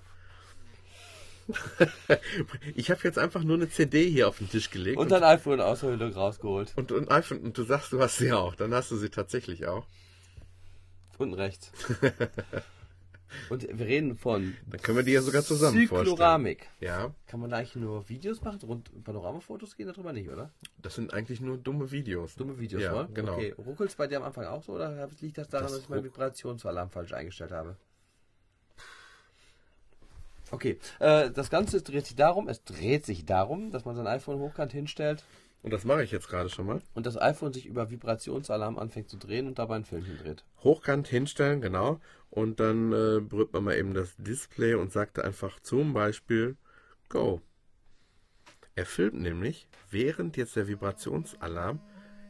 Ich habe jetzt einfach nur eine CD hier auf den Tisch gelegt und dein iPhone aus der Hülle rausgeholt. und, und, iPhone, und du sagst, du hast sie auch. Dann hast du sie tatsächlich auch. Unten rechts. Und wir reden von Dann können wir die ja sogar zusammen vorstellen. Cycloramik. Ja, Kann man da eigentlich nur Videos machen? Rund Panoramafotos gehen darüber nicht, oder? das sind eigentlich nur dumme Videos. Dumme Videos, Ja, oder? genau. Okay, ruckelt's bei dir am Anfang auch so oder liegt das daran, Das dass ich meinen Vibrationsalarm falsch eingestellt habe? Okay, äh, das Ganze dreht sich darum, es dreht sich darum, dass man sein iPhone hochkant hinstellt Und das mache ich jetzt gerade schon mal. und das iPhone sich über Vibrationsalarm anfängt zu drehen und dabei ein Filmchen dreht. Hochkant hinstellen, genau. Und dann äh, berührt man mal eben das Display und sagt da einfach zum Beispiel Go. Er filmt nämlich, während jetzt der Vibrationsalarm,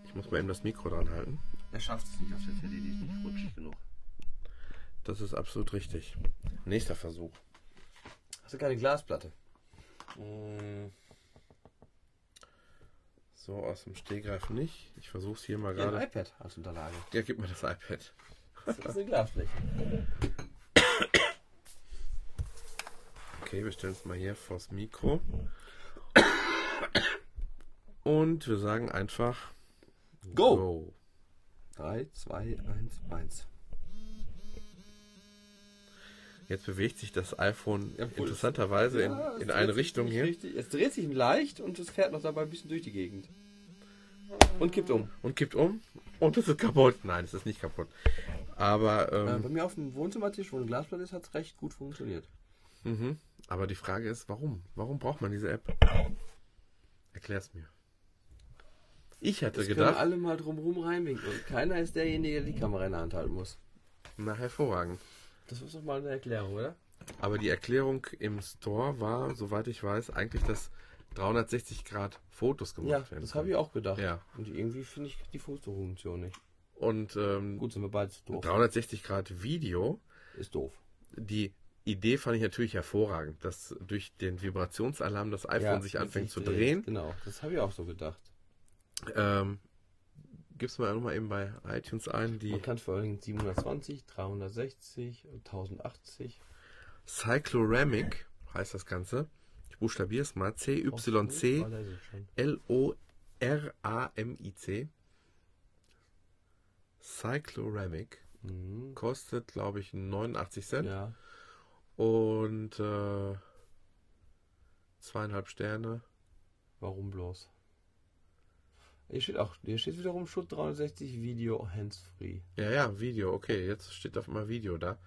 ich muss mal eben das Mikro dran halten, Er schafft es nicht auf der Tele, die ist nicht rutschig genug. das ist absolut richtig. Nächster Versuch. Hast du keine Glasplatte? Mm. So aus dem Stehgreif nicht. Ich versuche es hier mal Ja, ein gerade. iPad als Unterlage. Ja, gib mir das iPad. Das ist eine Glasfläche. Okay, wir stellen es mal hier vors Mikro. Und wir sagen einfach Go! 3, 2, 1, 1. Jetzt bewegt sich das iPhone Ja, interessanterweise in, Ja, in dreht eine Richtung hier. Richtig. Es dreht sich leicht und es fährt noch dabei ein bisschen durch die Gegend. Und kippt um. und kippt um und es ist kaputt. Nein, es ist nicht kaputt. Aber, Äh, ähm, bei mir auf dem Wohnzimmertisch, wo eine Glasplatte ist, hat es recht gut funktioniert. mhm. aber die Frage ist, warum? Warum braucht man diese App? Erklär's mir. Ich hatte Das können gedacht, alle mal drumherum reinwinken und keiner ist derjenige, der die Kamera in der Hand halten muss. na hervorragend. Das ist doch mal eine Erklärung, oder? Aber die Erklärung im Store war, soweit ich weiß, eigentlich, dass 360 Grad Fotos gemacht Ja, werden. das habe ich auch gedacht. Ja. Und irgendwie finde ich die Fotofunktion nicht. Und ähm, Gut, sind wir beide doof. 360 Grad Video, Ist doof. die Idee fand ich natürlich hervorragend, dass durch den Vibrationsalarm das iPhone Ja, sich anfängt sich zu drehen. Genau, das habe ich auch so gedacht. Ähm, gib's mal nochmal eben bei iTunes ein, die Man kann vor allem 720, 360, 1080. Cycloramic heißt das Ganze. Ich buchstabiere es mal. Schon. C-Y-C-L-O-R-A-M-I-C. Cycloramic. Mhm. Kostet, glaube ich, 89 Cent. Ja, Und äh, zweieinhalb Sterne. warum bloß? Hier steht auch, hier steht wiederum Schutt 360 Video hands-free. Ja, ja, Video. Okay, jetzt steht auf einmal Video da.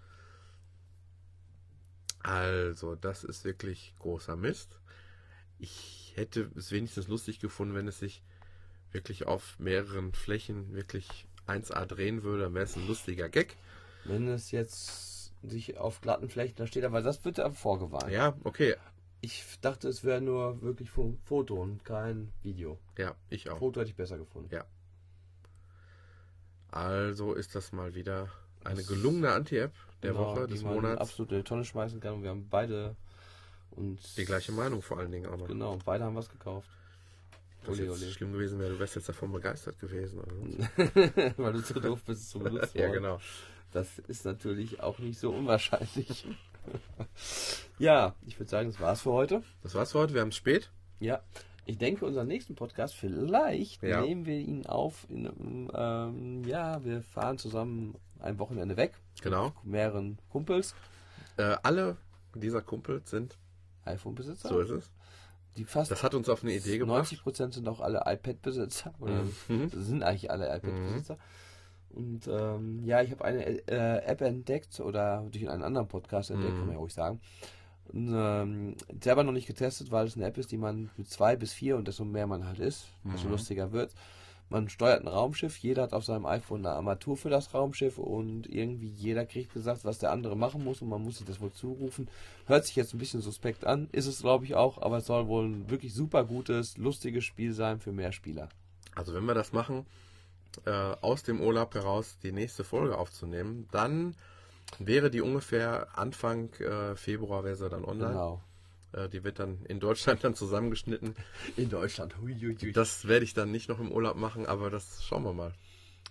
Also, das ist wirklich großer Mist. Ich hätte es wenigstens lustig gefunden, wenn es sich wirklich auf mehreren Flächen wirklich 1A drehen würde, dann wäre es ein lustiger Gag. Wenn es jetzt sich auf glatten Flächen da steht, aber das wird ja vorgewarnt. Ja, okay. Ich dachte, es wäre nur wirklich Fo- Foto und kein Video. Ja, ich auch. Foto hätte ich besser gefunden. Ja. Also ist das mal wieder eine Das- gelungene Anti-App der Genau, Woche, des Monats. absolut in die Tonne schmeißen kann. Und wir haben beide uns Die gleiche Meinung vor allen Dingen auch noch. Genau, beide haben was gekauft. Ole, jetzt ole. schlimm gewesen wäre, du wärst jetzt davon begeistert gewesen. Weil du zu doof bist, zu benutzen. ja, genau. Das ist natürlich auch nicht so unwahrscheinlich. ja, ich würde sagen, das war's für heute. Das war's für heute. Wir haben es spät. Ja, ich denke, unseren nächsten Podcast, vielleicht Ja. nehmen wir ihn auf in ähm, ja, wir fahren zusammen ein Wochenende weg. Genau. Mit mehreren Kumpels, Äh, alle dieser Kumpels sind, iPhone-Besitzer. so ist es. Die fast Das hat uns auf eine Idee gebracht. 90% sind auch alle iPad-Besitzer. Oder Mhm. sind eigentlich alle iPad-Besitzer. Und ähm, ja, ich habe eine äh, App entdeckt oder durch einen anderen Podcast entdeckt, Mhm. kann man ja ruhig sagen. Und, ähm, selber noch nicht getestet, weil es eine App ist, die man mit zwei bis vier und desto mehr man halt ist, desto Mhm. lustiger wird. Man steuert ein Raumschiff, jeder hat auf seinem iPhone eine Armatur für das Raumschiff und irgendwie jeder kriegt gesagt, was der andere machen muss und man muss sich das wohl zurufen. Hört sich jetzt ein bisschen suspekt an, ist es glaube ich auch, aber es soll wohl ein wirklich super gutes, lustiges Spiel sein für mehr Spieler. Also wenn wir das machen, äh, aus dem Urlaub heraus die nächste Folge aufzunehmen, dann wäre die ungefähr Anfang äh, Februar wäre sie dann online. Genau. Äh, die wird dann in Deutschland dann zusammengeschnitten. In Deutschland. Hui, hui, hui. Das werde ich dann nicht noch im Urlaub machen, aber das schauen wir mal.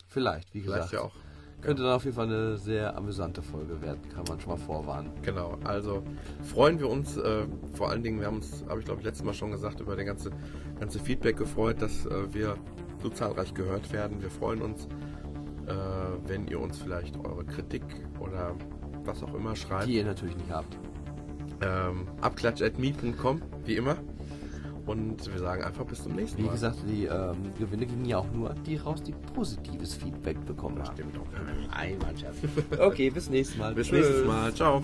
Vielleicht, wie gesagt. Vielleicht ja auch. Könnte dann auf jeden Fall eine sehr amüsante Folge werden, kann man schon mal vorwarnen. Genau, also freuen wir uns, äh, vor allen Dingen, wir haben uns, habe ich glaube ich letztes Mal schon gesagt, über den ganze, ganze Feedback gefreut, dass äh, wir so zahlreich gehört werden. Wir freuen uns, äh, wenn ihr uns vielleicht eure Kritik oder was auch immer schreibt. Die ihr natürlich nicht habt. Ähm, abklatsch.me.com, wie immer. Und wir sagen einfach bis zum nächsten Wie Mal. gesagt, die ähm, Gewinne gingen ja auch nur an die raus, die positives Feedback bekommen haben. Stimmt auch. Einmal Scherz. Okay, bis nächstes Mal. Bis Tschüss. nächstes Mal. Ciao.